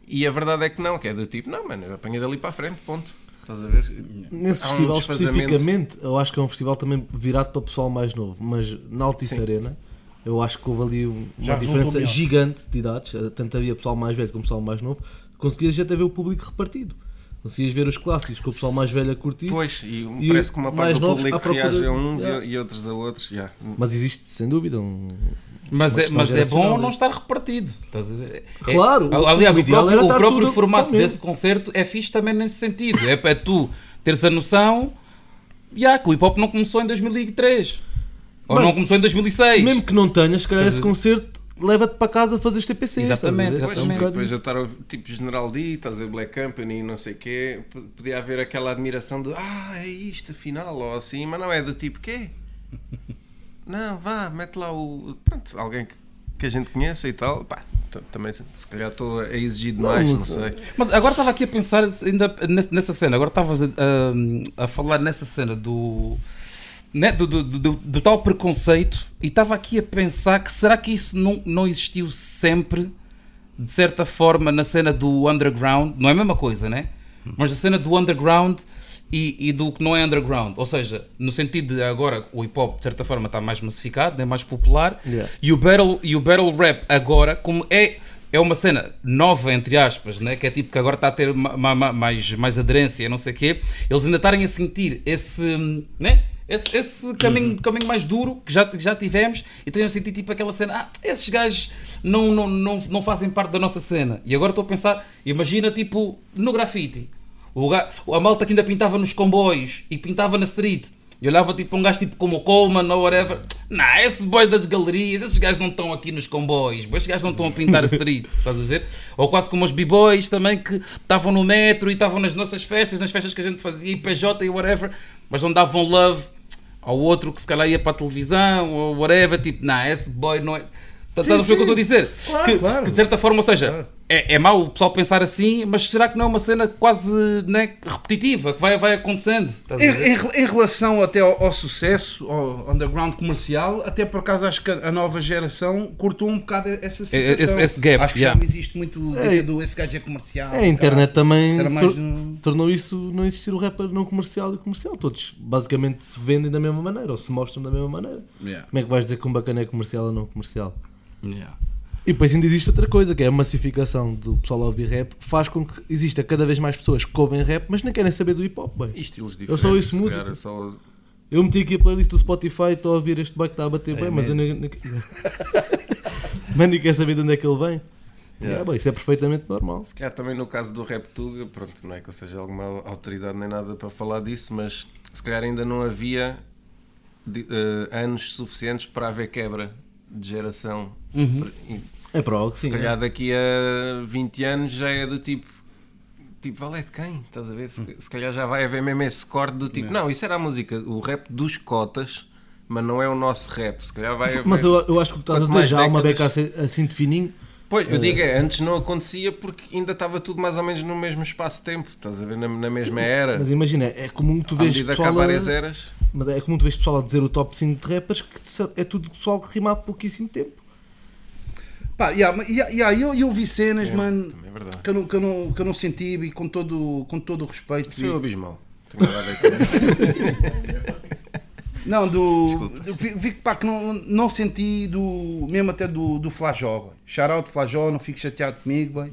E a verdade é que não, que é do tipo, não, mano, eu apanhei dali para a frente, ponto. Estás a ver? Nesse um festival especificamente, eu acho que é um festival também virado para pessoal mais novo, mas na Altice Sim. Arena eu acho que houve ali um- Já uma resultou diferença gigante de idades, eh, tanto havia pessoal mais velho como pessoal mais novo, conseguias já até ver o público repartido. Conseguias ver os clássicos com o pessoal mais velho a curtir, Pois, e, E parece que uma parte mais do público procura- reage a uns Yeah. e, e outros a outros. yeah. mas existe sem dúvida um. Mas, é, mas é bom né? não estar repartido. Estás a ver? É- Claro, o- aliás, o o, próprio, era o próprio tudo formato desse concerto é fixe também nesse sentido. É para tu teres a noção yeah, que o hip hop não começou em 2003 ou Mano, não começou em 2006. Mesmo que não tenhas, se calhar esse concerto leva-te para casa a fazer os TPCs. Exatamente, exatamente. depois isso. eu estar tipo General D, estás a ver Black Company e não sei o quê, podia haver aquela admiração de ah, é isto afinal, ou assim, mas não é do tipo quê? Não, vá, mete lá o. Pronto, alguém que, que a gente conheça e tal. Pá, também se calhar estou a exigir demais, não, mas- sei. Mas agora estava aqui a pensar ainda nessa- nessa cena, agora estavas a, a- a falar nessa cena do, né, do, do, do- do tal preconceito e estava aqui a pensar que será que isso não, não existiu sempre, de certa forma, na cena do underground? Não é a mesma coisa, né? Mas a cena do underground e, e do que não é underground. Ou seja, no sentido de agora o hip hop, de certa forma, está mais massificado, é mais popular Yeah. e o battle, e o battle rap agora, como é, é uma cena nova, entre aspas, né? que é tipo que agora está a ter ma- ma- ma- mais, mais aderência, não sei o quê, eles ainda estarem a sentir esse, né? Esse, esse caminho, caminho mais duro que já, que já tivemos e tenham sentido tipo aquela cena, ah, esses gajos não, não, não, não fazem parte da nossa cena. E agora estou a pensar, imagina tipo no grafite. O a malta que ainda pintava nos comboios e pintava na street E olhava tipo um gajo tipo como o Coleman ou whatever. Não, esse boy das galerias, esses gajos não estão aqui nos comboios, esses gajos não estão a pintar a street, estás a ver? Ou quase como os b-boys também que estavam no metro e estavam nas nossas festas, nas festas que a gente fazia, e PJ e whatever, mas não davam love ao outro que se calhar ia para a televisão ou whatever, tipo, não, esse boy não é. Estás a ver o que eu estou a dizer? Claro, que, claro. que de certa forma, ou seja, é, é mau o pessoal pensar assim, mas será que não é uma cena quase né, repetitiva, que vai, vai acontecendo? Estás a Em, em- em relação até ao, ao sucesso, ao underground comercial, até por acaso acho que a nova geração cortou um bocado essa situação. esse- esse gap, Acho que yeah. já não existe muito É. do esse gajo é comercial. É, a internet também tor- um- tornou isso não existir o rapper não comercial e comercial. Todos basicamente se vendem da mesma maneira ou se mostram da mesma maneira. Yeah. Como é que vais dizer que um bacana é comercial ou não comercial? Yeah. E depois ainda existe outra coisa, que é a massificação do pessoal a ouvir rap, que faz com que exista cada vez mais pessoas que ouvem rap, mas nem querem saber do hip hop, bem. E estilos Eu diferentes. só ouço música. só- Eu meti aqui a playlist do Spotify e estou a ouvir este bike que está a bater É bem, mas eu nem, mas nem quero saber de onde é que ele vem. É, bem, isso é perfeitamente normal. Se calhar também no caso do Rap Tuga, pronto, não é que eu seja alguma autoridade nem nada para falar disso, mas se calhar ainda não havia de- eh, anos suficientes para haver quebra de geração. E, É provável que sim. se calhar daqui a 20 anos já é do tipo. Tipo, vale de quem? Estás a ver? Se, se calhar já vai haver mesmo esse corte do tipo. Não, isso era a música, o rap dos cotas, mas não é o nosso rap. Se calhar vai haver. Mas eu, eu acho que o que estás a dizer já há uma beca assim, assim de fininho. Pois, eu digo é, antes não acontecia porque ainda estava tudo mais ou menos no mesmo espaço de tempo, estás a ver? Na, na mesma era. Mas imagina, é comum tu vês pessoal várias a, eras. mas é comum tu vês pessoal a dizer o top 5 de rappers que é tudo pessoal que rima há pouquíssimo tempo. Pá, yeah, mas- yeah, yeah, eu, eu vi cenas, É, mano, é que eu, não, que, eu não, que eu não senti e com todo, com todo o respeito. O abismal. Não, do. Desculpa. Vi, vi que pá, que não, não senti do. Mesmo até do, do Flajó, boy. Shout out Flajó, não fico chateado comigo, boy.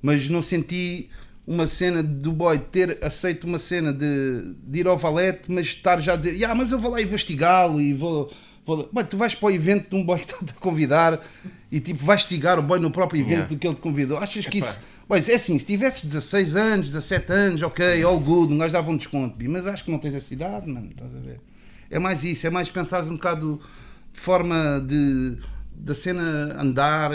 Mas não senti uma cena do boy ter aceito uma cena de, de ir ao valete, mas estar já a dizer, yeah, mas eu vou lá investigá-lo e vou. Vou... Tu vais para o evento de um boy que está a convidar e tipo vais estigar o boy no próprio evento Yeah. do que ele te convidou. Achas que isso. Boy, é assim, se tivesses 16 anos, 17 anos, ok, all good, um gajo dava um desconto, mas acho que não tens essa idade, mano, estás a ver? É mais isso, é mais pensares um bocado de forma de da cena andar,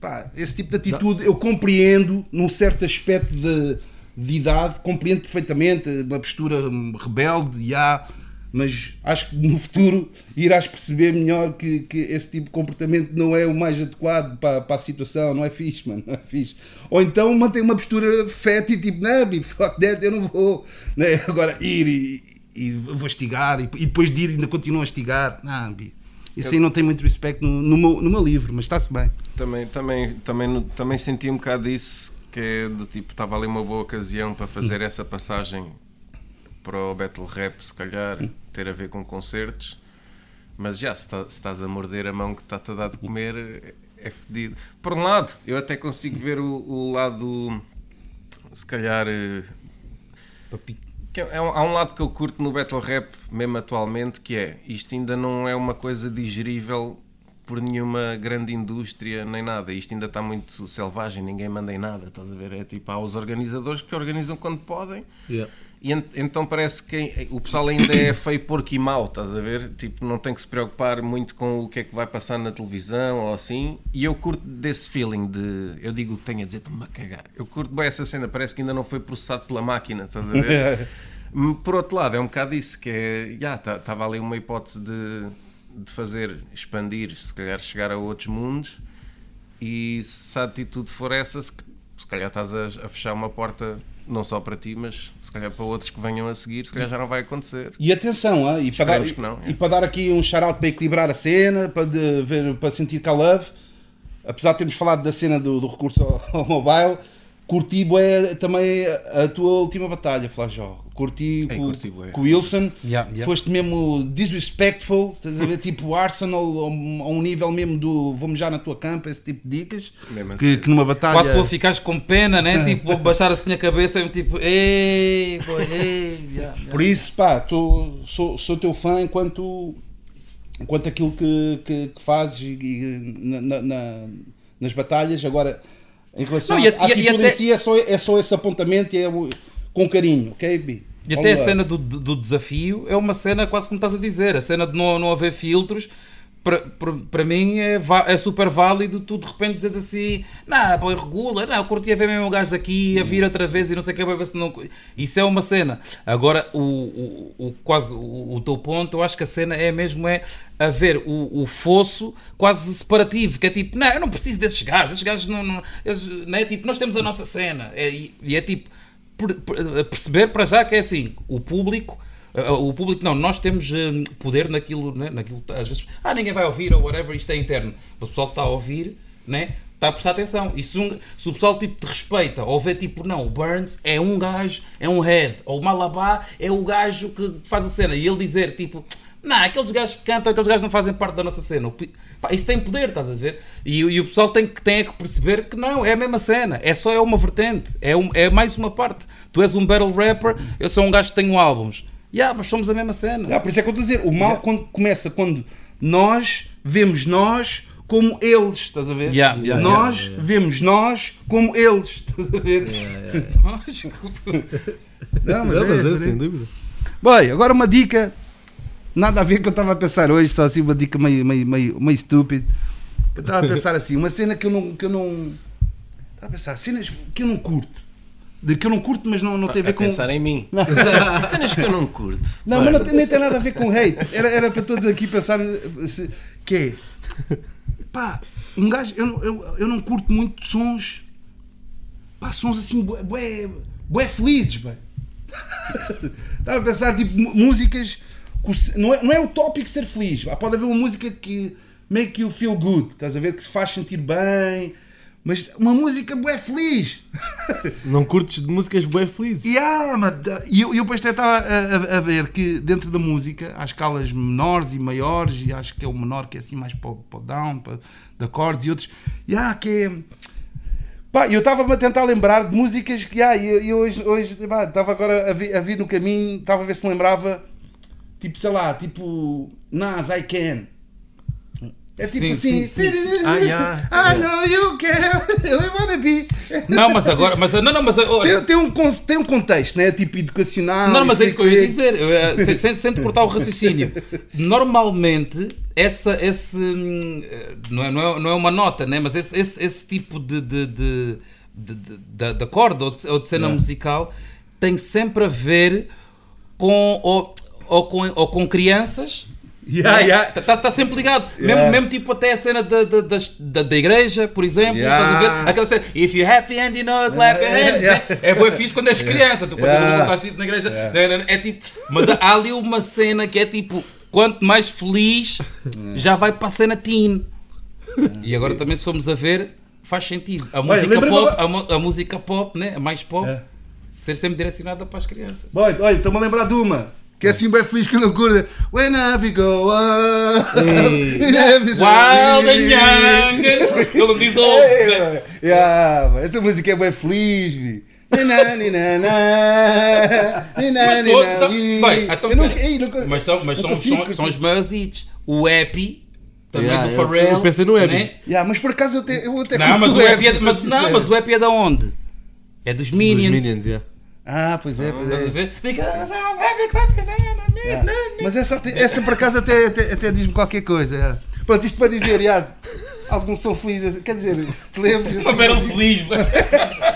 pá, esse tipo de atitude eu compreendo num certo aspecto de, de idade, compreendo perfeitamente uma postura rebelde, já, mas acho que no futuro irás perceber melhor que, que esse tipo de comportamento não é o mais adequado para, para a situação, não é fixe, mano, não é fixe. Ou então mantém uma postura fat e tipo, não, bi, fuck that, eu não vou, né? agora ir e, e vou estigar e, e depois de ir ainda continuam a estigar, não, bi. Isso aí não tem muito respeito no, no, meu, no meu livro, mas está-se bem. também, também, também, também senti um bocado disso, que é do tipo, estava ali uma boa ocasião para fazer essa passagem para o Battle Rap, se calhar, ter a ver com concertos. Mas já, se, tá- se estás a morder a mão que está-te a dar de comer, é, fedido. Por um lado, eu até consigo ver o, o lado, se calhar, eh, que é, é um- há um lado que eu curto no Battle Rap, mesmo atualmente, que é isto ainda não é uma coisa digerível por nenhuma grande indústria nem nada. Isto ainda está muito selvagem, ninguém manda em nada, estás a ver? É tipo, há os organizadores que organizam quando podem. E ent- então parece que o pessoal ainda é feio, porco e mau, estás a ver? Tipo, não tem que se preocupar muito com o que é que vai passar na televisão ou assim. E eu curto desse feeling de. Eu digo o que tenho a dizer, estou-me a cagar. Eu curto bem essa cena, parece que ainda não foi processado pela máquina, estás a ver? Por outro lado, é um bocado isso, que é. Já, estava ali uma hipótese de, de fazer, expandir, se calhar chegar a outros mundos. E se a atitude for essa, se, se calhar estás a, a fechar uma porta não só para ti, mas se calhar para outros que venham a seguir, se calhar já não vai acontecer. E atenção, ah, e, para dar, não, é. e para dar aqui um shout-out para equilibrar a cena, para, de- ver, para sentir que há love, apesar de termos falado da cena do, do recurso ao, ao mobile, curti bué também a, tua última batalha, Flajó. Curti Ei, com, curti bué. com o Wilson, Yeah, yeah. foste mesmo disrespectful, estás a ver, tipo Arsenal a um, nível mesmo do vamos já na tua campa, esse tipo de dicas, Mesmo que, assim. que numa batalha... Quase tu a ficares com pena, né? Tipo, vou baixar assim a cabeça e tipo, ei, boy, ei, já. Por isso, pá, tô, sou, sou teu fã enquanto, enquanto aquilo que, que, que fazes e, e na- na- nas batalhas. Agora, em relação Não, e a- e a- e até- si, é só, é só esse apontamento e é o- com carinho, ok, Bi? E até a Olá. cena do, do do desafio é uma cena quase como estás a dizer, a cena de não, não haver filtros. Para, mim é, é super válido tu de repente dizes assim não, pô, regula, não, eu curtia ver mesmo o gajo aqui a vir outra vez e não sei o que, vai ver se não... Isso é uma cena. Agora, o, o, o- quase o, o teu ponto, eu acho que a cena é mesmo é haver o, o fosso quase separativo, que é tipo, não, eu não preciso desses gajos, esses gajos não... não, eles, não é tipo, nós temos a nossa cena. É, e, e é tipo, per- per- perceber para já que é assim, o público, o público não, nós temos hum, poder naquilo, né, naquilo que às vezes, ah, ninguém vai ouvir ou whatever, isto é interno. O pessoal que está a ouvir, né, está a prestar atenção. E se, um- se o pessoal tipo te respeita, ou vê tipo, não, o Burns é um gajo, é um head, ou o Malabá é o gajo que faz a cena, e ele dizer tipo, não, aqueles gajos que cantam, aqueles gajos não fazem parte da nossa cena. Pá, isso tem poder, estás a ver? E, e o pessoal tem que, tem é que perceber que não, é a mesma cena. É só é uma vertente. É, um- é mais uma parte. Tu és um battle rapper, eu sou um gajo que tenho álbuns. Yeah, mas somos a mesma cena. Ah, por isso é que eu estou a dizer, o mal quando começa quando nós vemos nós como eles, estás a ver? Yeah, yeah, nós vemos nós como eles, estás a ver? Não, mas Não, é, mas é, é. sem dúvida. Bem, agora uma dica, nada a ver com o que eu estava a pensar hoje, só assim uma dica meio, meio, meio, meio estúpida. Eu estava a pensar assim, uma cena que eu não. Que eu não estava a pensar, cenas que eu não curto. De que eu não curto, mas não, não tem a ver a com. pensar em mim. Não. Cenas, que eu não curto. Não, mas não tem, nem tem nada a ver com hate. Era, era para todos aqui pensar eh, se- que é. Pá, um gajo. Eu, não- eu, eu não curto muito sons. Pá, sons assim, bué, bué, bué felizes, bem. Estava a pensar, tipo, músicas. Não é, não é o tópico ser feliz. Pá, Pode haver uma música que make you feel good, estás a ver? Que se faz sentir bem. Mas uma música bué feliz. Não curtes de músicas bem felizes. E ah, mano, e eu, eu depois até estava a, a- a ver que dentro da música há escalas menores e maiores, e acho que é o menor que é assim mais para, o- para down, para, de acordes e outros. E ah, que é. Pá, eu estava-me a tentar lembrar de músicas que ah, eu, eu hoje, hoje estava agora a vir, a vir no caminho, estava a ver se lembrava, tipo, sei lá, tipo Nas, I Can. É tipo Sim, assim. sim, sim. Ah, yeah. I know you can, you wanna be. Não, mas agora. Mas, não, não, mas olha, Tem, tem um, tem um contexto, né? Tipo educacional. Não, mas é isso que eu ia dizer, Eu, eh, sem, sem, te cortar o raciocínio. Normalmente, essa, esse, hum, eh, não, é, não, é, não é uma nota, né? mas esse, esse, esse tipo de, de, de, de, de, acorde ou de, ou de cena musical tem sempre a ver com ou, ou com, ou com crianças. Yeah, yeah. Está tá sempre ligado. Yeah. Mesmo, mesmo tipo até a cena da, da, da, da igreja, por exemplo. Yeah. Aquela cena, if you're happy and you know, clap your hands. Yeah. É boa fixe quando és criança. Tu quando Yeah. estás tipo, na igreja. É tipo. Mas há ali uma cena que é tipo. Quanto mais feliz, já vai para a cena teen. E agora também, se formos a ver, faz sentido. A música pop, a, a música pop, né? a mais pop, É. ser sempre direcionada para as crianças. Boy, olha, estou-me a lembrar de uma. Que é assim bem feliz que eu não curto. When I go up, Wild and young. Ele não diz old. Yeah, essa música é bem feliz, vi. Mas Eu são, mas são, consigo são, são os meus hits. O Happy, também Yeah, do eu- Pharrell. eu pensei no Happy. né? Yeah, mas por acaso eu até, eu até Não, mas o Happy é, mas, eu não, mas o Happy é da onde? É dos Dos Minions. Minions, yeah. Ah, pois é, pois é. Mas essa, essa por acaso até, até, até diz-me qualquer coisa. Pronto, isto para dizer, yeah, algum som feliz, quer dizer, te lembres? Uma assim, barrel feliz. mano.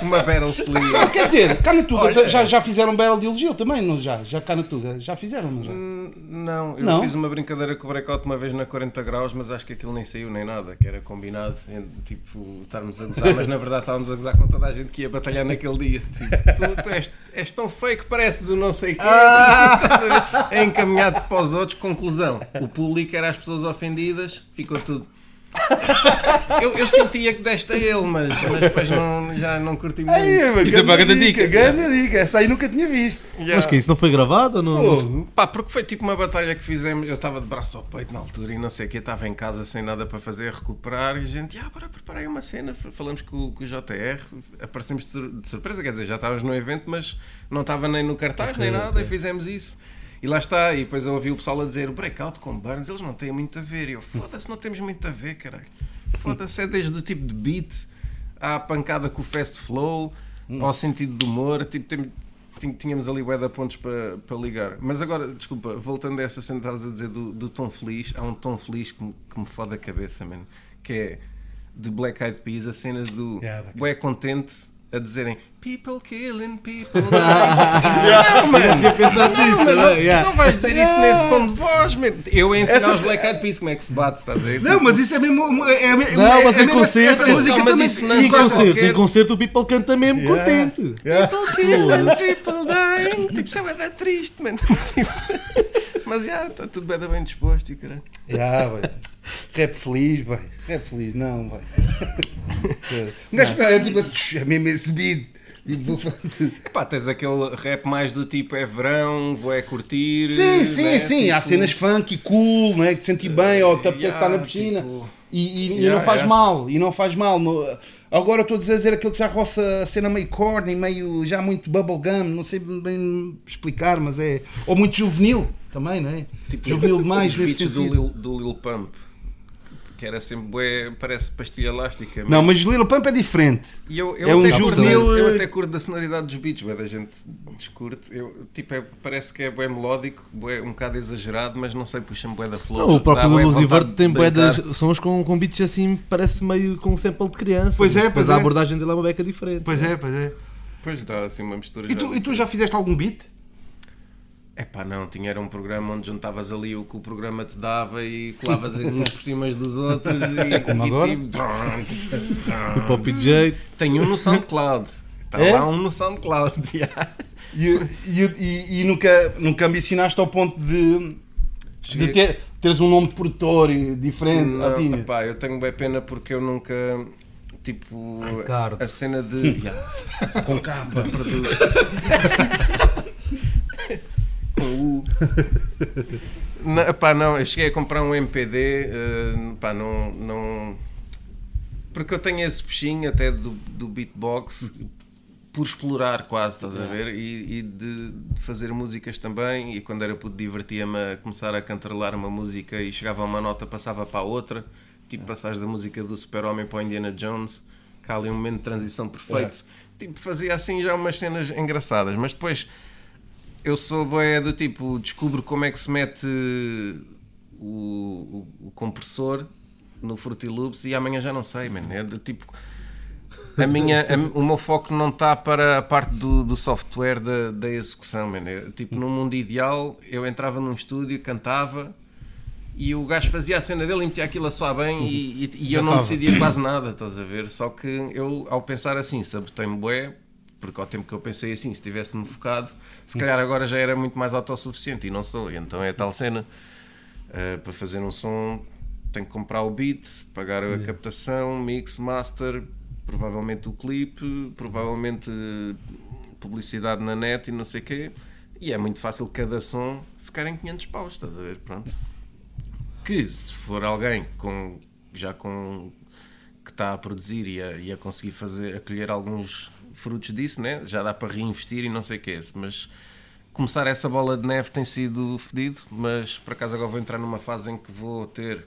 Uma Battle Fleet. Não, quer dizer, cá na Tuga Olha. já, já fizeram Battle de elogio também, não já? Já cá na Tuga, já fizeram, não já? Hum, Não, eu Não? fiz uma brincadeira com o Breakout uma vez na 40 graus, mas acho que aquilo nem saiu nem nada, que era combinado, em, tipo, estarmos a gozar, mas na verdade estávamos a gozar com toda a gente que ia batalhar naquele dia. Tipo, tu, tu és, és tão feio que pareces o não sei quem. Estás a ver? É encaminhado para os outros. Conclusão: o público era as pessoas ofendidas, ficou tudo. Eu, eu sentia que deste a ele, mas, mas depois não, já não curti muito. Isso é uma grande dica. Grande dica, essa aí nunca tinha visto. Yeah. Mas que isso não foi gravado não? Pô, Pá, porque foi tipo uma batalha que fizemos. Eu estava de braço ao peito na altura e não sei o que. Estava em casa sem nada para fazer, a recuperar. E a gente, ah, para, preparei uma cena. Falamos com, o- com o JR. Aparecemos de, sur- de surpresa, quer dizer, já estávamos no evento, mas não estava nem no cartaz nem nada. E fizemos isso. E lá está. E depois eu ouvi o pessoal a dizer: o breakout com Burns, eles não têm muito a ver. E eu, foda-se, não temos muito a ver, caralho. Foda-se, é desde o tipo de beat à pancada com o fast flow, ao sentido de humor. Tipo, tem, tínhamos ali bué de pontos para para ligar. Mas agora, desculpa, voltando a essa cena estavas a dizer do, do tom feliz, há um tom feliz que me, que me fode a cabeça, mano, que é de Black Eyed Peas, a cena do Yeah, bué contente a dizerem People killing people. não, mano, tinha pensado não, nisso, mano, não, não, yeah. não vais dizer isso nesse tom de voz, mano. Eu ensinar Essa- aos Black Eyed Peas como é que se bate, estás a ver? Não, mas isso é mesmo. É, é, é, Não, mas é em mesmo concerto, essa música também. dissonância. Em Não, concerto, qualquer- em concerto o people canta mesmo Yeah. contente. Yeah. People killing, people dying. Tipo, isso é triste, mano. Mas já, está tudo bem, bem disposto e caralho. Já, vai. Rap feliz, vai. Rap feliz, não. Um gajo é tipo assim, é mesmo esse beat. Tipo, Epá, tens aquele rap mais do tipo é verão, vou é curtir. Sim, sim, né? sim. Há Tipo, cenas funk, cool, né? que te senti bem, ou te apetece yeah, estar na piscina. tipo, E, e- e yeah, não faz yeah. mal, e não faz mal. No- Agora estou a dizer aquilo que já roça a cena meio corny, meio já muito bubblegum, não sei bem explicar, mas é. Ou muito juvenil também, não é? tipo, juvenil demais nesse beats do sentido. Lil, do Lil Pump. Que era sempre, bué, parece pastilha elástica. Não, mas Lil Pump é diferente. E eu, eu, É um até curto, juvenil, eu até curto da sonoridade dos beats, bué da gente descurte. Eu, tipo, é- parece que é bem melódico, bué, um bocado exagerado, mas não sei, puxa-me bué da flor. Não, o próprio Verde tem de bué das sons com, com beats assim, parece meio com um sample de criança. Pois é, mas pois a é. abordagem dele é uma beca diferente. Pois é, pois é. Pois dá assim uma mistura. E tu, e tu já fizeste algum beat? É pá, não, tinha era um programa onde juntavas ali o que o programa te dava e colavas uns por cima dos outros e como e agora? tipo, O Pop J. Tenho um no SoundCloud. Está É? lá um no SoundCloud. yeah. E, e, e- e nunca, nunca ambicionaste ao ponto de, de Cheguei- ter, teres um nome de produtor diferente? Não, tinha? epá, eu tenho bem pena porque eu nunca. Tipo, Ricardo. a cena de. Yeah, Com capa. U. Não, epá, não, eu cheguei a comprar um MPD. eh, pá, não, não. Porque eu tenho esse peixinho até do, do beatbox por explorar quase, estás a ver? E, e de, de fazer músicas também. E quando era puto, divertia-me a começar a cantarolar uma música e chegava a uma nota, passava para a outra. Tipo, passares da música do Super-Homem para o Indiana Jones. Cá ali um momento de transição perfeito. Tipo, fazia assim já umas cenas engraçadas, mas depois eu sou bué do tipo, descubro como é que se mete o, o, o compressor no Fruity Loops e amanhã já não sei, man. É do tipo. A minha, a- o meu foco não está para a parte do, do software da, da execução, man. É, tipo, num mundo ideal, eu entrava num estúdio, cantava e o gajo fazia a cena dele e metia aquilo a soar bem e, e- e eu não decidia quase nada, estás a ver? Só que eu, ao pensar assim, sabotei-me bué, porque ao tempo que eu pensei assim, se tivesse-me focado, se calhar agora já era muito mais autossuficiente e não sou. E então é tal cena. Uh, para fazer um som, tenho que comprar o beat, pagar a captação, mix, master, provavelmente o clipe, provavelmente publicidade na net e não sei o quê. E é muito fácil cada som ficar em 500 paus, estás a ver? Pronto. Que se for alguém com, já com que está a produzir e a, e a conseguir fazer, a colher alguns frutos disso, né? já dá para reinvestir e não sei o que é Mas começar essa bola de neve tem sido fedido, mas por acaso agora vou entrar numa fase em que vou ter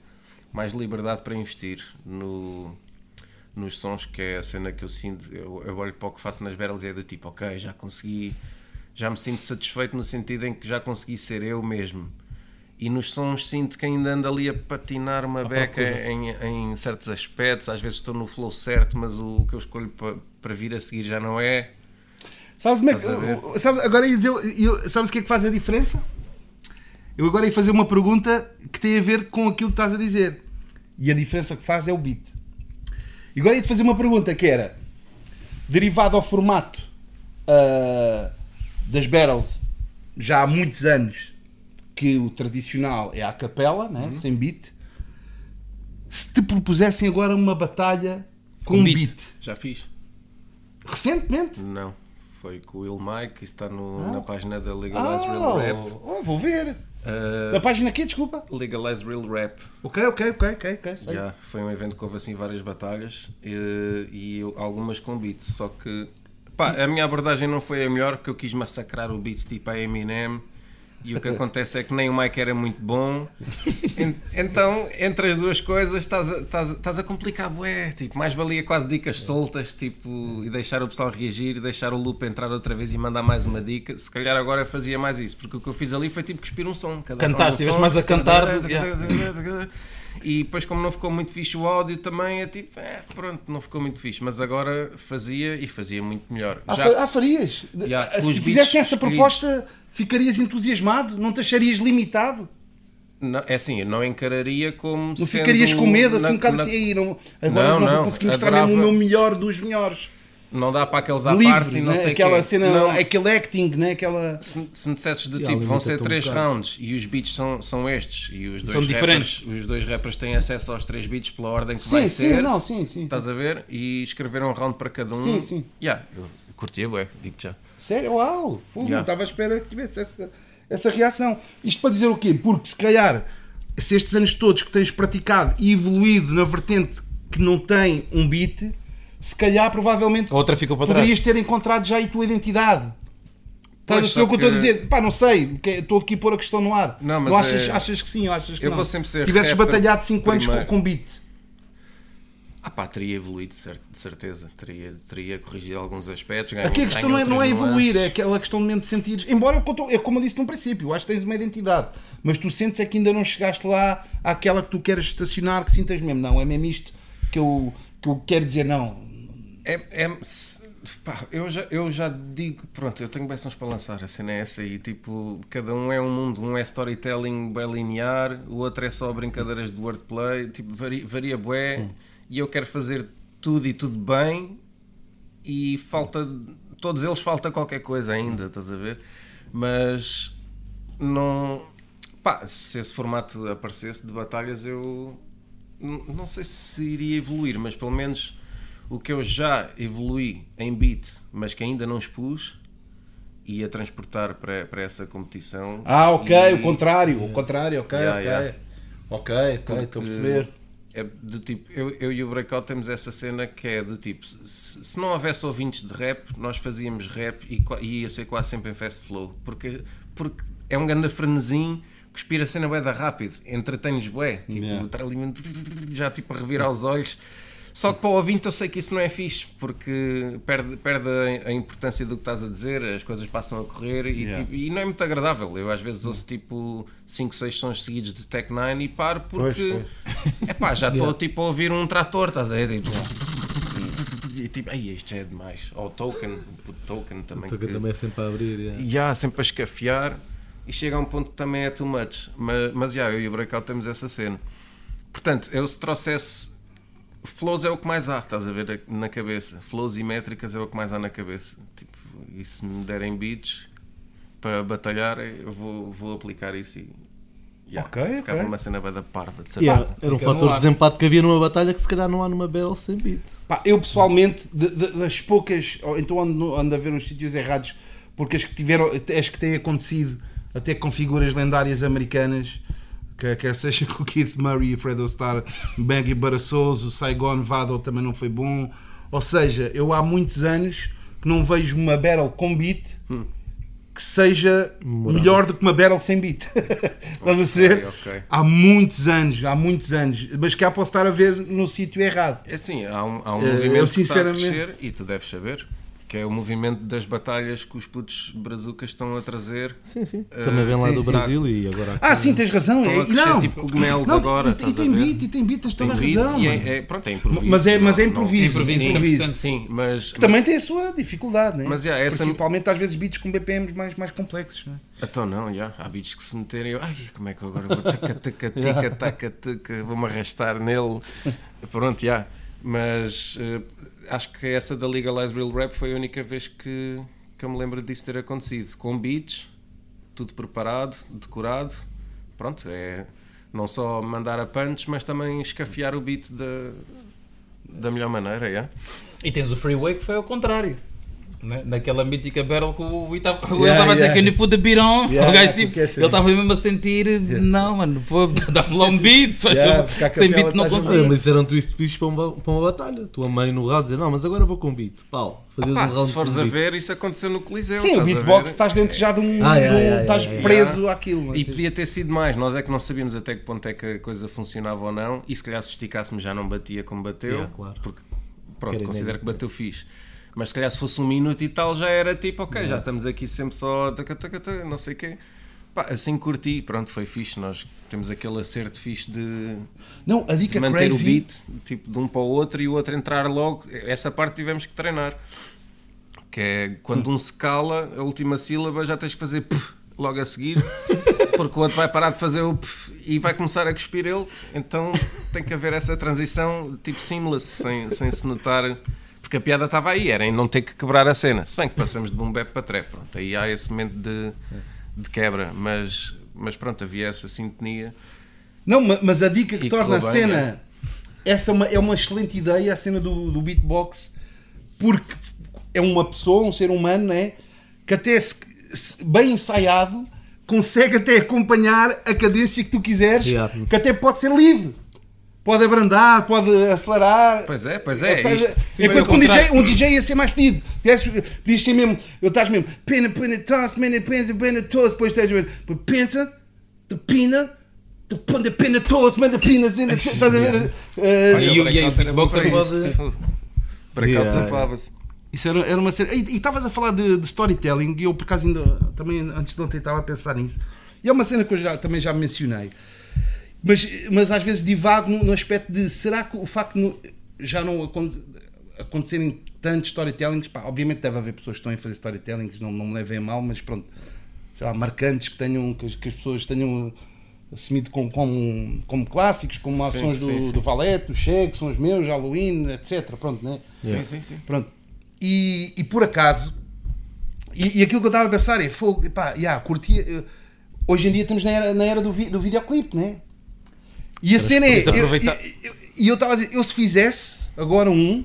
mais liberdade para investir no, nos sons, que é a cena que eu sinto. Eu, eu olho para o que faço nas battles e é do tipo, ok, já consegui, já me sinto satisfeito no sentido em que já consegui ser eu mesmo. E nos sons sinto que ainda ando ali a patinar uma beca em, em certos aspectos. Às vezes estou no flow certo, mas o que eu escolho para, para vir a seguir já não é. Sabes como é que. Estás a ver? o- sabe- agora ia dizer. eu- sabes o que é que faz a diferença? Eu agora ia fazer uma pergunta que tem a ver com aquilo que estás a dizer. E a diferença que faz é o beat. E agora ia-te fazer uma pergunta que era derivado ao formato ah, das battles já há muitos anos que o tradicional é a capela, né? sem beat. Se te propusessem agora uma batalha com um beat, Já fiz? Recentemente, Não. Foi com o Will Mike, isso está no- Ah. na página da Legalize Real Rap. oh, vou ver. Uh, Da página aqui, desculpa. Legalize Real Rap. Ok, ok, ok, ok, ok. sei. Já, foi um evento que houve assim várias batalhas e, e eu- algumas com beat, só que pá, a minha abordagem não foi a melhor porque eu quis massacrar o beat tipo a Eminem E o que acontece é que nem o Mike era muito bom. En- Então, entre as duas coisas, estás a, estás, estás a complicar, bué. Tipo, mais valia quase dicas soltas, tipo, e deixar o pessoal reagir, e deixar o loop entrar outra vez e mandar mais uma dica. Se calhar agora fazia mais isso, porque o que eu fiz ali foi tipo cuspir um som. Cantaste, um estiveste mais a cantar E depois, como não ficou muito fixe o áudio, também é tipo, é, pronto, não ficou muito fixe. Mas agora fazia e fazia muito melhor. Ah, Já- ah, farias? Ah, Se fizessem essa escolhidos. proposta, ficarias entusiasmado? Não te acharias limitado? Não, é assim, eu não encararia como Não ficarias com medo, assim na- um bocado na- assim, "Ei, não, agora Não, não, vou conseguir mostrar mesmo o meu melhor dos melhores. Não dá para aqueles à parte e não né? sei aquela quê. cena, Não, aquele acting, né? aquela... se, se me dissesses do Já, tipo, vão ser um três bocado. rounds e os beats são, são estes e os dois São rappers, diferentes. os dois rappers têm acesso aos três beats pela ordem que Sim, vai sim, ser. não, sim, sim. Estás a ver? E escreveram um round para cada um. Sim, sim. Yeah, eu curtia, bué, digo já. Sério? Uau! Já. Não estava à espera que tivesse essa, essa reação. Isto para dizer o quê? Porque se calhar, se estes anos todos que tens praticado e evoluído na vertente que não tem um beat, se calhar provavelmente outra ficou para trás. poderias ter encontrado já aí a tua identidade. Estás a perceber o que eu estou a dizer? Pá, não sei, que- estou aqui a pôr a questão no ar. Não, mas achas, é- achas que sim achas que Eu não? vou sempre ser Se tivesses batalhado 5 anos com, com beat. Ah pá, teria evoluído, de certeza. Teria, teria corrigido alguns aspectos. Aqui a questão não é, não é evoluir, é aquela questão de mesmo de sentires. Embora, é como eu disse no princípio, acho que tens uma identidade, mas tu sentes é que ainda não chegaste lá àquela que tu queres estacionar, que sintas mesmo. Não, é mesmo isto que eu, que eu quero dizer. Não, É, é- pá, eu, já, eu já digo, pronto, eu tenho bênçãos para lançar, a cena é essa aí, tipo, cada um é um mundo, um é storytelling bem linear, o outro é só brincadeiras de wordplay, tipo, varia, varia bué, e eu quero fazer tudo e tudo bem, e falta, todos eles falta qualquer coisa ainda, estás a ver? Mas não, pá, se esse formato aparecesse de batalhas, eu não sei se iria evoluir, mas pelo menos o que eu já evolui em beat, mas que ainda não expus, ia transportar para, para essa competição. Ah, ok, E- o contrário, o contrário, ok, Yeah, ok. yeah. Ok, ok, estou a perceber. É do tipo, eu, eu e o Breakout temos essa cena que é do tipo, se, se não houvesse ouvintes de rap, nós fazíamos rap e, e ia ser quase sempre em fast flow, porque, porque é um grande frenesim, cuspir a cena bué da rápido, entretém-nos bué, tipo, Yeah. já tipo a revirar os olhos. Só que para o ouvinte eu sei que isso não é fixe, porque perde, perde a, a importância do que estás a dizer, as coisas passam a correr e, Yeah. tipo, e não é muito agradável. Eu às vezes ouço tipo 5, 6 sons seguidos de Tech 9 e paro porque epá, já estou tipo a ouvir um trator, estás a ver? Tipo, E tipo, ai, isto é demais. Ou o token, o token também. Então, que que- também é sempre a abrir. yeah. e há sempre a escafiar e chega a um ponto que também é too much. Mas, mas já, eu e o Breakout temos essa cena. Portanto, eu se trouxesse. Flows é o que mais há, estás a ver na cabeça. Flows e métricas é o que mais há na cabeça. Tipo, e se me derem beats para batalhar, eu vou, vou aplicar isso e. Yeah, Ok, ficava ok. uma cena da parva, de era, certeza. era um fator de desempate que havia numa batalha que se calhar não há numa battle sem beat. Pá, eu pessoalmente, de- de- das poucas, ou então ando, ando a ver os sítios errados, porque as que tiveram, as que têm acontecido, até com figuras lendárias americanas, quer seja com o Keith Murray e Fredo Starr, Maggie Barasoso, o Saigon Vado também não foi bom. Ou seja, eu há muitos anos que não vejo uma battle com beat que seja Memorável. melhor do que uma battle sem beat. Estás a ser? Há muitos anos, há muitos anos, mas cá posso estar a ver no sítio errado. É assim, há um, há um Eh, movimento eu que está a sinceramente- crescer e tu deves saber que é o movimento das batalhas que os putos brazucas estão a trazer. Sim, sim. Eh, Também vem lá sim, do sim. Brasil e agora. Ah, sim, tens razão. É, não, tipo cogumelos não, agora, E, e tem beat, e tem beat, tens Tem toda a razão. e é, é- pronto, é improviso. Mas é- mas é não- improviso, não- improviso, sim, 100%. Sim, mas, Que também tem a sua dificuldade, né? Mas, yeah, essa- Principalmente às vezes beats com BPMs mais, mais complexos. Né? Então não, já, há beats que se meterem, eu, ai, como é que eu agora vou taca, taca, tica, taca, taca, vou-me arrastar nele. Pronto, já. Mas eh, acho que essa da Legalize Real Rap foi a única vez que, que eu me lembro disso ter acontecido. Com beats, tudo preparado, decorado. Pronto, é não só mandar a punch, mas também escafiar o beat da, da melhor maneira, já. E tens o Freeway que foi ao contrário. Né? naquela mítica battle que o Rui estava Yeah, a dizer yeah. que the beat on. Yeah, o gajo yeah, tipo, é assim. ele estava mesmo a sentir, não mano, pô, dá-me lá um beat, só Yeah, sem beat não consigo. mas isso era um twist fixe para uma, para uma batalha. Tua mãe no rádio dizer, não, mas agora vou com beat. Pau, fazias Pá, um round se fores a ver, isso aconteceu no Coliseu. Sim, o beatbox estás dentro já de um. Ah, de yeah, um- yeah, estás yeah, preso àquilo. E podia ter sido mais, nós é que não sabíamos até que ponto é que a coisa funcionava ou não, e se calhar se esticássemos já não batia como bateu, Yeah, claro. porque pronto, considero que bateu fixe. Mas se calhar se fosse um minuto e tal já era tipo, ok, já estamos aqui sempre só taca, taca, taca, não sei o quê. Pá, assim curti, pronto, foi fixe. Nós temos aquele acerto fixe de, Não, a de dica manter o crazy. beat, tipo de um para o outro e o outro entrar logo. Essa parte tivemos que treinar. Que é quando um se cala, a última sílaba já tens que fazer pff, logo a seguir, porque o outro vai parar de fazer o pff e vai começar a cuspir ele. Então tem que haver essa transição tipo seamless, sem, sem se notar. Porque a piada estava aí, era em não ter que quebrar a cena. Se bem que passamos de boom bap para trap, pronto, aí há esse momento de, de quebra, mas, mas pronto, havia essa sintonia. Não, ma- mas a dica que torna a cena. Essa é uma, é uma excelente ideia, a cena do, do beatbox, porque é uma pessoa, um ser humano, né? Que até se- se- bem ensaiado consegue até acompanhar a cadência que tu quiseres, Yeah. que até pode ser livre. Pode abrandar, pode acelerar. Pois é, pois é, Estás a- isto- é foi quando ao um DJ, um DJ ia ser mais fedido. Diz ser mesmo, ele estás mesmo, pena, pena, toss, pena, pena, pena, toss, depois estás mesmo, pensa, de pina, de panda, pena, toss, manda pinas, ainda, estás a ver? Eh, Olha, e e aí para pode- isso. Breakout Yeah. safava-se. Isso era, era uma cena. E e estavas a falar de, de storytelling, e eu por acaso ainda, também antes de ontem estava a pensar nisso. E é uma cena que eu já, também já mencionei. Mas, mas às vezes divago no, no aspecto de será que o facto de não- já não acon- acontecerem tantos storytellings, pá, obviamente deve haver pessoas que estão a fazer storytellings, não, não me levem a mal, mas pronto, sei lá, marcantes que tenham, que, as- que as pessoas tenham assumido como, como, como clássicos, como Sim, ações do, sim, sim. do Valete, do Cheque, são os meus, Halloween, etc. Pronto, né? Sim, sim, sim. Pronto. E, e por acaso, e, e aquilo que eu estava a pensar é, fogo, pá, yeah, curtia. eh, Hoje em dia estamos na era, na era do, vi, do videoclipe, né? E a cena é. E eu, estava a dizer, eu se fizesse agora um,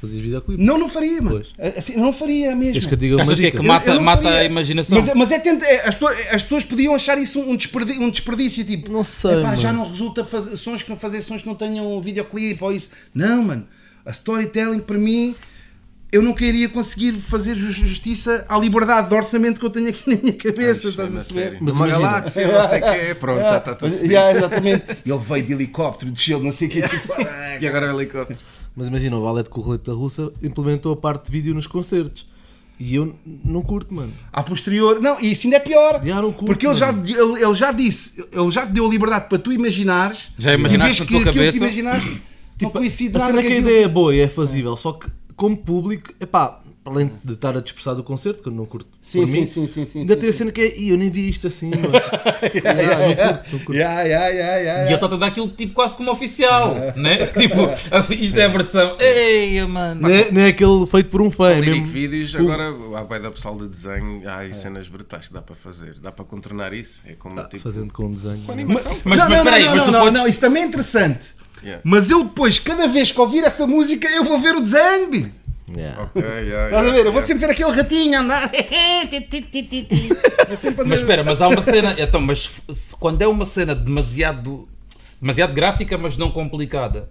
Fazias videoclipe. não, não faria, mano. Assim, não faria mesmo. Queres que eu diga uma que é que mata, Eu- eu mata a imaginação? Mas, é- mas é tenta, é, as, pessoas, as pessoas podiam achar isso um desperdício, um desperdício tipo, Não sei, "Epá, já mano." não resulta fazer sons que fazer sons que não tenham videoclipe ou isso. Não, mano. A storytelling para mim eu nunca iria conseguir fazer ju- justiça à liberdade de orçamento que eu tenho aqui na minha cabeça. Ai, estás a na perceber? série. Mas imagina. galáxia, não sei o quê, pronto, já está tudo yeah, exatamente. Ele veio de helicóptero, desceu, não sei o que. Tipo, ah, E agora é o helicóptero. Mas imagina, o Valete com o Roleta Russa implementou a parte de vídeo nos concertos. E eu não curto, mano. a posterior. Não, e isso ainda é pior. Já não curto, porque ele já, ele, ele já disse, ele já te deu a liberdade para tu imaginares. Já e imaginaste na que tua aquilo cabeça? que imaginaste não coincide a cena que a ideia é boa e é fazível, só que como público, epá, além de estar a dispersar do concerto, que eu não curto Sim, por sim, mim, sim, sim, sim, ainda sim, tem a sim. cena que é, "Ih, eu nem vi isto assim, mano. Yeah, não curto, não curto. Yeah, yeah, yeah, yeah, E ele yeah. está a dar aquilo tipo quase como oficial, né? Tipo, isto é a versão. Ei, mano. Não é, não é aquele feito por um fã, é mesmo. vídeos, público. agora há bem da pessoal de desenho, há aí cenas brutais que dá para fazer. Dá para contornar isso. É como tipo. Fazendo com desenho. com animação. Mas, não, mas não, espera aí, não, mas não, não, podes- não, isso também é interessante. Yeah. Mas eu depois, cada vez que ouvir essa música, eu vou ver o desenho. Yeah. Ok, yeah, Estás yeah, a ver? Eu vou sempre ver aquele ratinho andar. Mas espera, mas há uma cena. Então, mas se- quando é uma cena demasiado. demasiado gráfica, mas não complicada.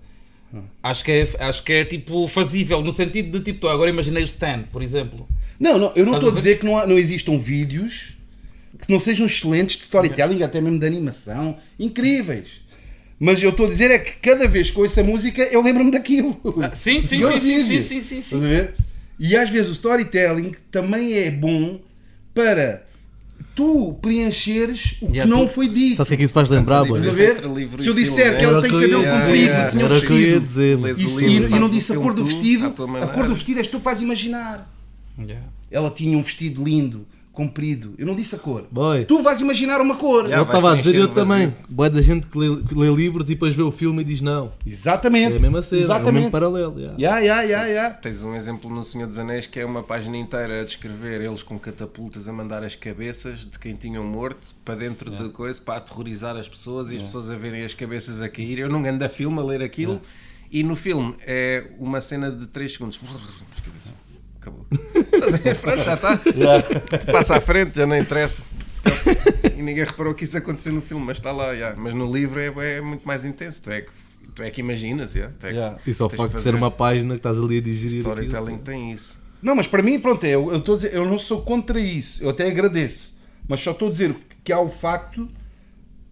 Acho que, é, acho que é tipo fazível, no sentido de tipo, agora imaginei o Stan, por exemplo. Não, não, eu não estou a dizer que não, há- não existam vídeos que não sejam excelentes de storytelling, até mesmo de animação, incríveis. Mas eu estou a dizer é que cada vez que ouço a música eu lembro-me daquilo. Sim, sim, sim, sim, sim, sim, sim, Estás sim. a ver? E às vezes o storytelling também é bom para tu preencheres o que Yeah, não tu- foi dito. Sabe o que é que isso faz lembrar, boy? Se eu filme, disser que ele Era tem cabelo comprido e tinha um vestido. E, o se- livro, e- e não disse a cor do vestido, a cor do vestido és tu que vais imaginar. Yeah. Ela tinha um vestido lindo, comprido. Eu não disse a cor. Boy. Tu vais imaginar uma cor. Yeah. Ele vais estava a dizer, eu também. Boa da gente que lê, que lê livros e depois vê o filme e diz não. Exatamente. É a mesma cena, é o mesmo Exatamente. paralelo. yeah. Yeah, yeah, yeah, yeah. Tens um exemplo no Senhor dos Anéis que é uma página inteira a descrever eles com catapultas a mandar as cabeças de quem tinham morto para dentro de coisa para aterrorizar as pessoas e as pessoas a verem as cabeças a cair. Eu não ando a filme a ler aquilo e no filme é uma cena de 3 segundos. As cabeças. Acabou. Estás a ver? Pronto, já está. Passa à frente, já não interessa. E ninguém reparou que isso aconteceu no filme, mas está lá. já. Mas no livro é, é muito mais intenso. Tu é que, tu é que imaginas. já. Tu é que Yeah. E só o facto de ser uma página que estás ali a digerir. Storytelling aquilo. tem isso. Não, mas para mim, pronto, é, eu, eu, dizer, eu não sou contra isso, eu até agradeço, mas só estou a dizer que há o facto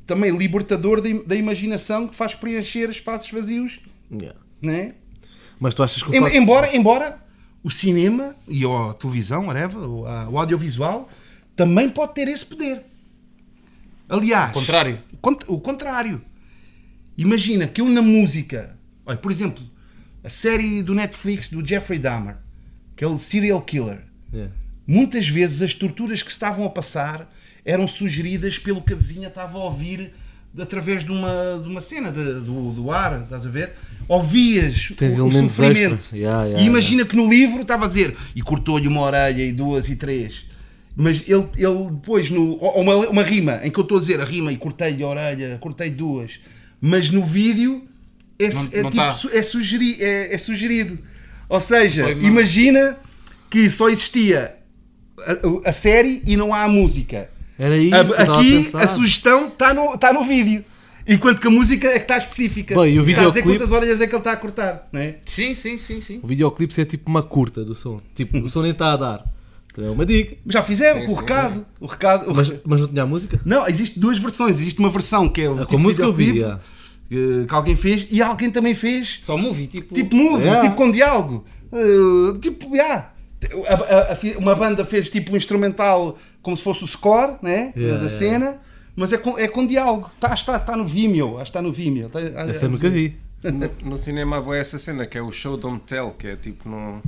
também libertador da, im- da imaginação que faz preencher espaços vazios, Yeah. né? Mas tu achas que o Em- facto- embora, embora o cinema e a televisão, whatever, o, a- o audiovisual, também pode ter esse poder. Aliás, Ao contrário. o cont- o contrário. Imagina que eu na música, olha, por exemplo, a série do Netflix do Jeffrey Dahmer, aquele serial killer, Yeah. muitas vezes as torturas que estavam a passar eram sugeridas pelo que a vizinha estava a ouvir através de uma, de uma cena de- do, do ar, estás a ver? Ouvias Tens o, o sofrimento. Yeah, yeah, e imagina que no livro estava a dizer e cortou-lhe uma orelha e duas e três. Mas ele, ele depois, no, ou uma, uma rima, em que eu estou a dizer a rima e cortei-lhe a orelha, cortei duas. Mas no vídeo é, Não- é não tipo, tá. é, sugeri, é, é sugerido. Ou seja, imagina que só existia a, a série e não há a música. Era isso A- a aqui pensar. a, sugestão está no, está no vídeo. Enquanto que a música é que está específica. Bem, e o Está a dizer videoclipe- quantas orelhas é que ele está a cortar, não é? Sim, sim, sim, sim. O videoclipe é tipo uma curta do som. Tipo, o som nem está a dar. Então é uma dica. Já fizeram Sim, o sim, recado. O recado o Mas, mas não tinha a música? Não, existe duas versões. Existe uma versão que é o Ah, tipo a música eu vi. videoclipe, yeah. que, que alguém fez e alguém também fez Só movie, tipo. tipo movie, Yeah. tipo com diálogo. Uh, tipo, yeah. A- a- a fi- uma banda fez tipo um instrumental como se fosse o score né, Yeah, da yeah. cena, mas é com, é com diálogo. Está, está, está no Vimeo, acho que está no Vimeo. Está- Essa nunca vi. No, no cinema há boa essa cena que é o show don't tell, que é tipo no.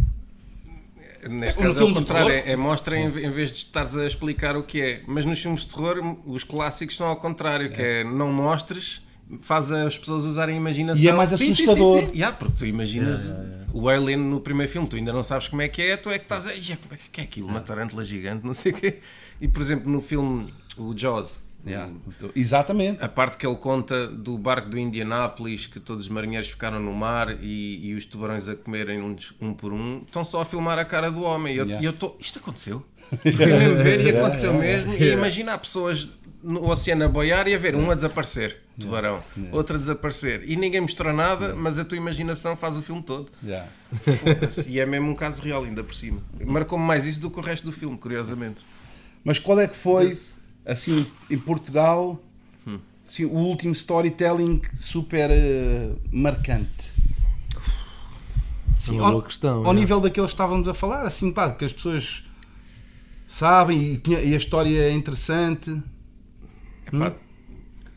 Neste É caso é filme o de contrário, é, é mostra em, em vez de estares a explicar o que é. Mas nos filmes de terror, os clássicos são ao contrário, que é não mostres, faz as pessoas usarem a imaginação. E é mais Sim, sim, sim, assustador. sim. Yeah, porque tu imaginas o Alien no primeiro filme, tu ainda não sabes como é que é, tu é que estás a. "Ia, como é que- é aquilo? Uma tarântula gigante, não sei o quê. E por exemplo, no filme o Jaws, Yeah. Exatamente. a parte que ele conta do barco do Indianápolis, que todos os marinheiros ficaram no mar e, e os tubarões a comerem um, um por um, estão só a filmar a cara do homem. E eu- Yeah. estou. Isto aconteceu? Fui mesmo ver e aconteceu mesmo. E imaginar pessoas no oceano a boiar e a ver um a desaparecer, tubarão, outro a desaparecer. E ninguém mostrou nada, mas a tua imaginação faz o filme todo. Yeah. Foda-se. E é mesmo um caso real, ainda por cima. Marcou-me mais isso do que o resto do filme, curiosamente. Mas qual é que foi, assim, em Portugal, assim, o último storytelling super eh, marcante? É uma boa questão. Ao yeah. nível daqueles que estávamos a falar, assim, pá, que as pessoas sabem e, e a história é interessante. Epá,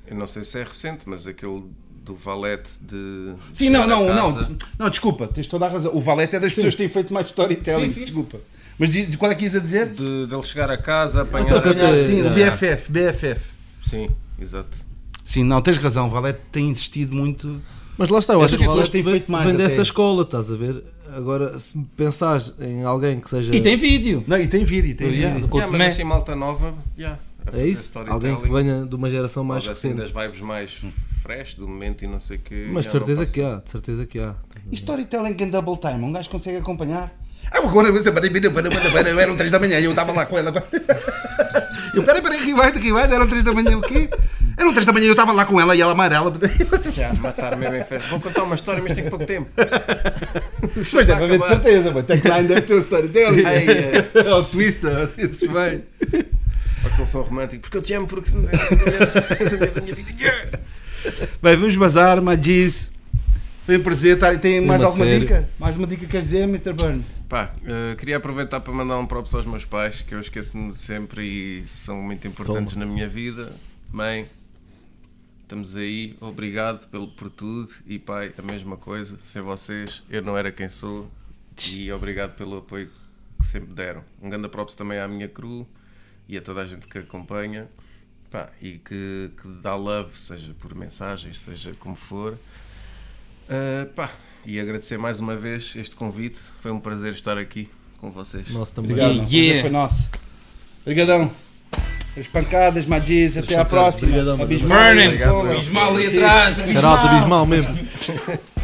eu não sei se é recente, mas aquele do Valete de. Sim, não, a não, não, não, desculpa, tens toda a razão. O Valete é das pessoas que têm feito mais storytelling, Sim, sim. desculpa. Mas de, de qual é que ias a dizer? De, de ele chegar a casa, apanhar. Aquele que Apanhar, até- sim, o. BFF, BFF. Sim, exato. Sim, não, tens razão, o Valete tem insistido muito. Mas lá está, eu acho que que o Valete têm vem, feito mais vem até. dessa escola, estás a ver? Agora, se pensares em alguém que seja. E tem vídeo. Não, e tem vídeo, tem Yeah, vídeo. Yeah, mas assim, malta nova, yeah, a É isso? Alguém que venha de uma geração mais algo assim recente. das vibes mais fresh do momento e não sei o quê. Mas de certeza que há, de certeza que há. E storytelling em double time, um gajo consegue acompanhar? Ah, agora eram 3 da manhã e eu estava lá com ela. Eu, peraí, peraí, rewind, rewind, eram 3 da manhã o quê? Eram 3 da manhã e eu estava lá com ela e ela amarela. Já, matar mesmo em festa. Vou contar uma história, mas tenho pouco tempo. Mas deve haver de acabar. certeza, mas tagline deve ter o storytelling. Ai, é. Ou twist, ou esses bem. Aquele som romântico, porque eu te amo, porque és a da minha vida. Bem, vamos bazar, Magis. Foi um prazer. Tem mais Uma alguma série. dica? Mais uma dica que queres dizer, Mr. Burns? Pá, eh, queria aproveitar para mandar um props aos meus pais, que eu esqueço-me sempre e são muito importantes na minha vida. Mãe, estamos aí, obrigado pelo, por tudo. E pai, a mesma coisa. Sem vocês, eu não era quem sou. E obrigado pelo apoio que sempre deram. Um grande props também à minha crew e a toda a gente que acompanha. Pá, e que, que dá love, seja por mensagens, seja como for. Uh, pá, e agradecer mais uma vez este convite. Foi um prazer estar aqui com vocês. Nosso também. Obrigado, Yeah, foi nosso. Obrigadão. As pancadas, Magis, até à próxima. Obrigadão, Abismal. Burning! Obrigado, meu. Bismal ali atrás. Charalto abismal mesmo.